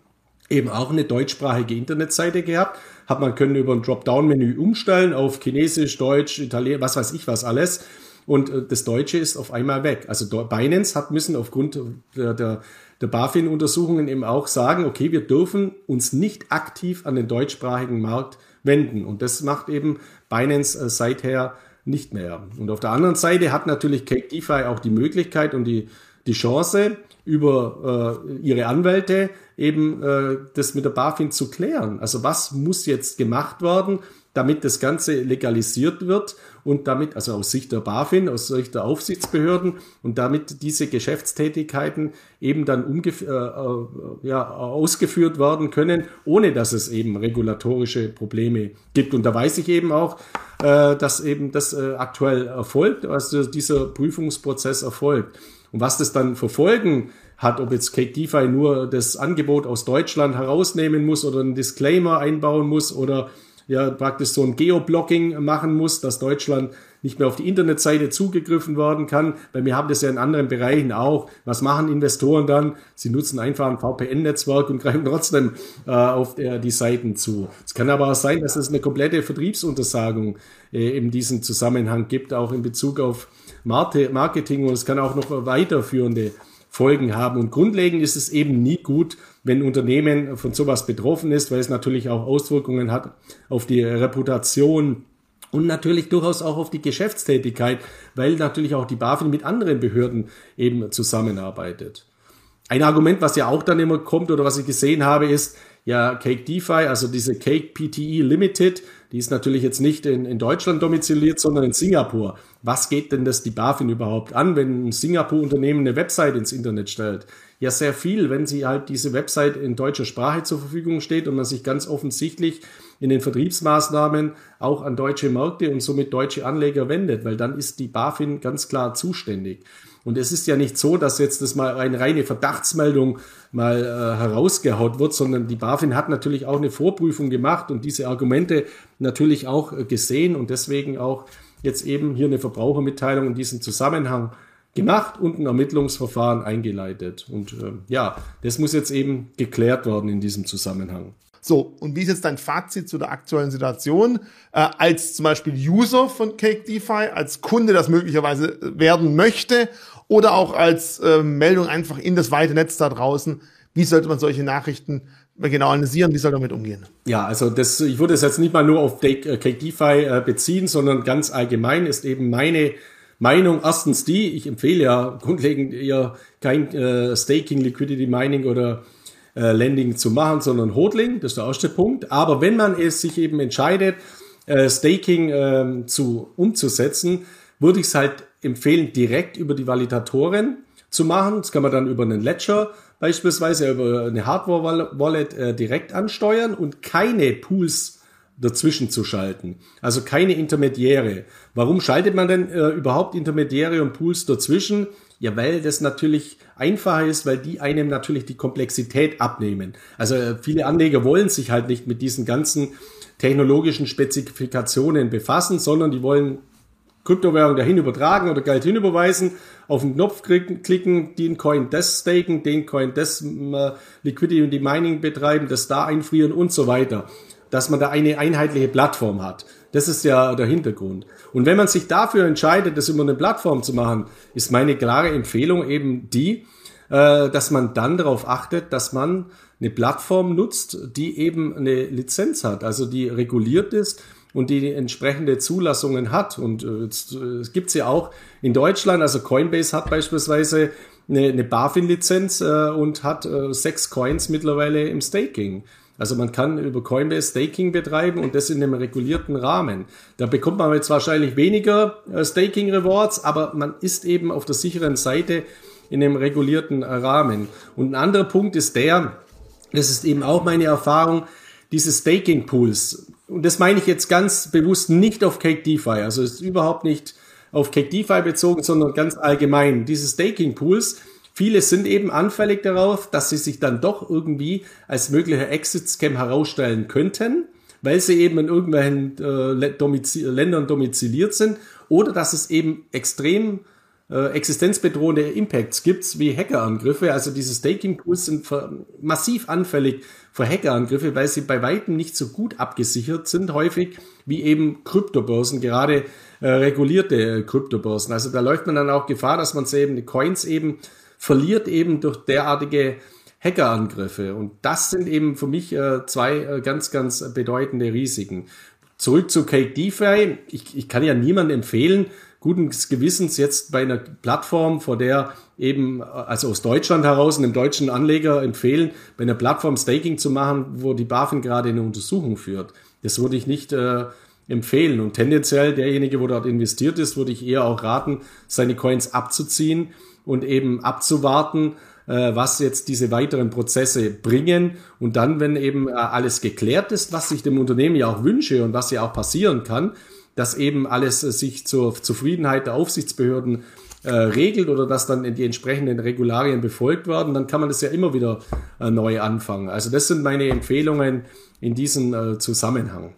B: eben auch eine deutschsprachige Internetseite gehabt. Hat man können über ein Dropdown-Menü umstellen auf Chinesisch, Deutsch, Italienisch, was weiß ich was alles. Und äh, das Deutsche ist auf einmal weg. Also Binance hat müssen aufgrund der, der der BaFin-Untersuchungen eben auch sagen, okay, wir dürfen uns nicht aktiv an den deutschsprachigen Markt wenden. Und das macht eben Binance äh, seither nicht mehr. Und auf der anderen Seite hat natürlich Cake DeFi auch die Möglichkeit und die, die Chance, über äh, ihre Anwälte eben äh, das mit der BaFin zu klären. Also was muss jetzt gemacht werden, damit das Ganze legalisiert wird und damit, also aus Sicht der BaFin, aus Sicht der Aufsichtsbehörden und damit diese Geschäftstätigkeiten eben dann umgef äh, äh, ja, ausgeführt werden können, ohne dass es eben regulatorische Probleme gibt. Und da weiß ich eben auch, äh, dass eben das äh, aktuell erfolgt, also dieser Prüfungsprozess erfolgt. Und was das dann für Folgen hat, ob jetzt Cake DeFi nur das Angebot aus Deutschland herausnehmen muss oder einen Disclaimer einbauen muss oder ja praktisch so ein Geoblocking machen muss, dass Deutschland nicht mehr auf die Internetseite zugegriffen werden kann, weil wir haben das ja in anderen Bereichen auch. Was machen Investoren dann? Sie nutzen einfach ein VPN-Netzwerk und greifen trotzdem äh, auf der, die Seiten zu. Es kann aber auch sein, dass es eine komplette Vertriebsuntersagung äh, in diesem Zusammenhang gibt, auch in Bezug auf Marketing und es kann auch noch weiterführende Folgen haben. Und grundlegend ist es eben nie gut, wenn Unternehmen von sowas betroffen ist, weil es natürlich auch Auswirkungen hat auf die Reputation und natürlich durchaus auch auf die Geschäftstätigkeit, weil natürlich auch die BaFin mit anderen Behörden eben zusammenarbeitet. Ein Argument, was ja auch dann immer kommt oder was ich gesehen habe, ist, ja, Cake DeFi, also diese Cake PTE Limited, die ist natürlich jetzt nicht in, in Deutschland domiziliert, sondern in Singapur. Was geht denn das die BaFin überhaupt an, wenn ein Singapur-Unternehmen eine Website ins Internet stellt? Ja, sehr viel, wenn sie halt diese Website in deutscher Sprache zur Verfügung steht und man sich ganz offensichtlich in den Vertriebsmaßnahmen auch an deutsche Märkte und somit deutsche Anleger wendet, weil dann ist die BaFin ganz klar zuständig. Und es ist ja nicht so, dass jetzt das mal eine reine Verdachtsmeldung mal äh, herausgehaut wird, sondern die BaFin hat natürlich auch eine Vorprüfung gemacht und diese Argumente natürlich auch äh, gesehen und deswegen auch jetzt eben hier eine Verbrauchermitteilung in diesem Zusammenhang gemacht und ein Ermittlungsverfahren eingeleitet. Und äh, ja, das muss jetzt eben geklärt werden in diesem Zusammenhang.
A: So, und wie ist jetzt dein Fazit zu der aktuellen Situation? Äh, als zum Beispiel User von Cake DeFi, als Kunde das möglicherweise werden möchte oder auch als äh, Meldung einfach in das weite Netz da draußen. Wie sollte man solche Nachrichten genau analysieren? Wie soll damit umgehen?
B: Ja, also das, ich würde es jetzt nicht mal nur auf Cake DeFi äh, beziehen, sondern ganz allgemein ist eben meine Meinung erstens die, ich empfehle ja grundlegend eher kein äh, Staking, Liquidity Mining oder äh, Lending zu machen, sondern Hodling, das ist der erste Punkt. Aber wenn man es sich eben entscheidet, äh, Staking äh, zu umzusetzen, würde ich es halt empfehlen, direkt über die Validatoren zu machen. Das kann man dann über einen Ledger beispielsweise über eine Hardware-Wallet äh, direkt ansteuern und keine Pools dazwischen zu schalten. Also keine Intermediäre. Warum schaltet man denn äh, überhaupt Intermediäre und Pools dazwischen? Ja, weil das natürlich einfacher ist, weil die einem natürlich die Komplexität abnehmen. Also äh, viele Anleger wollen sich halt nicht mit diesen ganzen technologischen Spezifikationen befassen, sondern die wollen Kryptowährung dahin übertragen oder Geld hinüberweisen, auf den Knopf klicken, den Coin das staken, den Coin das äh, Liquidity und die Mining betreiben, das da einfrieren und so weiter. Dass man da eine einheitliche Plattform hat. Das ist ja der Hintergrund. Und wenn man sich dafür entscheidet, das über eine Plattform zu machen, ist meine klare Empfehlung eben die, äh, dass man dann darauf achtet, dass man eine Plattform nutzt, die eben eine Lizenz hat, also die reguliert ist und die entsprechende Zulassungen hat. Und äh, äh, gibt es ja auch in Deutschland, also Coinbase hat beispielsweise eine, eine BaFin-Lizenz äh, und hat äh, sechs Coins mittlerweile im Staking. Also man kann über Coinbase Staking betreiben und das in einem regulierten Rahmen. Da bekommt man jetzt wahrscheinlich weniger äh, Staking Rewards, aber man ist eben auf der sicheren Seite in einem regulierten äh, Rahmen. Und ein anderer Punkt ist der, das ist eben auch meine Erfahrung, diese Staking Pools und das meine ich jetzt ganz bewusst nicht auf Cake DeFi, also ist überhaupt nicht auf Cake DeFi bezogen, sondern ganz allgemein. Diese Staking Pools, viele sind eben anfällig darauf, dass sie sich dann doch irgendwie als möglicher Exit-Scam herausstellen könnten, weil sie eben in irgendwelchen äh, Domizil Ländern domiziliert sind oder dass es eben extrem äh, existenzbedrohende Impacts gibt, wie Hackerangriffe. Also diese Staking-Pools sind massiv anfällig für Hackerangriffe, weil sie bei weitem nicht so gut abgesichert sind, häufig wie eben Kryptobörsen, gerade äh, regulierte äh, Kryptobörsen. Also da läuft man dann auch Gefahr, dass man eben die Coins eben verliert eben durch derartige Hackerangriffe. Und das sind eben für mich äh, zwei äh, ganz, ganz bedeutende Risiken. Zurück zu Cake DeFi. Ich, ich kann ja niemandem empfehlen, guten Gewissens jetzt bei einer Plattform, vor der eben, also aus Deutschland heraus, einem deutschen Anleger empfehlen, bei einer Plattform Staking zu machen, wo die BaFin gerade eine Untersuchung führt. Das würde ich nicht äh, empfehlen. Und tendenziell derjenige, wo dort investiert ist, würde ich eher auch raten, seine Coins abzuziehen und eben abzuwarten, äh, was jetzt diese weiteren Prozesse bringen. Und dann, wenn eben äh, alles geklärt ist, was ich dem Unternehmen ja auch wünsche und was ja auch passieren kann, dass eben alles äh, sich zur Zufriedenheit der Aufsichtsbehörden äh, regelt oder dass dann die entsprechenden Regularien befolgt werden, dann kann man das ja immer wieder äh, neu anfangen. Also das sind meine Empfehlungen in diesem äh, Zusammenhang.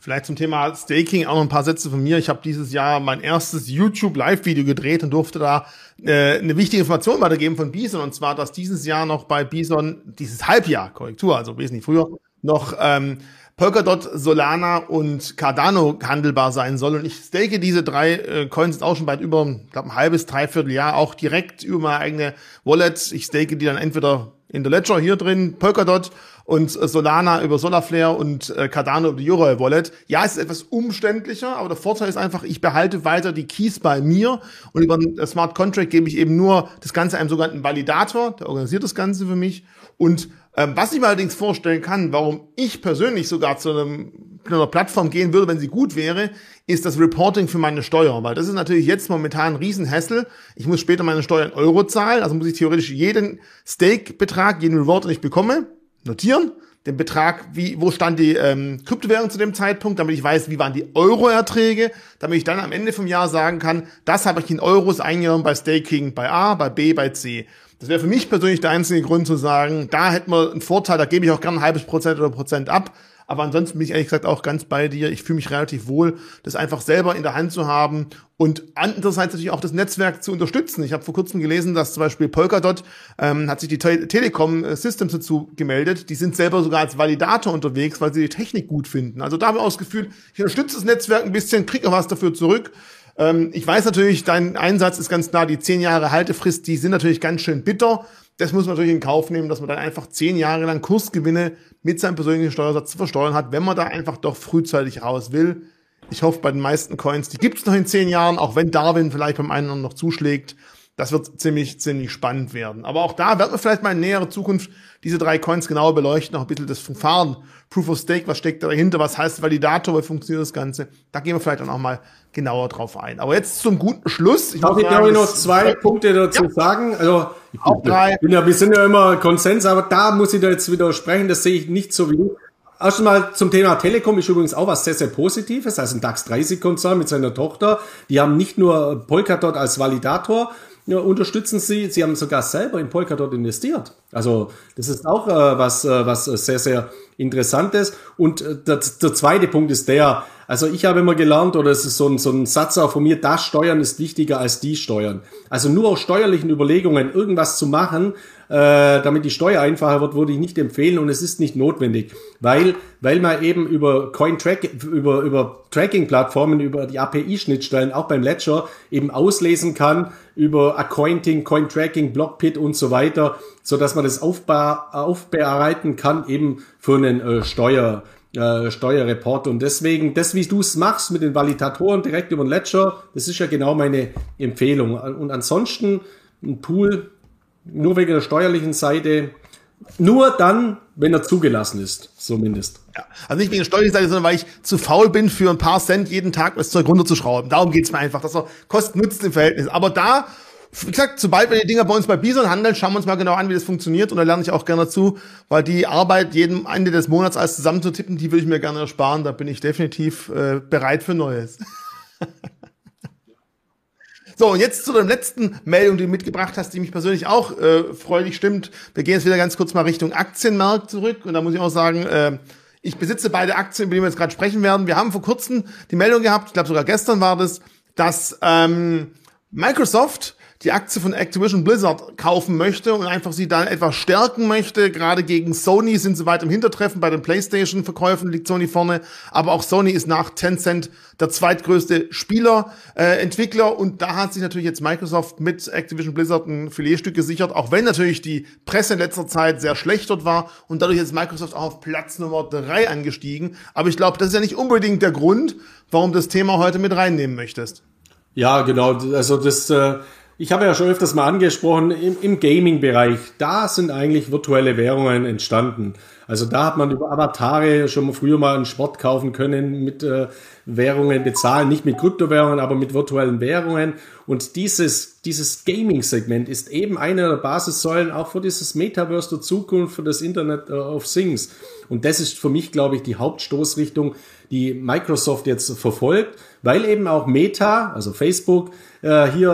A: Vielleicht zum Thema Staking auch noch ein paar Sätze von mir. Ich habe dieses Jahr mein erstes YouTube Live-Video gedreht und durfte da äh, eine wichtige Information weitergeben von Bison und zwar, dass dieses Jahr noch bei Bison dieses Halbjahr Korrektur, also wesentlich früher, noch ähm, Polkadot, Solana und Cardano handelbar sein soll. Und ich stake diese drei äh, Coins jetzt auch schon bald über, ich glaube, ein halbes, dreiviertel Jahr auch direkt über meine eigene Wallet. Ich stake die dann entweder in der Ledger hier drin, Polkadot und äh, Solana über Solarflare und äh, Cardano über die Euro Wallet. Ja, es ist etwas umständlicher, aber der Vorteil ist einfach, ich behalte weiter die Keys bei mir und über einen Smart Contract gebe ich eben nur das Ganze einem sogenannten Validator, der organisiert das Ganze für mich und was ich mir allerdings vorstellen kann, warum ich persönlich sogar zu einem, einer Plattform gehen würde, wenn sie gut wäre, ist das Reporting für meine Steuer. Weil das ist natürlich jetzt momentan ein Riesenhässel. Ich muss später meine Steuer in Euro zahlen, also muss ich theoretisch jeden Stake-Betrag, jeden Reward, den ich bekomme, notieren. Den Betrag, wie, wo stand die ähm, Kryptowährung zu dem Zeitpunkt, damit ich weiß, wie waren die Euro-Erträge, damit ich dann am Ende vom Jahr sagen kann, das habe ich in Euros eingenommen bei Staking bei A, bei B, bei C. Das wäre für mich persönlich der einzige Grund zu sagen, da hätten wir einen Vorteil, da gebe ich auch gerne ein halbes Prozent oder Prozent ab. Aber ansonsten bin ich ehrlich gesagt auch ganz bei dir. Ich fühle mich relativ wohl, das einfach selber in der Hand zu haben und andererseits natürlich auch das Netzwerk zu unterstützen. Ich habe vor kurzem gelesen, dass zum Beispiel Polkadot ähm, hat sich die Te Telekom äh, Systems dazu gemeldet. Die sind selber sogar als Validator unterwegs, weil sie die Technik gut finden. Also da habe ich auch das Gefühl, ich unterstütze das Netzwerk ein bisschen, kriege auch was dafür zurück. Ähm, ich weiß natürlich, dein Einsatz ist ganz klar, die zehn Jahre Haltefrist, die sind natürlich ganz schön bitter. Das muss man natürlich in Kauf nehmen, dass man dann einfach zehn Jahre lang Kursgewinne mit seinem persönlichen Steuersatz zu versteuern hat, wenn man da einfach doch frühzeitig raus will. Ich hoffe, bei den meisten Coins, die gibt's noch in zehn Jahren, auch wenn Darwin vielleicht beim einen noch zuschlägt. Das wird ziemlich, ziemlich spannend werden. Aber auch da werden wir vielleicht mal in näherer Zukunft diese drei Coins genauer beleuchten, auch ein bisschen das Verfahren, Proof of Stake, was steckt dahinter, was heißt Validator, wie funktioniert das Ganze. Da gehen wir vielleicht dann auch mal genauer drauf ein. Aber jetzt zum guten Schluss.
B: Ich Darf ich glaube ich noch zwei Punkte dazu ja. sagen? Also, ich auch drei. Ja, wir sind ja immer Konsens, aber da muss ich da jetzt widersprechen, das sehe ich nicht so wie du. Erstmal zum Thema Telekom ist übrigens auch was sehr, sehr Positives. Also ein DAX 30 Konzern mit seiner Tochter. Die haben nicht nur Polkadot als Validator, ja, unterstützen sie. Sie haben sogar selber in Polkadot investiert. Also das ist auch äh, was, äh, was sehr, sehr interessantes. Und äh, der, der zweite Punkt ist der, also ich habe immer gelernt, oder es ist so ein, so ein Satz auch von mir, das Steuern ist wichtiger als die Steuern. Also nur aus steuerlichen Überlegungen irgendwas zu machen, äh, damit die Steuer einfacher wird, würde ich nicht empfehlen und es ist nicht notwendig, weil, weil man eben über Coin-Track, über, über Tracking-Plattformen, über die API-Schnittstellen, auch beim Ledger, eben auslesen kann über Accounting, Coin-Tracking, Blockpit und so weiter, so dass man das aufbereiten kann eben für einen äh, Steuer, äh, Steuerreport. Und deswegen, das, wie du es machst mit den Validatoren direkt über den Ledger, das ist ja genau meine Empfehlung. Und ansonsten ein Pool nur wegen der steuerlichen Seite, nur dann, wenn er zugelassen ist, zumindest.
A: Ja, also nicht wegen der steuerlichen Seite, sondern weil ich zu faul bin, für ein paar Cent jeden Tag das Zeug runterzuschrauben. Darum geht's mir einfach, dass er Kosten-Nutzen im Verhältnis. Aber da wie gesagt, sobald wir die Dinger bei uns bei Bison handeln, schauen wir uns mal genau an, wie das funktioniert. Und da lerne ich auch gerne dazu, weil die Arbeit jedem Ende des Monats alles zusammenzutippen, die würde ich mir gerne ersparen. Da bin ich definitiv äh, bereit für Neues. So, und jetzt zu der letzten Meldung, die du mitgebracht hast, die mich persönlich auch äh, freudig stimmt. Wir gehen jetzt wieder ganz kurz mal Richtung Aktienmarkt zurück. Und da muss ich auch sagen, äh, ich besitze beide Aktien, über die wir jetzt gerade sprechen werden. Wir haben vor kurzem die Meldung gehabt, ich glaube sogar gestern war das, dass ähm, Microsoft die Aktie von Activision Blizzard kaufen möchte und einfach sie dann etwas stärken möchte. Gerade gegen Sony sind sie weit im Hintertreffen. Bei den PlayStation-Verkäufen liegt Sony vorne. Aber auch Sony ist nach Tencent der zweitgrößte Spieler, äh, Entwickler. Und da hat sich natürlich jetzt Microsoft mit Activision Blizzard ein Filetstück gesichert. Auch wenn natürlich die Presse in letzter Zeit sehr schlecht dort war. Und dadurch ist Microsoft auch auf Platz Nummer drei angestiegen. Aber ich glaube, das ist ja nicht unbedingt der Grund, warum das Thema heute mit reinnehmen möchtest.
B: Ja, genau. Also das... Äh ich habe ja schon öfters mal angesprochen, im, im Gaming-Bereich, da sind eigentlich virtuelle Währungen entstanden. Also da hat man über Avatare schon früher mal einen Sport kaufen können, mit äh, Währungen bezahlen, nicht mit Kryptowährungen, aber mit virtuellen Währungen. Und dieses, dieses Gaming-Segment ist eben eine der Basissäulen auch für dieses Metaverse der Zukunft, für das Internet of Things. Und das ist für mich, glaube ich, die Hauptstoßrichtung, die Microsoft jetzt verfolgt, weil eben auch Meta, also Facebook, äh, hier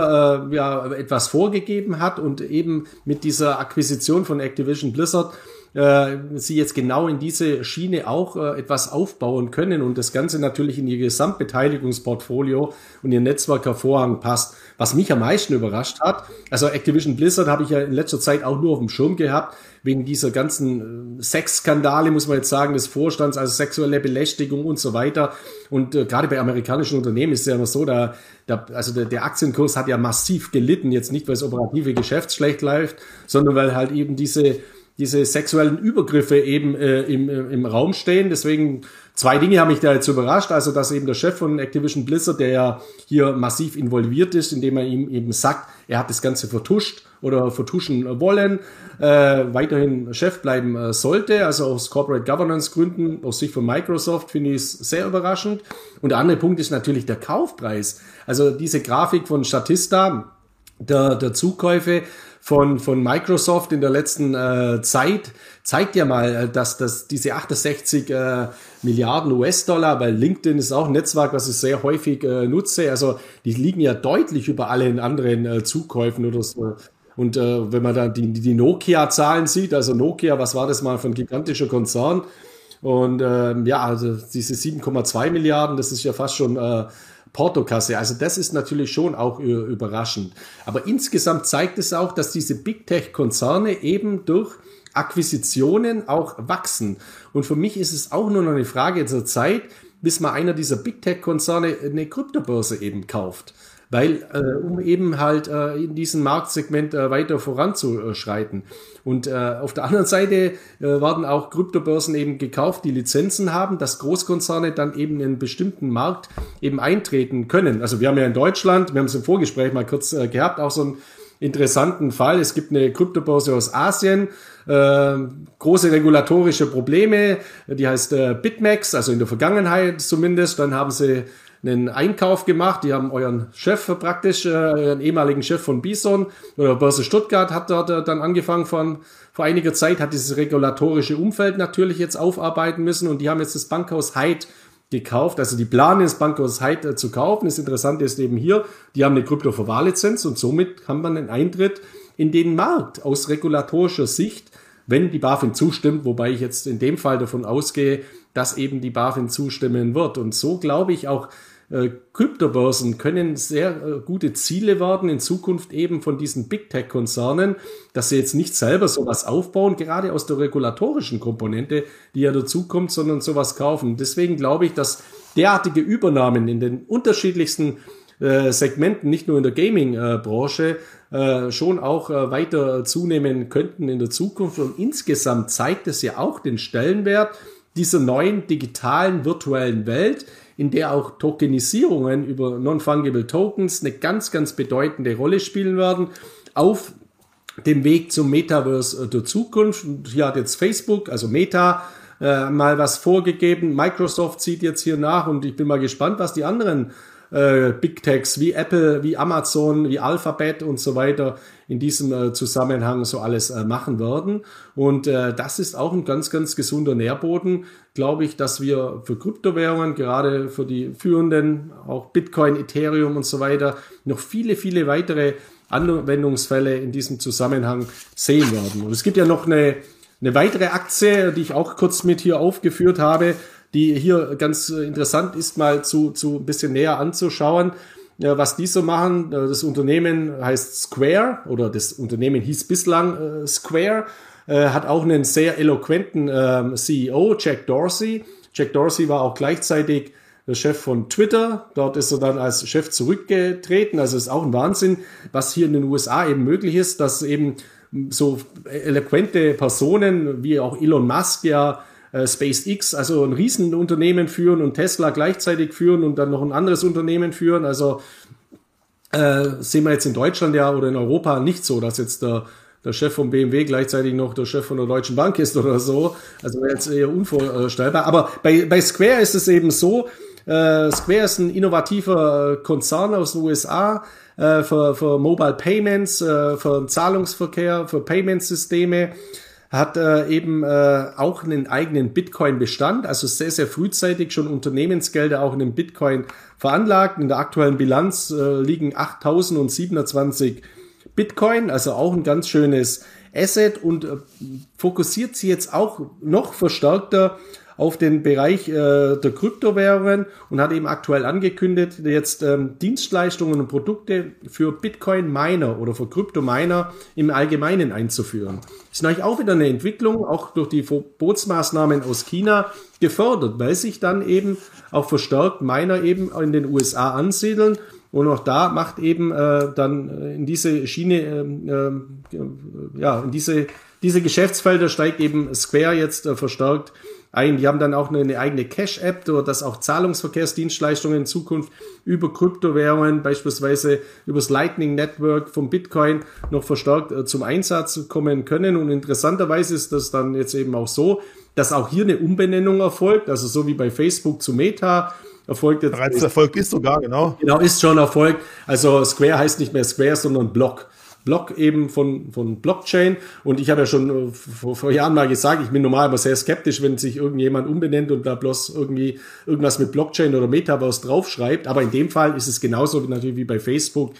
B: äh, ja etwas vorgegeben hat und eben mit dieser Akquisition von Activision Blizzard äh, sie jetzt genau in diese Schiene auch äh, etwas aufbauen können und das Ganze natürlich in ihr Gesamtbeteiligungsportfolio und ihr Netzwerk hervorragend passt. Was mich am meisten überrascht hat, also Activision Blizzard habe ich ja in letzter Zeit auch nur auf dem Schirm gehabt, wegen dieser ganzen äh, Sexskandale, muss man jetzt sagen, des Vorstands, also sexuelle Belästigung und so weiter. Und äh, gerade bei amerikanischen Unternehmen ist es ja immer so, da, da also der, der Aktienkurs hat ja massiv gelitten, jetzt nicht, weil das operative Geschäft schlecht läuft, sondern weil halt eben diese diese sexuellen Übergriffe eben äh, im, äh, im Raum stehen. Deswegen zwei Dinge haben mich da jetzt überrascht. Also, dass eben der Chef von Activision Blizzard, der ja hier massiv involviert ist, indem er ihm eben sagt, er hat das Ganze vertuscht oder vertuschen wollen, äh, weiterhin Chef bleiben äh, sollte. Also aus Corporate Governance Gründen, aus Sicht von Microsoft, finde ich es sehr überraschend. Und der andere Punkt ist natürlich der Kaufpreis. Also diese Grafik von Statista, der, der Zukäufe, von, von Microsoft in der letzten äh, Zeit zeigt ja mal, äh, dass, dass diese 68 äh, Milliarden US-Dollar, weil LinkedIn ist auch ein Netzwerk, was ich sehr häufig äh, nutze, also die liegen ja deutlich über allen anderen äh, Zukäufen oder so. Und äh, wenn man da die, die Nokia-Zahlen sieht, also Nokia, was war das mal für ein gigantischer Konzern? Und äh, ja, also diese 7,2 Milliarden, das ist ja fast schon äh, Portokasse. Also das ist natürlich schon auch überraschend. Aber insgesamt zeigt es auch, dass diese Big Tech-Konzerne eben durch Akquisitionen auch wachsen. Und für mich ist es auch nur noch eine Frage der Zeit, bis mal einer dieser Big Tech-Konzerne eine Kryptobörse eben kauft weil äh, um eben halt äh, in diesem Marktsegment äh, weiter voranzuschreiten. Und äh, auf der anderen Seite äh, werden auch Kryptobörsen eben gekauft, die Lizenzen haben, dass Großkonzerne dann eben in einen bestimmten Markt eben eintreten können. Also wir haben ja in Deutschland, wir haben es im Vorgespräch mal kurz äh, gehabt, auch so einen interessanten Fall. Es gibt eine Kryptobörse aus Asien, äh, große regulatorische Probleme, die heißt äh, BitMEX, also in der Vergangenheit zumindest. Dann haben sie einen Einkauf gemacht. Die haben euren Chef praktisch, äh, euren ehemaligen Chef von Bison oder Börse Stuttgart hat dort äh, dann angefangen von vor einiger Zeit, hat dieses regulatorische Umfeld natürlich jetzt aufarbeiten müssen und die haben jetzt das Bankhaus Hyde gekauft. Also die planen das Bankhaus Hyde äh, zu kaufen. Das Interessante ist eben hier, die haben eine Kryptoverwahrlizenz und somit haben man einen Eintritt in den Markt aus regulatorischer Sicht, wenn die BaFin zustimmt, wobei ich jetzt in dem Fall davon ausgehe, dass eben die BaFin zustimmen wird. Und so glaube ich auch, Kryptobörsen können sehr äh, gute Ziele werden in Zukunft eben von diesen Big Tech Konzernen, dass sie jetzt nicht selber sowas aufbauen, gerade aus der regulatorischen Komponente, die ja dazukommt, sondern sowas kaufen. Deswegen glaube ich, dass derartige Übernahmen in den unterschiedlichsten äh, Segmenten, nicht nur in der Gaming-Branche, äh, schon auch äh, weiter zunehmen könnten in der Zukunft. Und insgesamt zeigt es ja auch den Stellenwert dieser neuen digitalen virtuellen Welt, in der auch Tokenisierungen über Non-Fungible Tokens eine ganz, ganz bedeutende Rolle spielen werden auf dem Weg zum Metaverse der Zukunft. Hier hat jetzt Facebook, also Meta, äh, mal was vorgegeben. Microsoft zieht jetzt hier nach und ich bin mal gespannt, was die anderen äh, Big Techs wie Apple, wie Amazon, wie Alphabet und so weiter in diesem äh, Zusammenhang so alles äh, machen werden. Und äh, das ist auch ein ganz, ganz gesunder Nährboden, glaube ich, dass wir für Kryptowährungen, gerade für die führenden, auch Bitcoin, Ethereum und so weiter, noch viele, viele weitere Anwendungsfälle in diesem Zusammenhang sehen werden. Und es gibt ja noch eine, eine weitere Aktie, die ich auch kurz mit hier aufgeführt habe, die hier ganz interessant ist, mal zu, zu ein bisschen näher anzuschauen. Was die so machen, das Unternehmen heißt Square oder das Unternehmen hieß bislang äh, Square, äh, hat auch einen sehr eloquenten äh, CEO, Jack Dorsey. Jack Dorsey war auch gleichzeitig der Chef von Twitter. Dort ist er dann als Chef zurückgetreten. Also ist auch ein Wahnsinn, was hier in den USA eben möglich ist, dass eben so eloquente Personen wie auch Elon Musk ja äh, SpaceX, also ein Riesenunternehmen führen und Tesla gleichzeitig führen und dann noch ein anderes Unternehmen führen. Also äh, sehen wir jetzt in Deutschland ja oder in Europa nicht so, dass jetzt der, der Chef vom BMW gleichzeitig noch der Chef von der Deutschen Bank ist oder so. Also wäre jetzt eher unvorstellbar. Aber bei, bei Square ist es eben so, äh, Square ist ein innovativer Konzern aus den USA äh, für, für Mobile Payments, äh, für Zahlungsverkehr, für Payment-Systeme hat äh, eben äh, auch einen eigenen Bitcoin-Bestand, also sehr, sehr frühzeitig schon Unternehmensgelder auch in den Bitcoin veranlagt. In der aktuellen Bilanz äh, liegen 8027 Bitcoin, also auch ein ganz schönes Asset und äh, fokussiert sie jetzt auch noch verstärkter auf den Bereich äh, der Kryptowährungen und hat eben aktuell angekündigt, jetzt ähm, Dienstleistungen und Produkte für Bitcoin-Miner oder für Kryptominer im Allgemeinen einzuführen. Ist natürlich auch wieder eine Entwicklung, auch durch die Verbotsmaßnahmen aus China gefördert, weil sich dann eben auch verstärkt Miner eben in den USA ansiedeln und auch da macht eben äh, dann äh, in diese Schiene, äh, äh, ja, in diese, diese Geschäftsfelder steigt eben Square jetzt äh, verstärkt ein. Die haben dann auch eine eigene Cash-App, dass auch Zahlungsverkehrsdienstleistungen in Zukunft über Kryptowährungen, beispielsweise über das Lightning Network vom Bitcoin, noch verstärkt äh, zum Einsatz kommen können. Und interessanterweise ist das dann jetzt eben auch so, dass auch hier eine Umbenennung erfolgt, also so wie bei Facebook zu Meta erfolgt
A: jetzt. Bereits Erfolg ist sogar, genau.
B: Genau, ist schon Erfolg. Also Square heißt nicht mehr Square, sondern Block. Block eben von, von Blockchain. Und ich habe ja schon äh, vor, vor Jahren mal gesagt, ich bin normal aber sehr skeptisch, wenn sich irgendjemand umbenennt und da bloß irgendwie irgendwas mit Blockchain oder Metaverse draufschreibt. Aber in dem Fall ist es genauso natürlich wie bei Facebook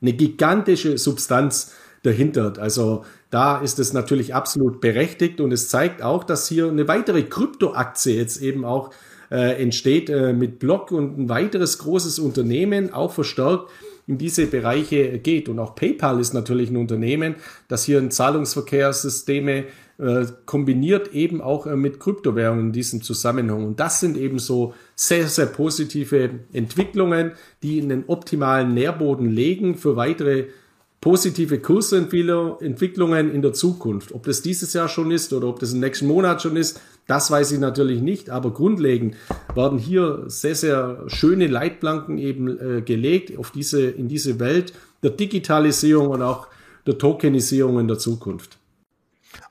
B: eine gigantische Substanz dahinter. Also da ist es natürlich absolut berechtigt und es zeigt auch, dass hier eine weitere Kryptoaktie jetzt eben auch äh, entsteht äh, mit Block und ein weiteres großes Unternehmen auch verstärkt in diese Bereiche geht. Und auch PayPal ist natürlich ein Unternehmen, das hier ein Zahlungsverkehrssysteme äh, kombiniert eben auch äh, mit Kryptowährungen in diesem Zusammenhang. Und das sind eben so sehr, sehr positive Entwicklungen, die in den optimalen Nährboden legen für weitere positive Kursentwicklungen in der Zukunft. Ob das dieses Jahr schon ist oder ob das im nächsten Monat schon ist, das weiß ich natürlich nicht, aber grundlegend werden hier sehr, sehr schöne Leitplanken eben äh, gelegt auf diese, in diese Welt der Digitalisierung und auch der Tokenisierung in der Zukunft.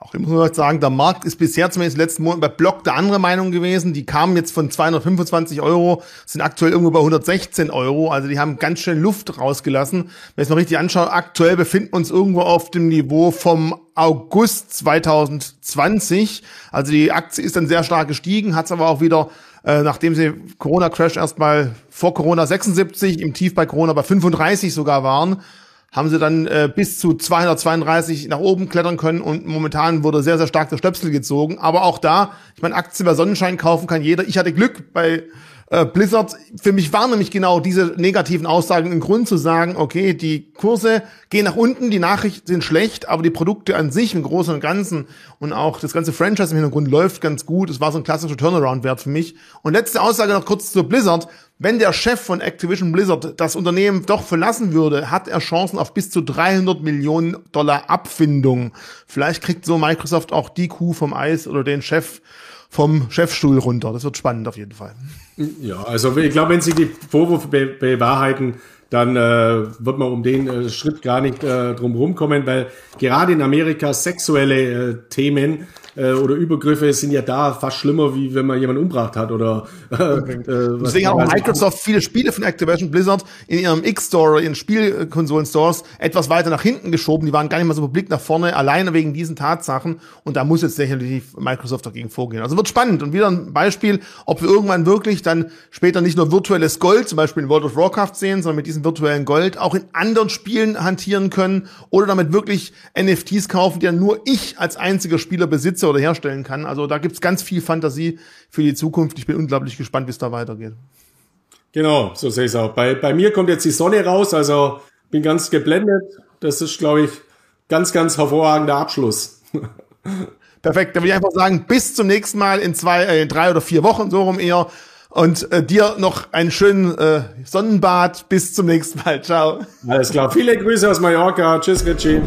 A: Auch ich muss man sagen, der Markt ist bisher zumindest in den letzten Monaten bei Block der andere Meinung gewesen. Die kamen jetzt von 225 Euro, sind aktuell irgendwo bei 116 Euro. Also die haben ganz schön Luft rausgelassen. Wenn ich es mal richtig anschaue, aktuell befinden wir uns irgendwo auf dem Niveau vom August 2020. Also die Aktie ist dann sehr stark gestiegen, hat es aber auch wieder äh, nachdem sie Corona-Crash erstmal vor Corona 76, im Tief bei Corona bei 35 sogar waren, haben sie dann äh, bis zu 232 nach oben klettern können und momentan wurde sehr, sehr stark der Stöpsel gezogen. Aber auch da, ich meine, Aktien bei Sonnenschein kaufen kann jeder. Ich hatte Glück bei äh, Blizzard, für mich waren nämlich genau diese negativen Aussagen ein Grund zu sagen, okay, die Kurse gehen nach unten, die Nachrichten sind schlecht, aber die Produkte an sich im Großen und Ganzen und auch das ganze Franchise im Hintergrund läuft ganz gut. Es war so ein klassischer Turnaround-Wert für mich. Und letzte Aussage noch kurz zu Blizzard. Wenn der Chef von Activision Blizzard das Unternehmen doch verlassen würde, hat er Chancen auf bis zu 300 Millionen Dollar Abfindung. Vielleicht kriegt so Microsoft auch die Kuh vom Eis oder den Chef vom Chefstuhl runter. Das wird spannend auf jeden Fall.
B: Ja, also ich glaube, wenn Sie die Vorwürfe be bewahrheiten, dann äh, wird man um den äh, Schritt gar nicht äh, drum rumkommen, weil gerade in Amerika sexuelle äh, Themen äh, oder Übergriffe sind ja da fast schlimmer, wie wenn man jemanden umgebracht hat oder äh,
A: äh Deswegen hat auch Microsoft viele Spiele von Activision Blizzard in ihrem X-Store, in ihren Spielkonsolen-Stores etwas weiter nach hinten geschoben. Die waren gar nicht mal so publik nach vorne, alleine wegen diesen Tatsachen. Und da muss jetzt definitiv Microsoft dagegen vorgehen. Also wird spannend. Und wieder ein Beispiel, ob wir irgendwann wirklich dann später nicht nur virtuelles Gold, zum Beispiel in World of Warcraft sehen, sondern mit diesem virtuellen Gold auch in anderen Spielen hantieren können oder damit wirklich NFTs kaufen, die dann nur ich als einziger Spieler besitze oder herstellen kann. Also da gibt's ganz viel Fantasie für die Zukunft. Ich bin unglaublich gespannt, wie es da weitergeht.
B: Genau, so sehe ich es auch. Bei, bei mir kommt jetzt die Sonne raus, also bin ganz geblendet. Das ist, glaube ich, ganz, ganz hervorragender Abschluss.
A: Perfekt, dann würde ich einfach sagen, bis zum nächsten Mal in zwei, äh, in drei oder vier Wochen, so rum eher. Und äh, dir noch einen schönen äh, Sonnenbad. Bis zum nächsten Mal. Ciao.
B: Alles klar. Viele Grüße aus Mallorca. Tschüss, Richie.